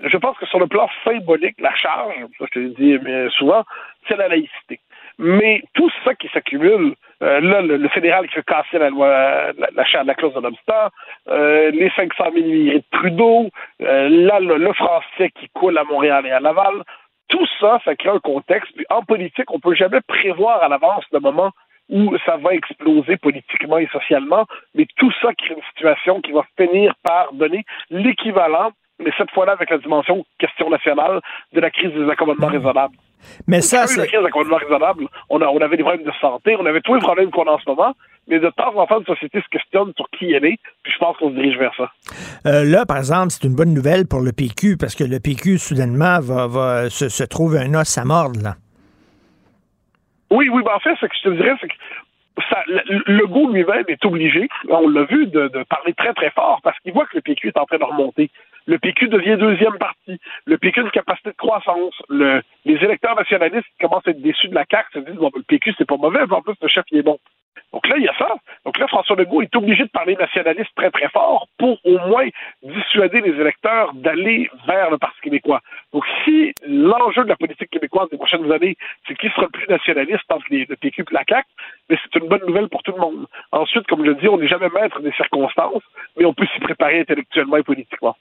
je pense que sur le plan symbolique, la charge, ça je te le dis souvent, c'est la laïcité. Mais tout ça qui s'accumule, euh, là, le, le fédéral qui veut casser la loi, la, la, la clause de l'Obstat, euh, les 500 000 immigrés de Trudeau, euh, là, le, le français qui coule à Montréal et à Laval, tout ça, ça crée un contexte. Puis en politique, on peut jamais prévoir à l'avance le moment où ça va exploser politiquement et socialement, mais tout ça crée une situation qui va finir par donner l'équivalent mais cette fois-là avec la dimension question nationale de la crise des accommodements raisonnables. Mais ça, c'est... on, a, on avait des problèmes de santé, on avait tous les problèmes qu'on a en ce moment, mais de temps en temps, la société se questionne sur qui elle est, puis je pense qu'on se dirige vers ça. Euh, là, par exemple, c'est une bonne nouvelle pour le PQ, parce que le PQ, soudainement, va, va se, se trouve un os à mordre, là. Oui, oui, ben en fait, ce que je te dirais, c'est que ça, le, le goût lui-même est obligé, on l'a vu, de, de, parler très très fort parce qu'il voit que le PQ est en train de remonter. Le PQ devient deuxième parti. Le PQ a une capacité de croissance. Le, les électeurs nationalistes commencent à être déçus de la carte, se disent bon, le PQ c'est pas mauvais, en plus le chef il est bon. Donc là, il y a ça. Donc là, François Legault est obligé de parler nationaliste très, très fort pour au moins dissuader les électeurs d'aller vers le Parti québécois. Donc si l'enjeu de la politique québécoise des prochaines années, c'est qui sera le plus nationaliste entre les, le PQ et la CAQ, mais c'est une bonne nouvelle pour tout le monde. Ensuite, comme je le dis, on n'est jamais maître des circonstances, mais on peut s'y préparer intellectuellement et politiquement.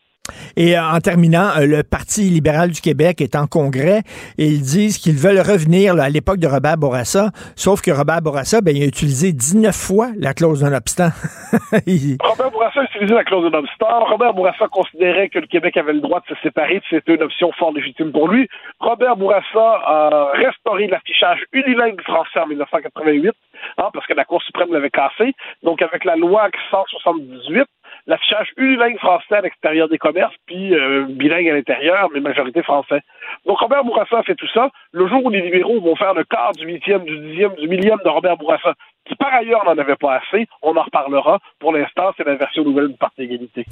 Et en terminant, euh, le Parti libéral du Québec est en congrès et ils disent qu'ils veulent revenir à l'époque de Robert Bourassa, sauf que Robert Bourassa, ben, il a utilisé 19 fois la clause d'un obstant. Robert Bourassa a utilisé la clause d'un obstant. Robert Bourassa considérait que le Québec avait le droit de se séparer, c'était une option fort légitime pour lui. Robert Bourassa a restauré l'affichage unilingue français en 1988, hein, parce que la Cour suprême l'avait cassé. Donc, avec la loi 178, l'affichage unilingue français à l'extérieur des commerces, puis euh, bilingue à l'intérieur, mais majorité français. Donc Robert Bourassa a fait tout ça. Le jour où les libéraux vont faire le quart du huitième, du dixième, du millième de Robert Bourassa, qui par ailleurs n'en avait pas assez, on en reparlera. Pour l'instant, c'est la version nouvelle du Parti égalité.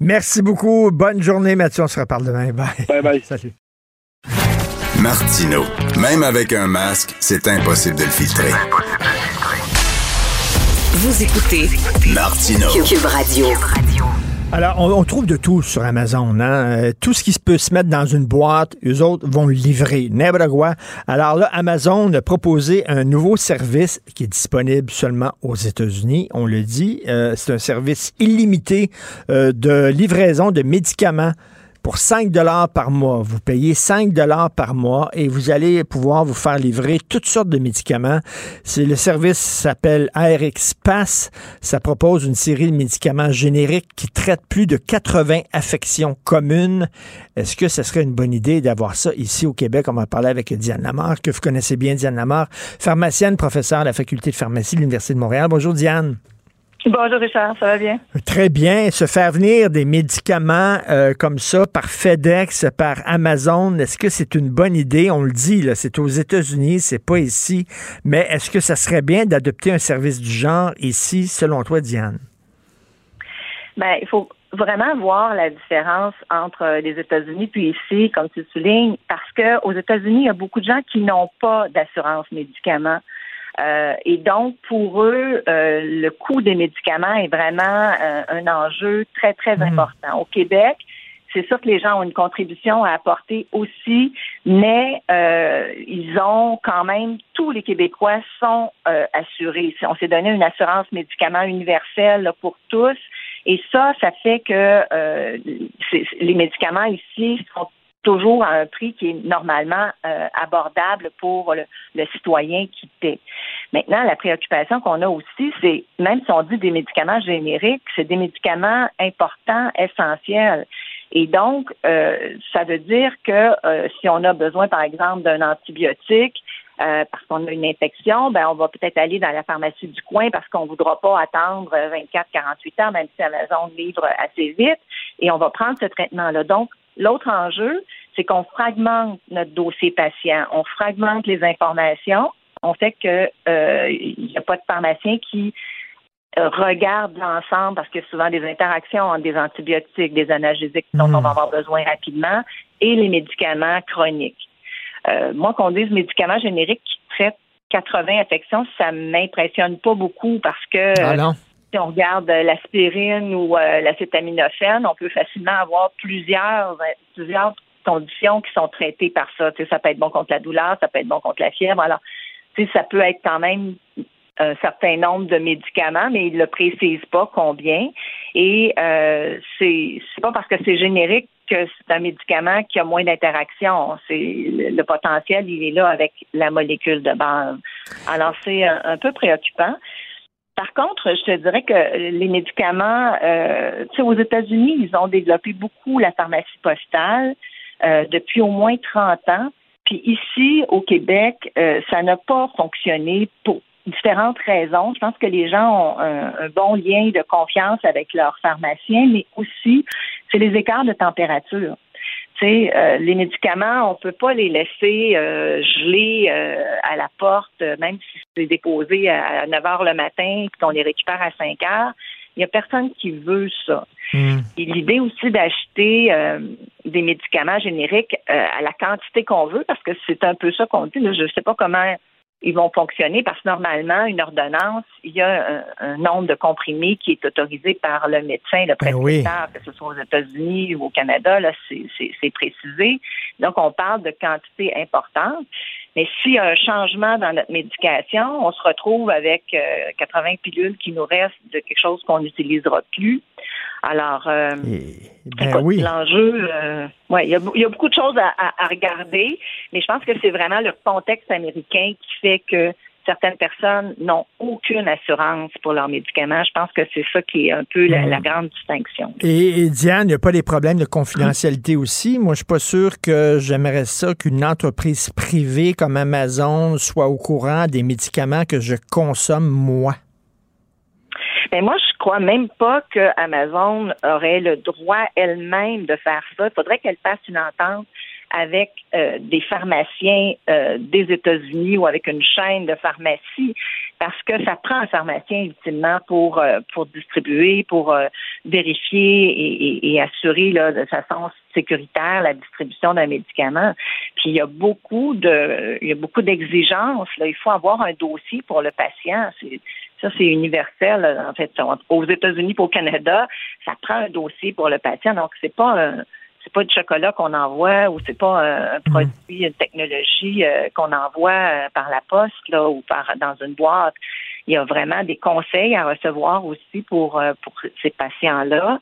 Merci beaucoup. Bonne journée, Mathieu. On se reparle demain. Bye. Bye bye. Salut. Martino. Même avec un masque, c'est impossible de le filtrer. Vous écoutez Martino. Cube Radio. Alors, on, on, trouve de tout sur Amazon. Hein? Euh, tout ce qui se peut se mettre dans une boîte, eux autres vont le livrer. N'importe quoi. Alors là, Amazon a proposé un nouveau service qui est disponible seulement aux États-Unis. On le dit. Euh, c'est un service illimité euh, de livraison de médicaments pour 5 dollars par mois. Vous payez 5 dollars par mois et vous allez pouvoir vous faire livrer toutes sortes de médicaments. C'est le service s'appelle ARX Pass. Ça propose une série de médicaments génériques qui traitent plus de 80 affections communes. Est-ce que ce serait une bonne idée d'avoir ça ici au Québec? On va parler avec Diane Lamar, que vous connaissez bien, Diane Lamar, pharmacienne, professeure à la faculté de pharmacie de l'Université de Montréal. Bonjour, Diane. Bonjour Richard, ça va bien? Très bien. Se faire venir des médicaments euh, comme ça par FedEx, par Amazon, est-ce que c'est une bonne idée? On le dit, là, c'est aux États-Unis, c'est pas ici. Mais est-ce que ça serait bien d'adopter un service du genre ici, selon toi, Diane? Ben, il faut vraiment voir la différence entre les États-Unis puis ici, comme tu soulignes, parce que aux États-Unis, il y a beaucoup de gens qui n'ont pas d'assurance médicaments. Euh, et donc, pour eux, euh, le coût des médicaments est vraiment euh, un enjeu très, très important. Au Québec, c'est sûr que les gens ont une contribution à apporter aussi, mais ils ont quand même, tous les Québécois sont assurés. On s'est donné une assurance médicaments universelle pour tous. Et ça, ça fait que les médicaments ici sont toujours à un prix qui est normalement abordable pour le, le, citoyen qui paie. Maintenant, la préoccupation qu'on a aussi, c'est même si on dit des médicaments génériques, c'est des médicaments importants, essentiels. Et donc, euh, ça veut dire que euh, si on a besoin, par exemple, d'un antibiotique, euh, parce qu'on a une infection, ben on va peut-être aller dans la pharmacie du coin parce qu'on ne voudra pas attendre 24-48 heures, même si Amazon livre assez vite, et on va prendre ce traitement-là. Donc, L'autre enjeu, c'est qu'on fragmente notre dossier patient, on fragmente les informations, on fait que euh, il n'y a pas de pharmacien qui euh, regarde l'ensemble parce qu'il y a souvent des interactions entre des antibiotiques, des analgésiques dont on va avoir besoin rapidement et les médicaments chroniques. Euh, moi, qu'on dise médicaments génériques qui traitent 80 infections, ça m'impressionne pas beaucoup parce que ah si on regarde euh, l'aspirine ou euh, l'acétaminophène, on peut facilement avoir plusieurs, euh, plusieurs conditions qui sont traitées par ça. Tu sais, ça peut être bon contre la douleur, ça peut être bon contre la fièvre. Alors, ça peut être quand même un certain nombre de médicaments, mais il ne le précise pas combien. Et euh, c'est pas parce que c'est générique que c'est un médicament qui a moins d'interaction. C'est le, le, potentiel, il est là avec la molécule de base. Alors c'est un, un peu préoccupant. Par contre, je te dirais que les médicaments, euh, tu sais, aux États-Unis, ils ont développé beaucoup la pharmacie postale euh, depuis au moins 30 ans. Puis ici, au Québec, euh, ça n'a pas fonctionné pour différentes raisons. Je pense que les gens ont un, bon lien de confiance avec leur pharmacien, mais aussi, c'est les écarts de température. Euh, les médicaments, on peut pas les laisser euh, geler euh, à la porte, même si c'est déposé à 9 heures le matin et qu'on les récupère à 5 heures. Il y a personne qui veut ça. Et l'idée aussi d'acheter euh, des médicaments génériques euh, à la quantité qu'on veut, parce que c'est un peu ça qu'on dit. Là, je ne sais pas comment ils vont fonctionner parce que normalement, une ordonnance, il y a un, un nombre de comprimés qui est autorisé par le médecin, le prescripteur, que ce soit aux États-Unis ou au Canada, là, c'est c'est- c'est précisé. Donc, on parle de quantité importante. Mais s'il y a un changement dans notre médication, on se retrouve avec euh, 80 pilules qui nous restent de quelque chose qu'on n'utilisera plus. Alors, euh, ben oui. l'enjeu, euh, ouais, il y a, il y a beaucoup de choses à, à- à regarder, mais je pense que c'est vraiment le contexte américain qui fait que certaines personnes n'ont aucune assurance pour leurs médicaments. Je pense que c'est ça qui est un peu la, la grande distinction. Et, et Diane, il n'y a pas des problèmes de confidentialité aussi? Moi, je suis pas sûr que j'aimerais ça qu'une entreprise privée comme Amazon soit au courant des médicaments que je consomme moi. Mais moi, je crois même pas que Amazon aurait le droit elle-même de faire ça. Il faudrait qu'elle fasse une entente avec euh, des pharmaciens euh, des États-Unis ou avec une chaîne de pharmacie, parce que ça prend un pharmacien ultimement pour euh, pour distribuer, pour euh, vérifier et, et- et assurer là, de façon sécuritaire la distribution d'un médicament. Puis il y a beaucoup de il y a beaucoup d'exigences. Là. Il faut avoir un dossier pour le patient. Ça, c'est universel. En fait, aux États-Unis et au Canada, ça prend un dossier pour le patient. Donc, c'est pas pas du chocolat qu'on envoie ou c'est pas un, un produit, une technologie euh, qu'on envoie euh, par la poste là ou par dans une boîte. Il y a vraiment des conseils à recevoir aussi pour euh, pour ces patients-là.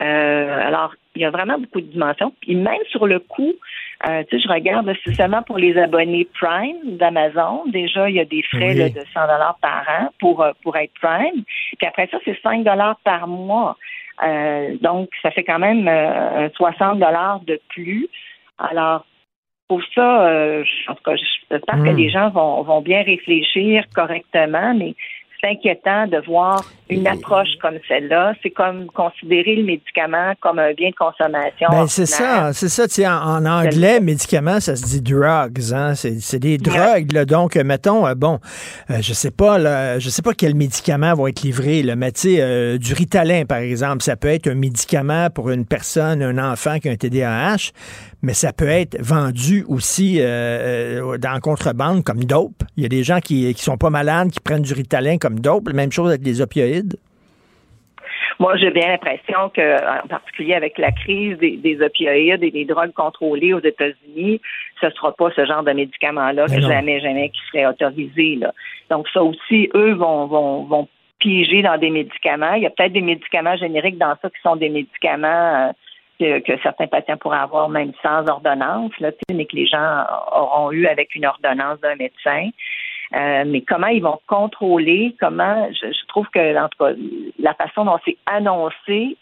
Euh, alors, il y a vraiment beaucoup de dimensions. Puis même sur le coût, euh, tu sais, je regarde seulement pour les abonnés Prime d'Amazon. Déjà, il y a des frais Oui. là, de 100 dollars par an pour euh, pour être Prime. Puis après ça, c'est 5 dollars par mois. Euh, donc, ça fait quand même euh, 60 dollars de plus. Alors, pour ça, euh, en tout cas, j'espère que Hmm. les gens vont, vont bien réfléchir correctement, mais c'est inquiétant de voir une approche comme celle-là. C'est comme considérer le médicament comme un bien de consommation. Ben, c'est ça, c'est ça. Tu sais, en, en anglais, médicaments, ça se dit drugs. Hein? C'est, des drogues. Là. Donc, euh, mettons, euh, bon, euh, je sais pas, là, je sais pas quels médicaments vont être livrés. Là, mais tu sais, euh, du Ritalin, par exemple, ça peut être un médicament pour une personne, un enfant qui a un TDAH, mais ça peut être vendu aussi euh, euh, dans contrebande comme dope. Il y a des gens qui, qui sont pas malades, qui prennent du Ritalin comme dope. La même chose avec les opioïdes. Moi, j'ai bien l'impression que, en particulier avec la crise des, des opioïdes et des drogues contrôlées aux États-Unis, ce sera pas ce genre de médicaments-là Mais que non. jamais, jamais qui serait autorisé. Là. Donc ça aussi, eux vont, vont, vont piéger dans des médicaments. Il y a peut-être des médicaments génériques dans ça qui sont des médicaments euh, que, que certains patients pourraient avoir même sans ordonnance, là, mais que les gens auront eu avec une ordonnance d'un médecin. Euh, mais comment ils vont contrôler, comment je, je trouve que en tout cas, la façon dont c'est annoncé,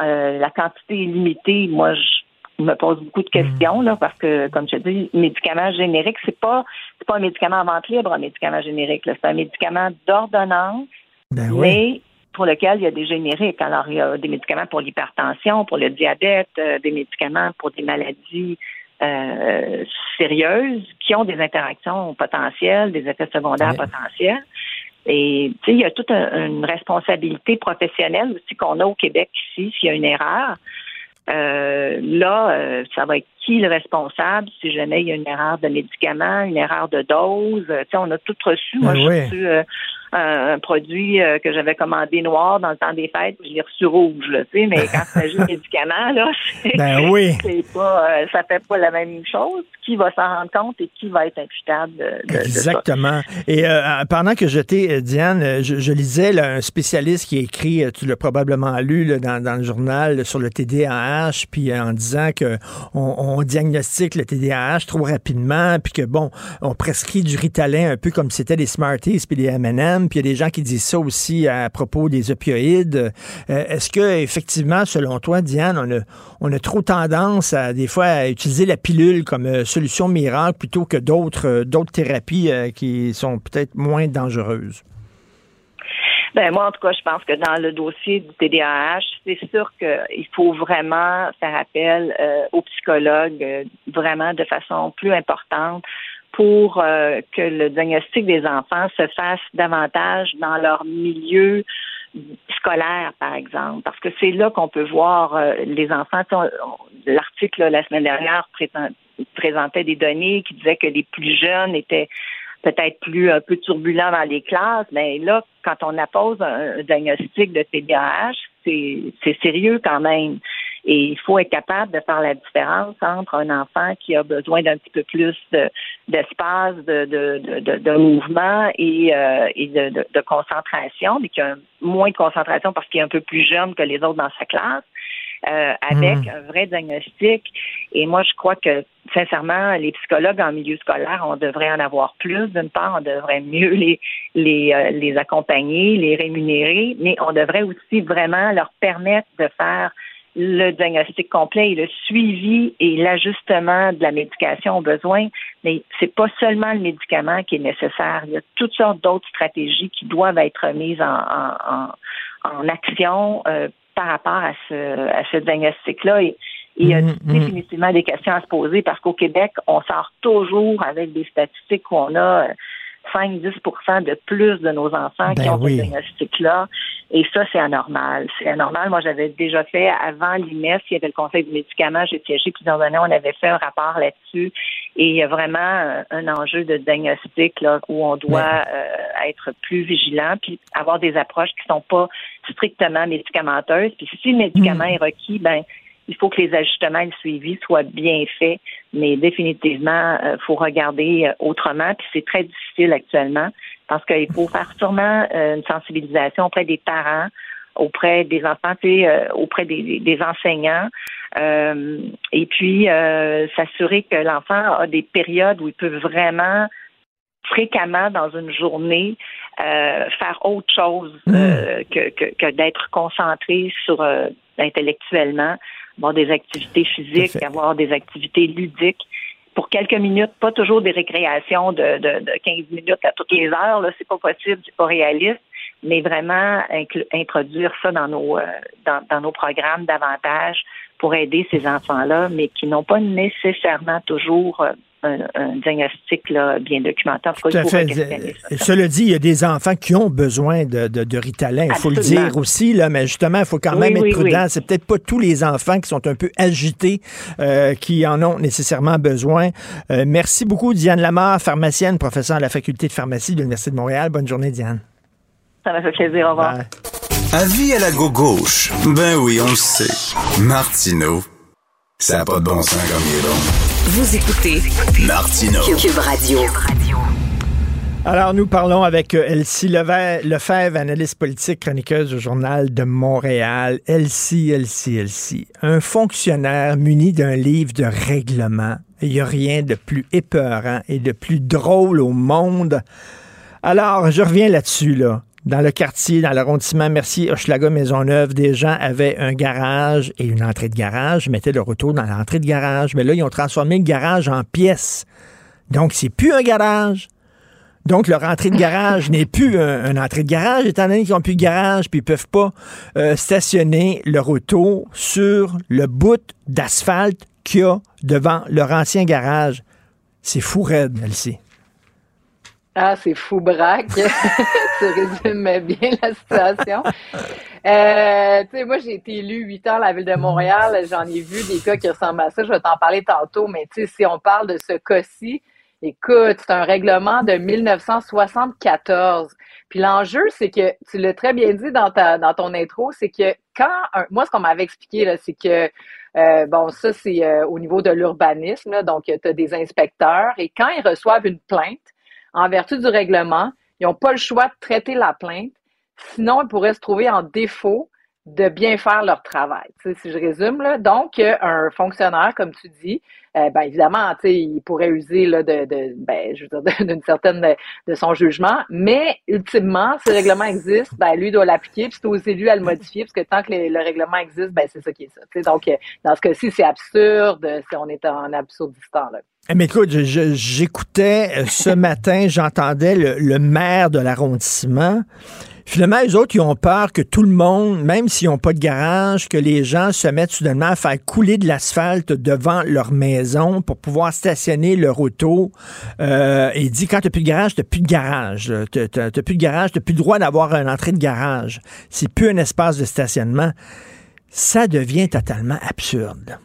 euh, la quantité est limitée, moi je me pose beaucoup de questions là, parce que, comme je te dis, médicament générique, c'est pas c'est pas un médicament à vente libre, un médicament générique. C'est un médicament d'ordonnance, Ben mais pour lequel il y a des génériques. Alors, il y a des médicaments pour l'hypertension, pour le diabète, euh, des médicaments pour des maladies euh, sérieuses qui ont des interactions potentielles, des effets secondaires potentiels. Et tu sais, il y a toute un- une responsabilité professionnelle aussi qu'on a au Québec ici s'il y a une erreur. Euh, là, euh, ça va être qui le responsable si jamais il y a une erreur de médicament, une erreur de dose? Tu sais, on a tout reçu. Moi, Ben j'ai oui. reçu euh, un, un produit euh, que j'avais commandé noir dans le temps des fêtes, puis je l'ai reçu rouge. Là, tu sais, mais quand c'est juste médicament, là, c'est, Ben oui. c'est pas, euh, ça fait pas la même chose. Qui va s'en rendre compte et qui va être imputable de, de- de ça? Exactement. Et euh, pendant que j'étais, euh, Diane, euh, je, je lisais là, un spécialiste qui a écrit, euh, tu l'as probablement lu là, dans, dans le journal là, sur le TDAH, puis euh, en disant que on, on diagnostique le TDAH trop rapidement, puis que bon, on prescrit du Ritalin un peu comme c'était des Smarties puis des M&M, puis il y a des gens qui disent ça aussi à propos des opioïdes. Euh, est-ce que effectivement, selon toi, Diane, on a, on a trop tendance à des fois à utiliser la pilule comme euh, solution miracle plutôt que d'autres euh, thérapies qui sont peut-être moins dangereuses? Ben moi, en tout cas, je pense que dans le dossier du TDAH, c'est sûr qu'il faut vraiment faire appel aux psychologues vraiment de façon plus importante pour euh, que le diagnostic des enfants se fasse davantage dans leur milieu scolaire, par exemple, parce que c'est là qu'on peut voir euh, les enfants. L'article la semaine dernière présentait des données qui disaient que les plus jeunes étaient peut-être plus un peu turbulents dans les classes, mais là, quand on appose un, un diagnostic de TDAH, c'est sérieux quand même. Et il faut être capable de faire la différence entre un enfant qui a besoin d'un petit peu plus d'espace, de, de, de, de, mouvement et, euh, et de, de, concentration, mais qui a moins de concentration parce qu'il est un peu plus jeune que les autres dans sa classe. Euh, avec hmm. un vrai diagnostic. Et moi, je crois que, sincèrement, les psychologues en milieu scolaire, on devrait en avoir plus. D'une part, on devrait mieux les, les, euh, les accompagner, les rémunérer, mais on devrait aussi vraiment leur permettre de faire le diagnostic complet et le suivi et l'ajustement de la médication aux besoins, mais c'est pas seulement le médicament qui est nécessaire. Il y a toutes sortes d'autres stratégies qui doivent être mises en, en, en action euh, par rapport à ce, à ce diagnostic-là. Et, il y a mm-hmm. définitivement des questions à se poser parce qu'au Québec, on sort toujours avec des statistiques où on a 5-10 de plus de nos enfants qui ben ont ce diagnostic-là. Et ça, c'est anormal. C'est anormal. Moi, j'avais déjà fait, avant l'IMES, il y avait le Conseil du médicament, j'ai siégé plusieurs années, on avait fait un rapport là-dessus. Et il y a vraiment un enjeu de diagnostic là, où on doit ben euh, être plus vigilant puis avoir des approches qui sont pas strictement médicamenteuses. Puis si le médicament hmm. est requis, ben il faut que les ajustements et le suivi soient bien faits, mais définitivement, il euh, faut regarder euh, autrement. Puis c'est très difficile actuellement parce qu'il faut faire sûrement euh, une sensibilisation auprès des parents, auprès des enfants, auprès des, des enseignants, et puis s'assurer que l'enfant a des périodes où il peut vraiment fréquemment dans une journée faire autre chose mmh. que, que, que d'être concentré sur intellectuellement avoir des activités physiques, avoir des activités ludiques. Pour quelques minutes, pas toujours des récréations de, de, de 15 minutes à toutes les heures, là, c'est pas possible, c'est pas réaliste, mais vraiment introduire ça dans nos euh, dans, dans nos programmes davantage pour aider ces enfants-là, mais qui n'ont pas nécessairement toujours euh, un, diagnostic là, bien documenté. Tout à fait. Cela dit, il y a des enfants qui ont besoin de, de, Ritalin, il faut le dire aussi, là, mais justement, il faut quand même être prudent. C'est peut-être pas tous les enfants qui sont un peu agités euh, qui en ont nécessairement besoin. Euh, merci beaucoup, Diane Lamar, pharmacienne, professeure à la faculté de pharmacie de l'Université de Montréal. Bonne journée, Diane. Ça m'a fait plaisir. Au revoir. Avis à la gauche. Ben oui, on le sait. Martineau. Ça n'a pas de bon sens comme il est bon. Vous écoutez Martino Cube Radio. Alors, nous parlons avec euh, Elsie Lefebvre, analyste politique, chroniqueuse au Journal de Montréal. Elsie, Elsie, Elsie. Un fonctionnaire muni d'un livre de règlement. Il n'y a rien de plus épeurant et de plus drôle au monde. Alors, je reviens là-dessus, là dans le quartier, dans l'arrondissement Mercier, Hochelaga, Maisonneuve, des gens avaient un garage et une entrée de garage, mettaient le retour dans l'entrée de garage, mais là, ils ont transformé le garage en pièce. Donc, c'est plus un garage. Donc, leur entrée de garage n'est plus un, entrée de garage, étant donné qu'ils n'ont plus de garage, puis ils peuvent pas euh, stationner leur auto sur le bout d'asphalte qu'il y a devant leur ancien garage. C'est fou raide, Elsie. Ah, c'est fou braque. tu résumes bien la situation. Euh, tu sais, moi, j'ai été élu huit ans à la ville de Montréal. J'en ai vu des cas qui ressemblent à ça. Je vais t'en parler tantôt. Mais tu sais, si on parle de ce cas-ci, écoute, c'est un règlement de 1974. Puis l'enjeu, c'est que, tu l'as très bien dit dans, ta, dans ton intro, c'est que quand, moi, ce qu'on m'avait expliqué, là, c'est que, euh, bon, ça, c'est euh, au niveau de l'urbanisme, donc tu as des inspecteurs, et quand ils reçoivent une plainte, en vertu du règlement, ils n'ont pas le choix de traiter la plainte. Sinon, ils pourraient se trouver en défaut de bien faire leur travail. Si je résume, là. donc euh, un fonctionnaire, comme tu dis, euh, ben évidemment, il pourrait user là, de, ben, je veux dire, d'une certaine de, son jugement, mais ultimement, si le règlement existe, ben lui doit l'appliquer, puis c'est aux élus à le modifier, parce que tant que le, le règlement existe, ben c'est ça qui est ça. Donc euh, dans ce cas-ci, c'est absurde, si on est en absurdistan là. Eh, mais écoute, j'écoutais ce matin, j'entendais le maire de l'arrondissement Finalement, les autres, ils ont peur que tout le monde, même s'ils n'ont pas de garage, que les gens se mettent soudainement à faire couler de l'asphalte devant leur maison pour pouvoir stationner leur auto. Euh, et quand tu plus de garage, tu plus de garage. Tu n'as plus de garage, tu plus le droit d'avoir une entrée de garage. C'est plus un espace de stationnement. Ça devient totalement absurde.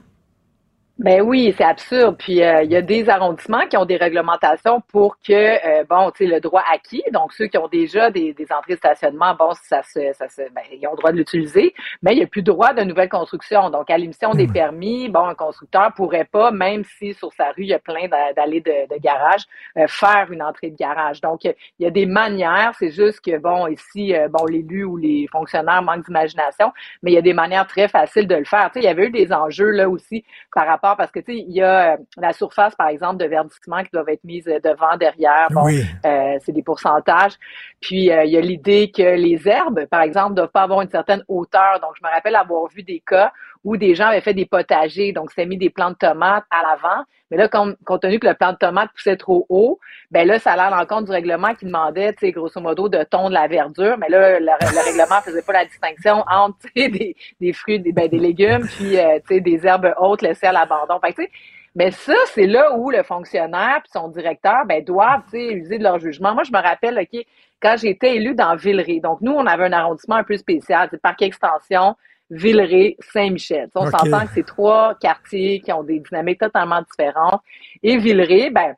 Ben oui, c'est absurde. Puis euh, il y a des arrondissements qui ont des réglementations pour que, euh, bon, tu sais, le droit acquis, donc ceux qui ont déjà des, des entrées de stationnement, bon, ça se, ça se, ben, ils ont le droit de l'utiliser, mais il n'y a plus droit de nouvelles constructions. Donc à l'émission des permis, bon, un constructeur pourrait pas, même si sur sa rue il y a plein d'allées de, de, garage, euh, faire une entrée de garage. Donc il y a des manières. C'est juste que bon, ici, bon, l'élu ou les fonctionnaires manquent d'imagination, mais il y a des manières très faciles de le faire. Tu sais, il y avait eu des enjeux là aussi par rapport parce que tu sais, il y a euh, la surface, par exemple, de verdissement qui doivent être mise euh, devant, derrière. Bon, euh, c'est des pourcentages. Puis il y a l'idée que les herbes, par exemple, doivent pas avoir une certaine hauteur. Donc, je me rappelle avoir vu des cas où des gens avaient fait des potagers, donc c'était mis des plants de tomates à l'avant. Mais là, compte, tenu que le plant de tomate poussait trop haut, ben là, ça allait en compte du règlement qui demandait, tu sais, grosso modo, de tondre la verdure. Mais là, le, le règlement faisait pas la distinction entre des, des fruits, des, ben, des légumes, puis euh, tu sais, des herbes hautes laissées à l'abandon. Fait tu sais, mais ça, c'est là où le fonctionnaire puis son directeur ben, doivent user de leur jugement. Moi, je me rappelle, OK, quand j'étais élu dans Villeray, donc nous, on avait un arrondissement un peu spécial, c'est parc extension, Villeray, Saint-Michel. On s'entend que c'est trois quartiers qui ont des dynamiques totalement différentes. Et Villeray, ben,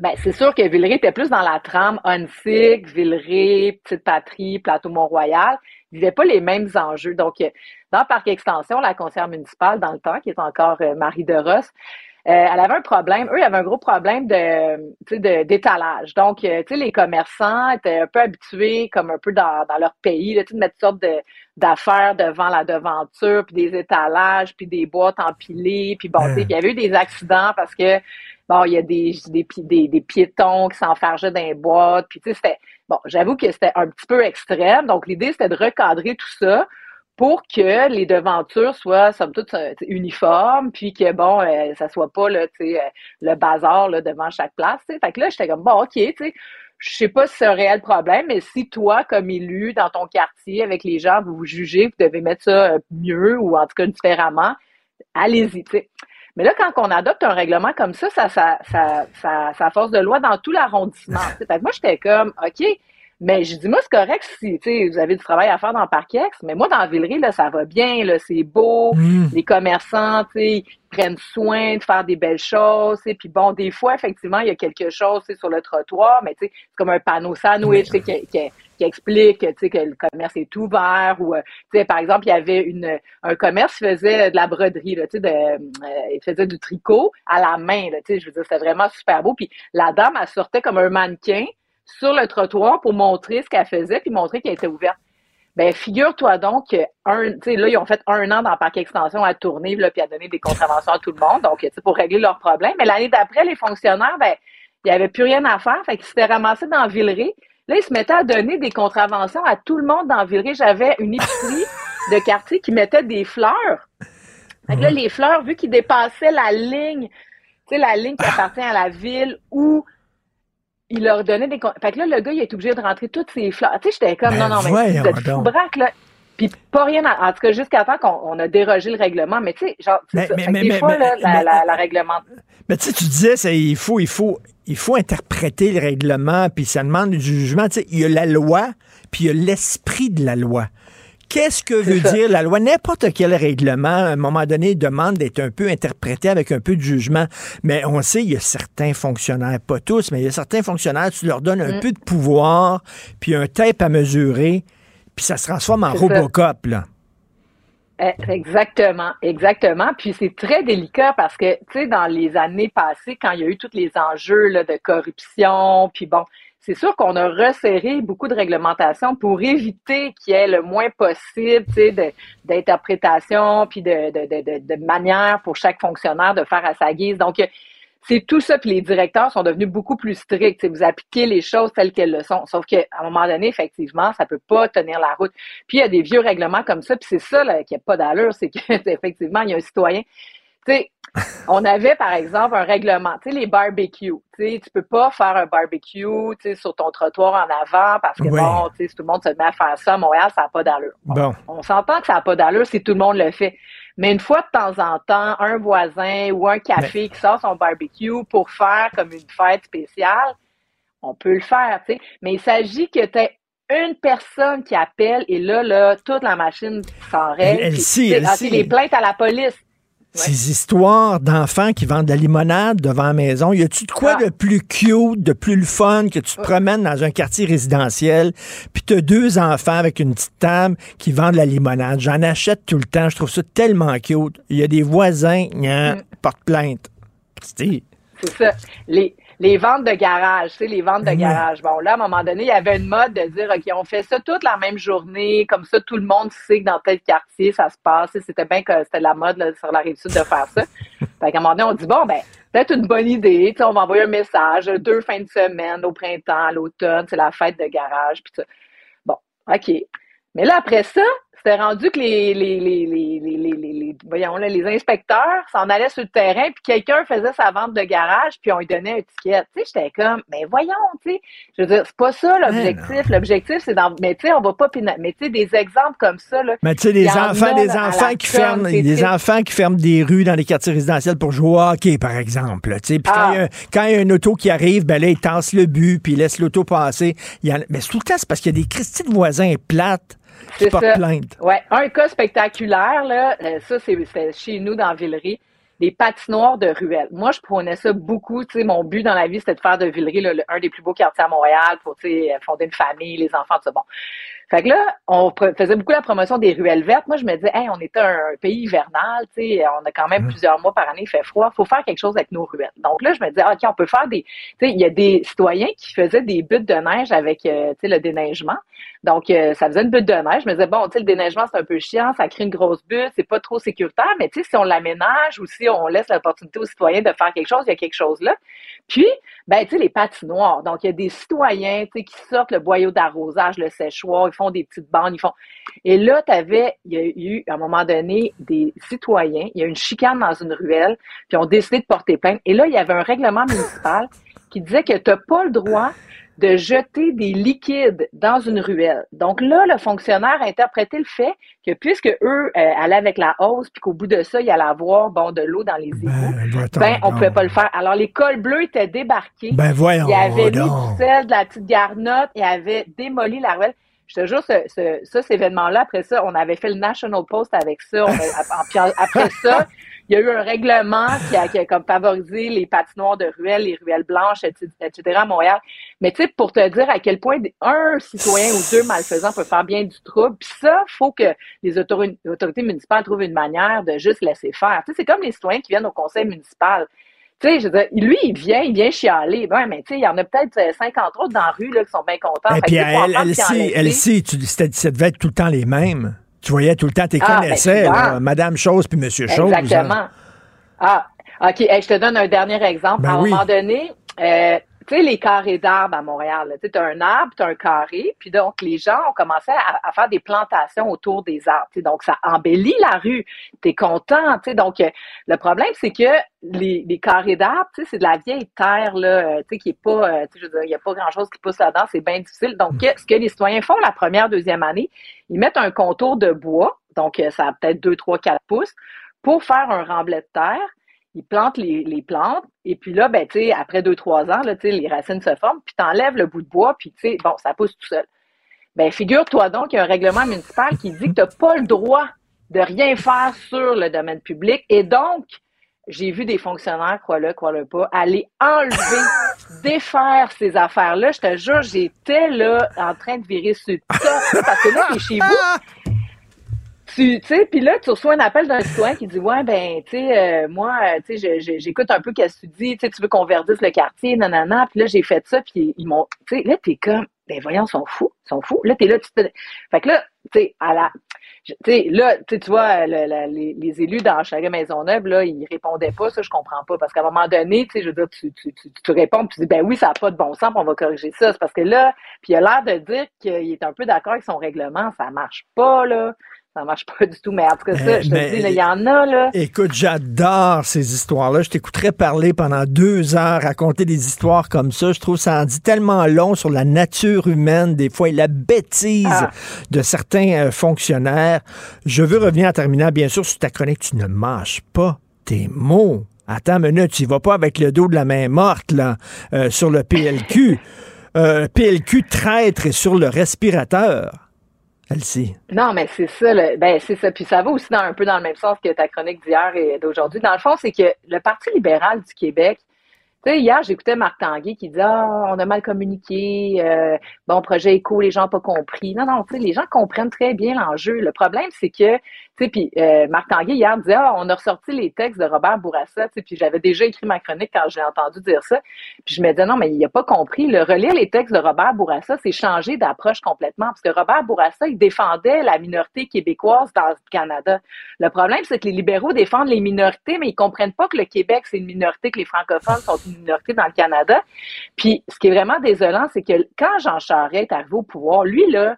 ben, c'est sûr que Villeray était plus dans la trame Onsic, Villeray, Petite Patrie, Plateau Mont-Royal. Ils n'avaient pas les mêmes enjeux. Donc, dans Parc Extension, la conseillère municipale, dans le temps, qui est encore euh, Marie de Ross, euh, elle avait un problème. Eux, ils avaient un gros problème de, d'étalage. Donc, euh, tu sais, les commerçants étaient un peu habitués, comme un peu dans, dans leur pays, de mettre toutes sortes de, d'affaires devant la devanture, puis des étalages, puis des boîtes empilées, puis bon, tu sais, il y avait eu des accidents parce que bon, il y a des, des, des, des piétons qui s'enfargeaient dans les boîtes, puis tu sais, c'était bon, j'avoue que c'était un petit peu extrême. Donc, l'idée, c'était de recadrer tout ça pour que les devantures soient somme toute euh, uniformes, puis que bon, euh, ça soit pas là, euh, le bazar là, devant chaque place. T'sais. Fait que là, j'étais comme bon, ok, tu sais, je sais pas si c'est un réel problème, mais si toi, comme élu dans ton quartier, avec les gens, vous vous jugez, vous devez mettre ça mieux ou en tout cas différemment, allez-y. Mais là, quand on adopte un règlement comme ça, ça, ça, ça, ça, ça force de loi dans tout l'arrondissement. Fait que moi, j'étais comme, OK, mais je dis, moi, c'est correct si vous avez du travail à faire dans Parkex, mais moi, dans Villeray, là, ça va bien, là, c'est beau, mm. les commerçants, ils prennent soin de faire des belles choses, puis bon, des fois, effectivement, il y a quelque chose sur le trottoir, mais c'est comme un panneau sandwich qui, qui, qui, explique que le commerce est ouvert, ou, euh, par exemple, il y avait une, un commerce qui faisait de la broderie, là, de, euh, il faisait du tricot à la main, là, je veux dire, c'était vraiment super beau, puis la dame, elle sortait comme un mannequin, sur le trottoir pour montrer ce qu'elle faisait puis montrer qu'elle était ouverte. Ben, figure-toi donc que un, là, ils ont fait un an dans le parc extension à tourner, là, puis à donner des contraventions à tout le monde, donc, pour régler leurs problèmes. Mais l'année d'après, les fonctionnaires, ben, il n'y avait plus rien à faire, fait qu'ils s'étaient ramassés dans Villeray. Là, ils se mettaient à donner des contraventions à tout le monde dans Villeray. J'avais une épicerie de quartier qui mettait des fleurs. Fait que là, les fleurs, vu qu'ils dépassaient la ligne, tu sais, la ligne qui appartient à la ville ou il leur donnait des. Fait que là, le gars, il est obligé de rentrer toutes ses fleurs. Tu sais, j'étais comme, non, non, mais fou braque, là. Puis pas rien, en tout cas, jusqu'à temps qu'on a dérogé le règlement. Mais tu sais, genre, mais, ça. Mais, des fois, là, la, la, la, règlement. Mais tu sais, tu disais, ça, il faut, il faut, il faut interpréter le règlement, puis ça demande du jugement. Tu sais, il y a la loi, puis il y a l'esprit de la loi. Qu'est-ce que veut dire la loi? N'importe quel règlement, à un moment donné, demande d'être un peu interprété avec un peu de jugement. Mais on sait, il y a certains fonctionnaires, pas tous, mais il y a certains fonctionnaires, tu leur donnes un mm. peu de pouvoir, puis un tape à mesurer, puis ça se transforme en Robocop, là. Eh, exactement, exactement. Puis c'est très délicat parce que, tu sais, dans les années passées, quand il y a eu tous les enjeux là, de corruption, puis bon, c'est sûr qu'on a resserré beaucoup de réglementations pour éviter qu'il y ait le moins possible, d'interprétation puis de, de, de, pour chaque fonctionnaire de faire à sa guise. Donc, euh, c'est tout ça, puis les directeurs sont devenus beaucoup plus stricts. Vous appliquez les choses telles qu'elles le sont. Sauf qu'à un moment donné, effectivement, ça peut pas tenir la route. Puis il y a des vieux règlements comme ça, puis c'est ça là, qui n'a pas d'allure, c'est que effectivement, il y a un citoyen. On avait, par exemple, un règlement, tu sais, les barbecues. Tu sais, tu peux pas faire un barbecue, tu sais, sur ton trottoir en avant parce que Oui. bon, tu sais, si tout le monde se met à faire ça à Montréal, ça n'a pas d'allure. Bon. On s'entend que ça n'a pas d'allure si tout le monde le fait. Mais une fois de temps en temps, un voisin ou un café qui sort son barbecue pour faire comme une fête spéciale, on peut le faire, tu sais. Mais il s'agit que tu une personne qui appelle et là, là, toute la machine s'en règle. Elle- sais, elle ah, sait. c'est les plaintes à la police. Ces histoires d'enfants qui vendent de la limonade devant la maison, y a-tu de quoi Ah. de plus cute, de plus le fun que tu te promènes dans un quartier résidentiel, puis t'as deux enfants avec une petite table qui vendent de la limonade? J'en achète tout le temps, je trouve ça tellement cute. Il y a des voisins, gna, Mm. portent plainte. C'est- C'est ça. Les, les ventes de garage, tu sais, les ventes de garage. Bon, là, à un moment donné, il y avait une mode de dire, OK, on fait ça toute la même journée, comme ça, tout le monde sait que dans tel quartier, ça se passe. C'était bien que c'était la mode là, sur la rive sud de faire ça. fait qu'à un moment donné, on dit, bon, ben, peut-être une bonne idée. Tu sais, on va envoyer un message, deux fins de semaine, au printemps, à l'automne, c'est la fête de garage, puis ça. Bon, OK. Mais là, après ça, c'était rendu que les, les, les, les, les, les, les- les- voyons, là, les inspecteurs s'en allaient sur le terrain, puis quelqu'un faisait sa vente de garage, puis on lui donnait un ticket. Tu sais, j'étais comme, mais voyons, tu sais, je veux dire, c'est pas ça l'objectif. L'objectif, c'est dans, mais tu sais, on va pas pina- mais tu sais, des exemples comme ça, là. Mais tu sais, il des enfants, des enfants qui ferment, des enfants qui ferment des rues dans les quartiers résidentiels pour jouer au hockey, par exemple. tu sais. Puis quand Ah. il y a- quand il y, a une auto qui arrive, ben là, ils tassent le but, puis ils laissent l'auto passer. Il mais tout le temps, c'est parce qu'il y a des Christy de voisins plates qui portent ça. plainte. Ouais, un cas spectaculaire, là, euh, ça, c'est chez nous dans Villeray, des patinoires de ruelles. Moi, je prenais ça beaucoup. Tu sais, mon but dans la vie, c'était de faire de Villeray là, le- un des plus beaux quartiers à Montréal pour tu sais, fonder une famille, les enfants, tout ça. Bon. Fait que là, on faisait beaucoup la promotion des ruelles vertes. Moi, je me disais, hey, on est un pays hivernal, tu sais, on a quand même plusieurs mois par année, il fait froid, faut faire quelque chose avec nos ruelles. Donc là, je me disais, OK, on peut faire des, tu sais, il y a des citoyens qui faisaient des buttes de neige avec, euh, tu sais, le déneigement. Donc, euh, ça faisait une butte de neige. Je me disais, bon, tu sais, le déneigement, c'est un peu chiant, ça crée une grosse butte, c'est pas trop sécuritaire, mais tu sais, si on l'aménage ou si on laisse l'opportunité aux citoyens de faire quelque chose, il y a quelque chose là. Puis, ben, tu sais, les patinoires. Donc, il y a des citoyens, tu sais, qui sortent le boyau d'arrosage, le séchoir, ils font des petites bandes, ils font. Et là, t'avais, il y a eu, à un moment donné, des citoyens, il y a eu une chicane dans une ruelle, puis ont décidé de porter plainte. Et là, il y avait un règlement municipal qui disait que t'as pas le droit de jeter des liquides dans une ruelle. Donc là, le fonctionnaire a interprété le fait que puisque eux euh, allaient avec la hausse, puis qu'au bout de ça, il allait avoir bon de l'eau dans les égouts, va-t'en ben on donc. pouvait pas le faire. Alors les cols bleus étaient débarqués. Ben, voyons Il avait mis du sel, de la petite garnotte, il avait démoli la ruelle. Je te jure, ce, ce, ça, cet événement-là, après ça, on avait fait le National Post avec ça. On après ça, il y a eu un règlement qui a, qui a comme favorisé les patinoires de ruelles, les ruelles blanches, etc., etc. à Montréal. Mais tu sais, pour te dire à quel point un citoyen ou deux malfaisants peut faire bien du trouble, puis ça, faut que les autori- autorités municipales trouvent une manière de juste laisser faire. Tu sais, c'est comme les citoyens qui viennent au conseil municipal. Tu sais, je veux dire, lui, il vient, il vient chialer. Ben, mais tu sais, il y en a peut-être euh, 50 autres dans la rue là, qui sont bien contents. Et que, puis elle, elle, sait, elle sait, tu, ça devait être tout le temps les mêmes. Tu voyais tout le temps, tu Ah, ben, connaissais, là, Madame Chose puis Monsieur Chose. hein. Exactement. Ah, OK. Hey, je te donne un dernier exemple. Ben à un oui. moment donné, euh, tu sais, les carrés d'arbres à Montréal, tu as un arbre, tu as un carré, puis donc les gens ont commencé à, à faire des plantations autour des arbres. Donc, ça embellit la rue. Tu es content. Donc, euh, le problème, c'est que les, les carrés d'arbres, c'est de la vieille terre, là, euh, qui est pas, euh, je veux dire, il n'y a pas grand-chose qui pousse là-dedans, c'est bien difficile. Donc, que- ce que les citoyens font la première, deuxième année, ils mettent un contour de bois, donc ça a peut-être 2, 3, 4 pouces, pour faire un remblai de terre. Ils plantent les, les plantes, et puis là, ben, tu sais, après deux, trois ans, là, tu sais, les racines se forment, puis t'enlèves le bout de bois, puis tu sais, bon, ça pousse tout seul. Ben, figure-toi donc qu'il y a un règlement municipal qui dit que t'as pas le droit de rien faire sur le domaine public, et donc, j'ai vu des fonctionnaires, crois-le, crois-le pas, aller enlever, défaire ces affaires-là. Je te jure, j'étais là en train de virer sur le tas, parce que là, t'es chez vous, tu sais, puis là, tu reçois un appel d'un citoyen qui dit Ouais, ben, tu sais, euh, moi, euh, tu sais, j'écoute un peu qu'est-ce que tu dis, tu sais, tu veux qu'on verdisse le quartier, nanana, puis là, j'ai fait ça, puis ils m'ont. Tu sais, là, t'es comme, ben, voyons, ils sont fous, ils sont fous. Là, t'es là, tu te. Fait que là, tu sais, à la. Tu sais, là, tu vois, le- le- les, les élus dans chaque Maisonneuve, là, ils répondaient pas, ça, je comprends pas. Parce qu'à un moment donné, tu sais, je veux dire, tu, tu, tu, tu réponds, puis tu dis, ben oui, ça n'a pas de bon sens, on va corriger ça. C'est parce que là, puis il a l'air de dire qu'il est un peu d'accord avec son règlement, ça marche pas, là. Ça marche pas du tout. Mais en tout cas, ça, Mais- je te mais- dis, là, il y en a, là. Écoute, j'adore ces histoires-là. Je t'écouterais parler pendant deux heures, raconter des histoires comme ça. Je trouve ça en dit tellement long sur la nature humaine, des fois, et la bêtise Ah. de certains euh, fonctionnaires. Je veux revenir en terminant, bien sûr, sur ta chronique. Tu ne mâches pas tes mots. Attends une minute, tu y vas pas avec le dos de la main morte, là, euh, sur le PLQ. Euh, PLQ traître sur le respirateur. Elsie. Non, mais c'est ça, le- ben c'est ça. Puis ça va aussi dans, un peu dans le même sens que ta chronique d'hier et d'aujourd'hui. Dans le fond, c'est que le Parti libéral du Québec, tu sais, hier, j'écoutais Marc Tanguay qui disait Ah, on a mal communiqué, euh, bon, projet éco, les gens n'ont pas compris. Non, non, tu sais, les gens comprennent très bien l'enjeu. Le problème, c'est que, tu sais, puis euh, Marc Tanguay hier disait Ah, on a ressorti les textes de Robert Bourassa, tu puis j'avais déjà écrit ma chronique quand j'ai entendu dire ça. Puis je me disais Non, mais il n'a pas compris. Le relire les textes de Robert Bourassa, c'est changer d'approche complètement. Parce que Robert Bourassa, il défendait la minorité québécoise dans le Canada. Le problème, c'est que les libéraux défendent les minorités, mais ils comprennent pas que le Québec, c'est une minorité, que les francophones sont une minorité dans le Canada. Puis, ce qui est vraiment désolant, c'est que quand Jean Charest est arrivé au pouvoir, lui, là,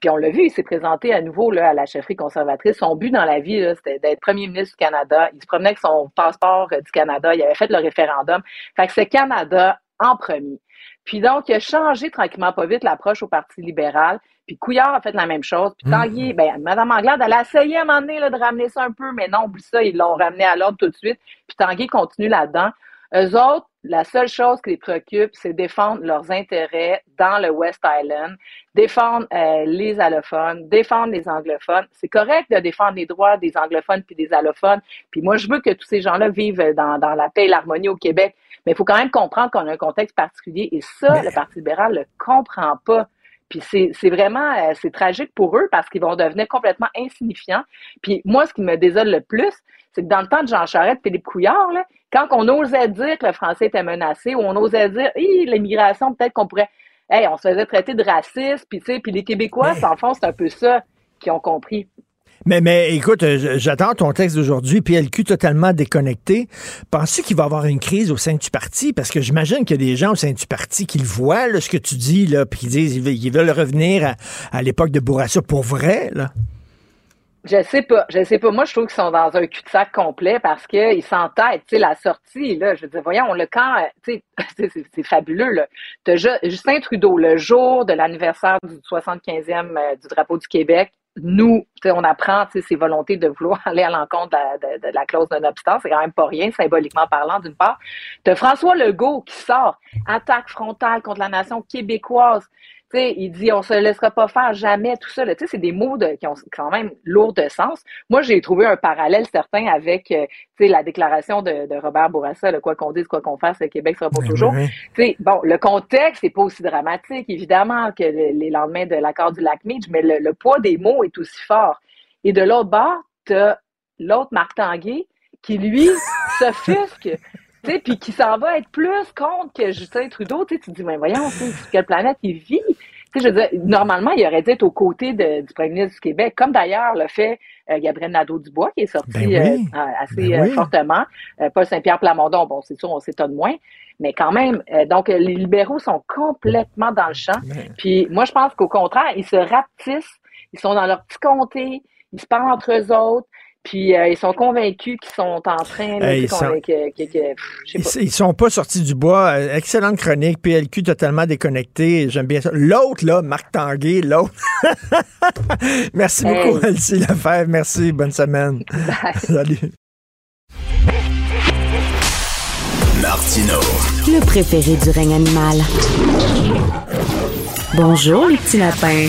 puis on l'a vu, il s'est présenté à nouveau là, à la chefferie conservatrice. Son but dans la vie, là, c'était d'être premier ministre du Canada. Il se promenait avec son passeport euh, du Canada. Il avait fait le référendum. Fait que c'est Canada en premier. Puis donc, il a changé tranquillement pas vite l'approche au Parti libéral. Puis Couillard a fait la même chose. Puis Tanguy, ben, Mme Anglade, elle a essayé à un moment donné là, de ramener ça un peu, mais non, oublie ça, ils l'ont ramené à l'ordre tout de suite. Puis Tanguy continue là-dedans. Eux autres, la seule chose qui les préoccupe, c'est défendre leurs intérêts dans le West Island, défendre euh, les allophones, défendre les anglophones. C'est correct de défendre les droits des anglophones puis des allophones. Puis moi, je veux que tous ces gens-là vivent dans, dans la paix et l'harmonie au Québec. Mais il faut quand même comprendre qu'on a un contexte particulier. Et ça, le Parti libéral ne le comprend pas. Puis c'est c'est vraiment euh, c'est tragique pour eux parce qu'ils vont devenir complètement insignifiants. Puis moi, ce qui me désole le plus, c'est que dans le temps de Jean Charest, Philippe Couillard, là, quand on osait dire que le français était menacé, ou on osait dire, l'immigration, peut-être qu'on pourrait, hey, on se faisait traiter de raciste, puis tu sais, puis les Québécois, en fond, c'est un peu ça qu'ils ont compris. Mais, mais écoute, euh, j'attends ton texte d'aujourd'hui, PLQ totalement déconnecté. Penses-tu qu'il va y avoir une crise au sein du parti? Parce que j'imagine qu'il y a des gens au sein du parti qui le voient, là, ce que tu dis, là, puis qui disent ils veulent, ils veulent revenir à, à l'époque de Bourassa pour vrai. Là. Je sais pas, je sais pas. Moi, je trouve qu'ils sont dans un cul-de-sac complet parce qu'ils s'entêtent. Tu sais, la sortie, là, je veux dire, voyons, le camp, tu sais, c'est- fabuleux, là. Justin Trudeau, le jour de l'anniversaire du 75e euh, du drapeau du Québec, nous, on apprend ses volontés de vouloir aller à l'encontre de la, de- de la clause de non-obstance. C'est quand même pas rien, symboliquement parlant, d'une part. T'as François Legault qui sort, attaque frontale contre la nation québécoise. Sais, il dit on se laissera pas faire jamais tout ça. là. Tu sais, c'est des mots de, qui ont quand même lourd de sens. Moi, j'ai trouvé un parallèle certain avec euh, la déclaration de, de Robert Bourassa, le quoi qu'on dise, quoi qu'on fasse, le Québec sera pour toujours. oui. Bon, le contexte n'est pas aussi dramatique, évidemment, que le- les lendemains de l'accord du lac Meach, mais le, le poids des mots est aussi fort. Et de l'autre bord, t'as l'autre Marc Tanguay qui, lui, s'offusque. Tu sais, puis qui s'en va être plus contre que Justin Trudeau. Tu sais, tu te dis, mais voyons, sur quelle planète il vit? Tu sais, je veux dire, normalement, il aurait dû être aux côtés de- du premier ministre du Québec, comme d'ailleurs le fait euh, Gabriel Nadeau-Dubois, qui est sorti Ben oui. euh, assez Ben euh, fortement. Euh, Paul Saint-Pierre Plamondon, bon, c'est sûr, on s'étonne moins, mais quand même, euh, donc euh, les libéraux sont complètement dans le champ. Puis moi, je pense qu'au contraire, ils se rapetissent, ils sont dans leur petit comté, ils se parlent entre eux autres, puis euh, ils sont convaincus qu'ils sont en train, sais, ils sont- Ils, ils sont pas sortis du bois. Euh, Excellente chronique. PLQ totalement déconnecté. J'aime bien ça. L'autre, là, Marc Tanguay, l'autre. Merci Hey. beaucoup, Elsie Lefebvre. Merci. Bonne semaine. Salut. Martino. Le préféré du règne animal. Bonjour, les petits lapins.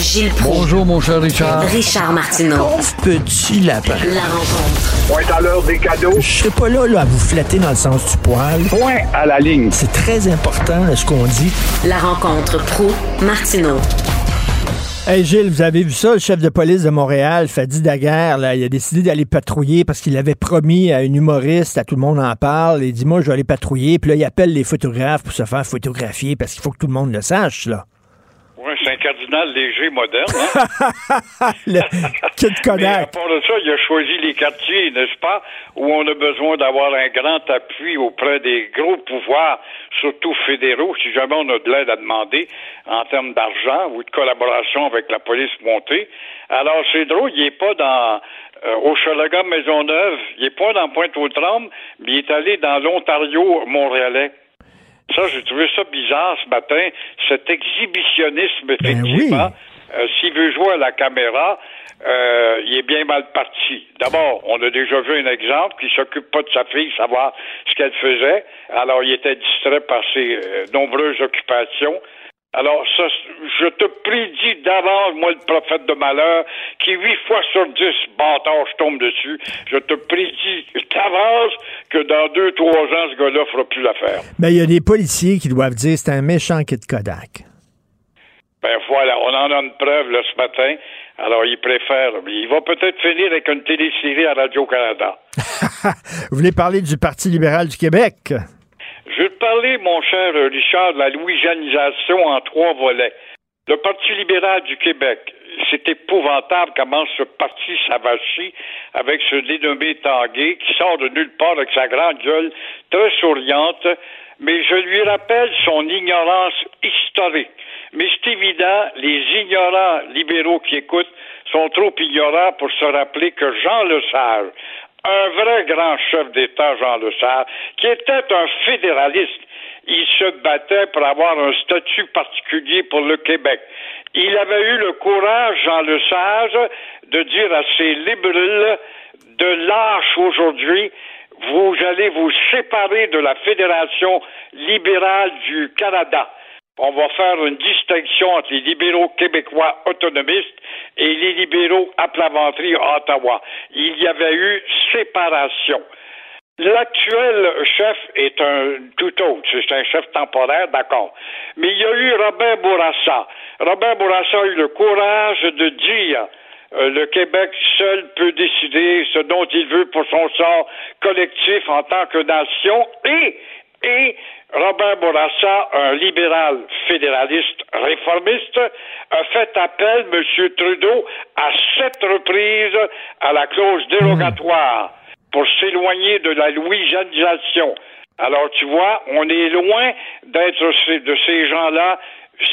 Gilles Proulx. Bonjour, mon cher Richard. Richard Martineau. Petit lapin. La rencontre. Point à l'heure des cadeaux. Je serai pas là, là, à vous flatter dans le sens du poil. Point à la ligne. C'est très important, là, ce qu'on dit. La rencontre pro Martineau. Hey Gilles, vous avez vu ça, le chef de police de Montréal, Fadi Daguerre, là, il a décidé d'aller patrouiller parce qu'il avait promis à une humoriste, à tout le monde en parle, il dit moi je vais aller patrouiller, puis là il appelle les photographes pour se faire photographier parce qu'il faut que tout le monde le sache là. C'est un cardinal léger moderne. Hein? le Kid Mais à Kodak. part de ça, il a choisi les quartiers, n'est-ce pas, où on a besoin d'avoir un grand appui auprès des gros pouvoirs, surtout fédéraux, si jamais on a de l'aide à demander en termes d'argent ou de collaboration avec la police montée. Alors, c'est drôle, il n'est pas dans euh, Hochelaga Maisonneuve, il n'est pas dans Pointe-aux-Trembles, mais il est allé dans l'Ontario montréalais. Ça, j'ai trouvé ça bizarre ce matin, cet exhibitionnisme, effectivement. Euh, S'il veut jouer à la caméra, euh, il est bien mal parti. D'abord, on a déjà vu un exemple qui s'occupe pas de sa fille, savoir ce qu'elle faisait. Alors, il était distrait par ses euh, nombreuses occupations. Alors, ça, je te prédis d'avance, moi, le prophète de malheur, qui huit fois sur dix, bâtard, je tombe dessus. Je te prédis d'avance que dans deux, trois ans, ce gars-là fera plus l'affaire. Ben, il y a des policiers qui doivent dire c'est un méchant Kid Kodak. Ben voilà, on en a une preuve là, ce matin. Alors, il préfère. Il va peut-être finir avec une télésérie à Radio-Canada. Vous voulez parler du Parti libéral du Québec? Je vais parler, mon cher Richard, de la louisianisation en trois volets. Le Parti libéral du Québec, c'est épouvantable comment ce parti s'avachit avec ce dénommé Tanguay qui sort de nulle part avec sa grande gueule très souriante, mais je lui rappelle son ignorance historique. Mais c'est évident, les ignorants libéraux qui écoutent sont trop ignorants pour se rappeler que Jean Lesage, un vrai grand chef d'État, Jean Lesage, qui était un fédéraliste, il se battait pour avoir un statut particulier pour le Québec. Il avait eu le courage, Jean Lesage, de dire à ses libéraux de lâche aujourd'hui, vous allez vous séparer de la Fédération libérale du Canada. On va faire une distinction entre les libéraux québécois autonomistes et les libéraux à Plaventerie à Ottawa. Il y avait eu séparation. L'actuel chef est un tout autre. C'est un chef temporaire, d'accord. Mais il y a eu Robert Bourassa. Robert Bourassa a eu le courage de dire euh, le Québec seul peut décider ce dont il veut pour son sort collectif en tant que nation et, et Robert Bourassa, un libéral fédéraliste réformiste, a fait appel, M. Trudeau, à sept reprises à la clause dérogatoire pour s'éloigner de la louisianisation. Alors, tu vois, on est loin d'être de ces gens-là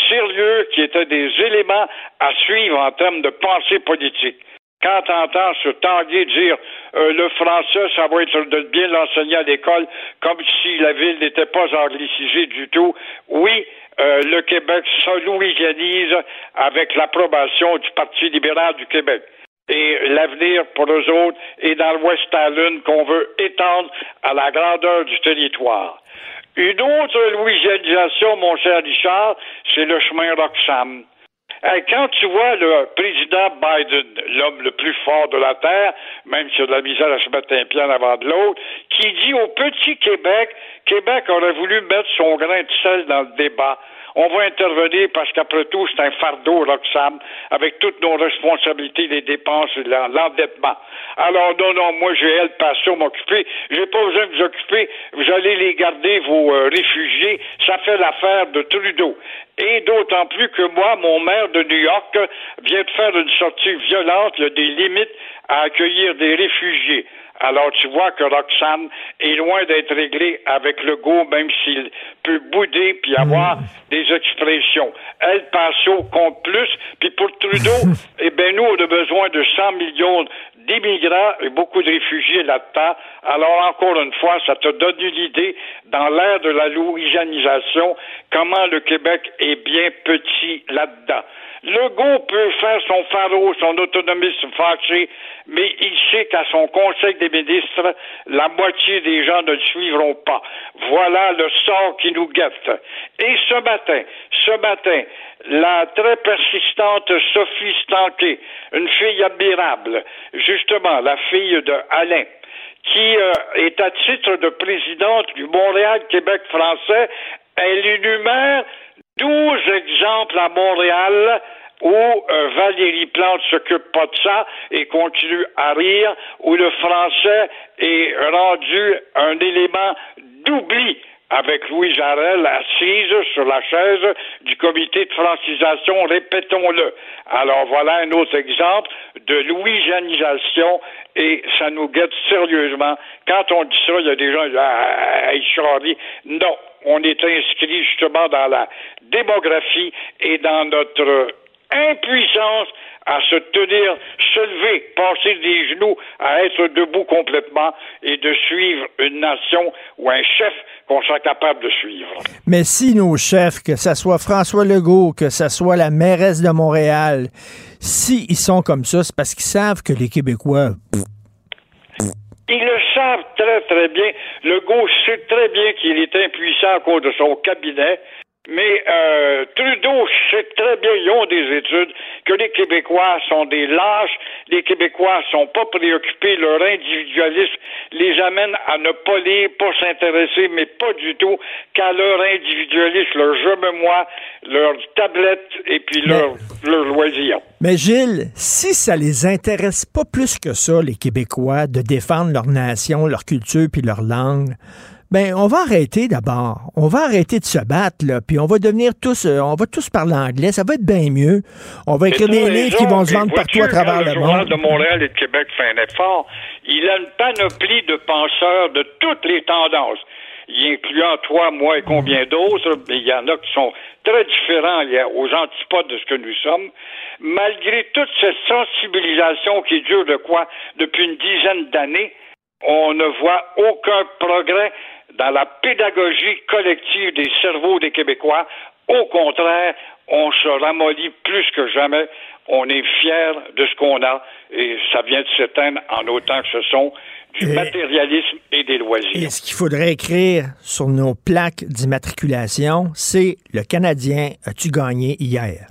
sérieux qui étaient des éléments à suivre en termes de pensée politique. Quand tu entends ce Tanguay dire euh, le français, ça va être de bien l'enseigner à l'école, comme si la ville n'était pas anglicisée du tout, oui, euh, le Québec se louisianise avec l'approbation du Parti libéral du Québec. Et l'avenir pour eux autres est dans le West Island qu'on veut étendre à la grandeur du territoire. Une autre louisianisation, mon cher Richard, c'est le chemin Roxham. Quand tu vois le président Biden, l'homme le plus fort de la Terre, même s'il a de la misère à se mettre un pied en avant de l'autre, qui dit au petit Québec, Québec aurait voulu mettre son grain de sel dans le débat. On va intervenir parce qu'après tout, c'est un fardeau, Roxham, avec toutes nos responsabilités, les dépenses et l'en- l'endettement. Alors, non, non, moi, j'ai El Paso m'occuper. J'ai pas besoin de vous occuper. Vous allez les garder, vos euh, réfugiés. Ça fait l'affaire de Trudeau. Et d'autant plus que moi, mon maire de New York vient de faire une sortie violente. Des limites à accueillir des réfugiés. Alors, tu vois que Roxane est loin d'être réglé avec le go, même s'il peut bouder puis avoir des expressions. El Paso compte plus. Puis pour Trudeau, eh bien, nous, on a besoin de 100 millions d'immigrants et beaucoup de réfugiés là-dedans. Alors, encore une fois, ça te donne une idée, dans l'ère de la louisianisation, comment le Québec est bien petit là-dedans. Legault peut faire son pharo, son autonomisme fâché, mais il sait qu'à son conseil des ministres, la moitié des gens ne le suivront pas. Voilà le sort qui nous guette. Et ce matin, ce matin, la très persistante Sophie Stanquet, une fille admirable, justement, la fille de Alain, qui euh, est à titre de présidente du Montréal-Québec français, elle énumère 12 exemples à Montréal où euh, Valérie Plante s'occupe pas de ça et continue à rire, où le français est rendu un élément d'oubli avec Louis Jarel assise sur la chaise du comité de francisation, répétons-le. Alors voilà un autre exemple de louis-janisation et ça nous guette sérieusement. Quand on dit ça, il y a des gens qui disent ah, charrie. Non, on est inscrit justement dans la démographie et dans notre impuissance à se tenir, se lever, passer des genoux, à être debout complètement et de suivre une nation ou un chef qu'on soit capable de suivre. Mais si nos chefs, que ce soit François Legault, que ce soit la mairesse de Montréal, si ils sont comme ça, c'est parce qu'ils savent que les Québécois... Ils le savent très, très bien. Legault sait très bien qu'il est impuissant à cause de son cabinet. Mais euh, Trudeau sait très bien, ils ont des études, que les Québécois sont des lâches, les Québécois sont pas préoccupés, leur individualisme les amène à ne pas lire, pas s'intéresser, mais pas du tout qu'à leur individualisme, leur je me moi, leur tablette et puis leur, leur loisir. Mais Gilles, si ça les intéresse pas plus que ça, les Québécois, de défendre leur nation, leur culture puis leur langue, ben on va arrêter d'abord. On va arrêter de se battre, là, puis on va devenir tous, euh, on va tous parler anglais. Ça va être bien mieux. On va écrire des livres qui vont se vendre partout à travers le, le monde. Journal de Montréal et de Québec fait un effort. Il a une panoplie de penseurs de toutes les tendances. Y incluant toi, moi et combien d'autres, mais il y en a qui sont très différents aux antipodes de ce que nous sommes. Malgré toute cette sensibilisation qui dure de quoi? Depuis une dizaine d'années, on ne voit aucun progrès dans la pédagogie collective des cerveaux des Québécois. Au contraire, on se ramollit plus que jamais. On est fier de ce qu'on a et ça vient de s'éteindre en autant que ce sont du matérialisme et des loisirs. Et ce qu'il faudrait écrire sur nos plaques d'immatriculation, c'est le Canadien as-tu gagné hier?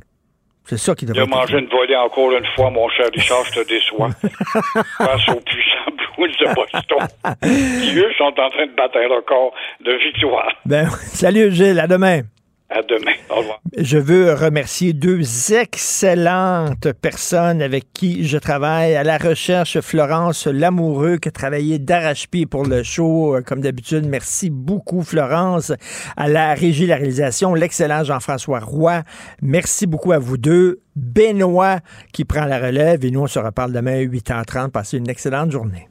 C'est ça qui Il a devrait mangé une volée encore une fois, mon cher Richard, je te déçois. Face aux puissants Blues de Boston, qui eux sont en train de battre un record de victoire. Ben, salut Gilles, à demain. À demain. Au revoir. Je veux remercier deux excellentes personnes avec qui je travaille à la recherche. Florence Lamoureux qui a travaillé d'arrache-pied pour le show, euh, comme d'habitude. Merci beaucoup, Florence. À la régie, la réalisation, l'excellent Jean-François Roy. Merci beaucoup à vous deux. Benoît qui prend la relève et nous, on se reparle demain à 8h30. Passez une excellente journée.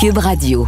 Cube Radio.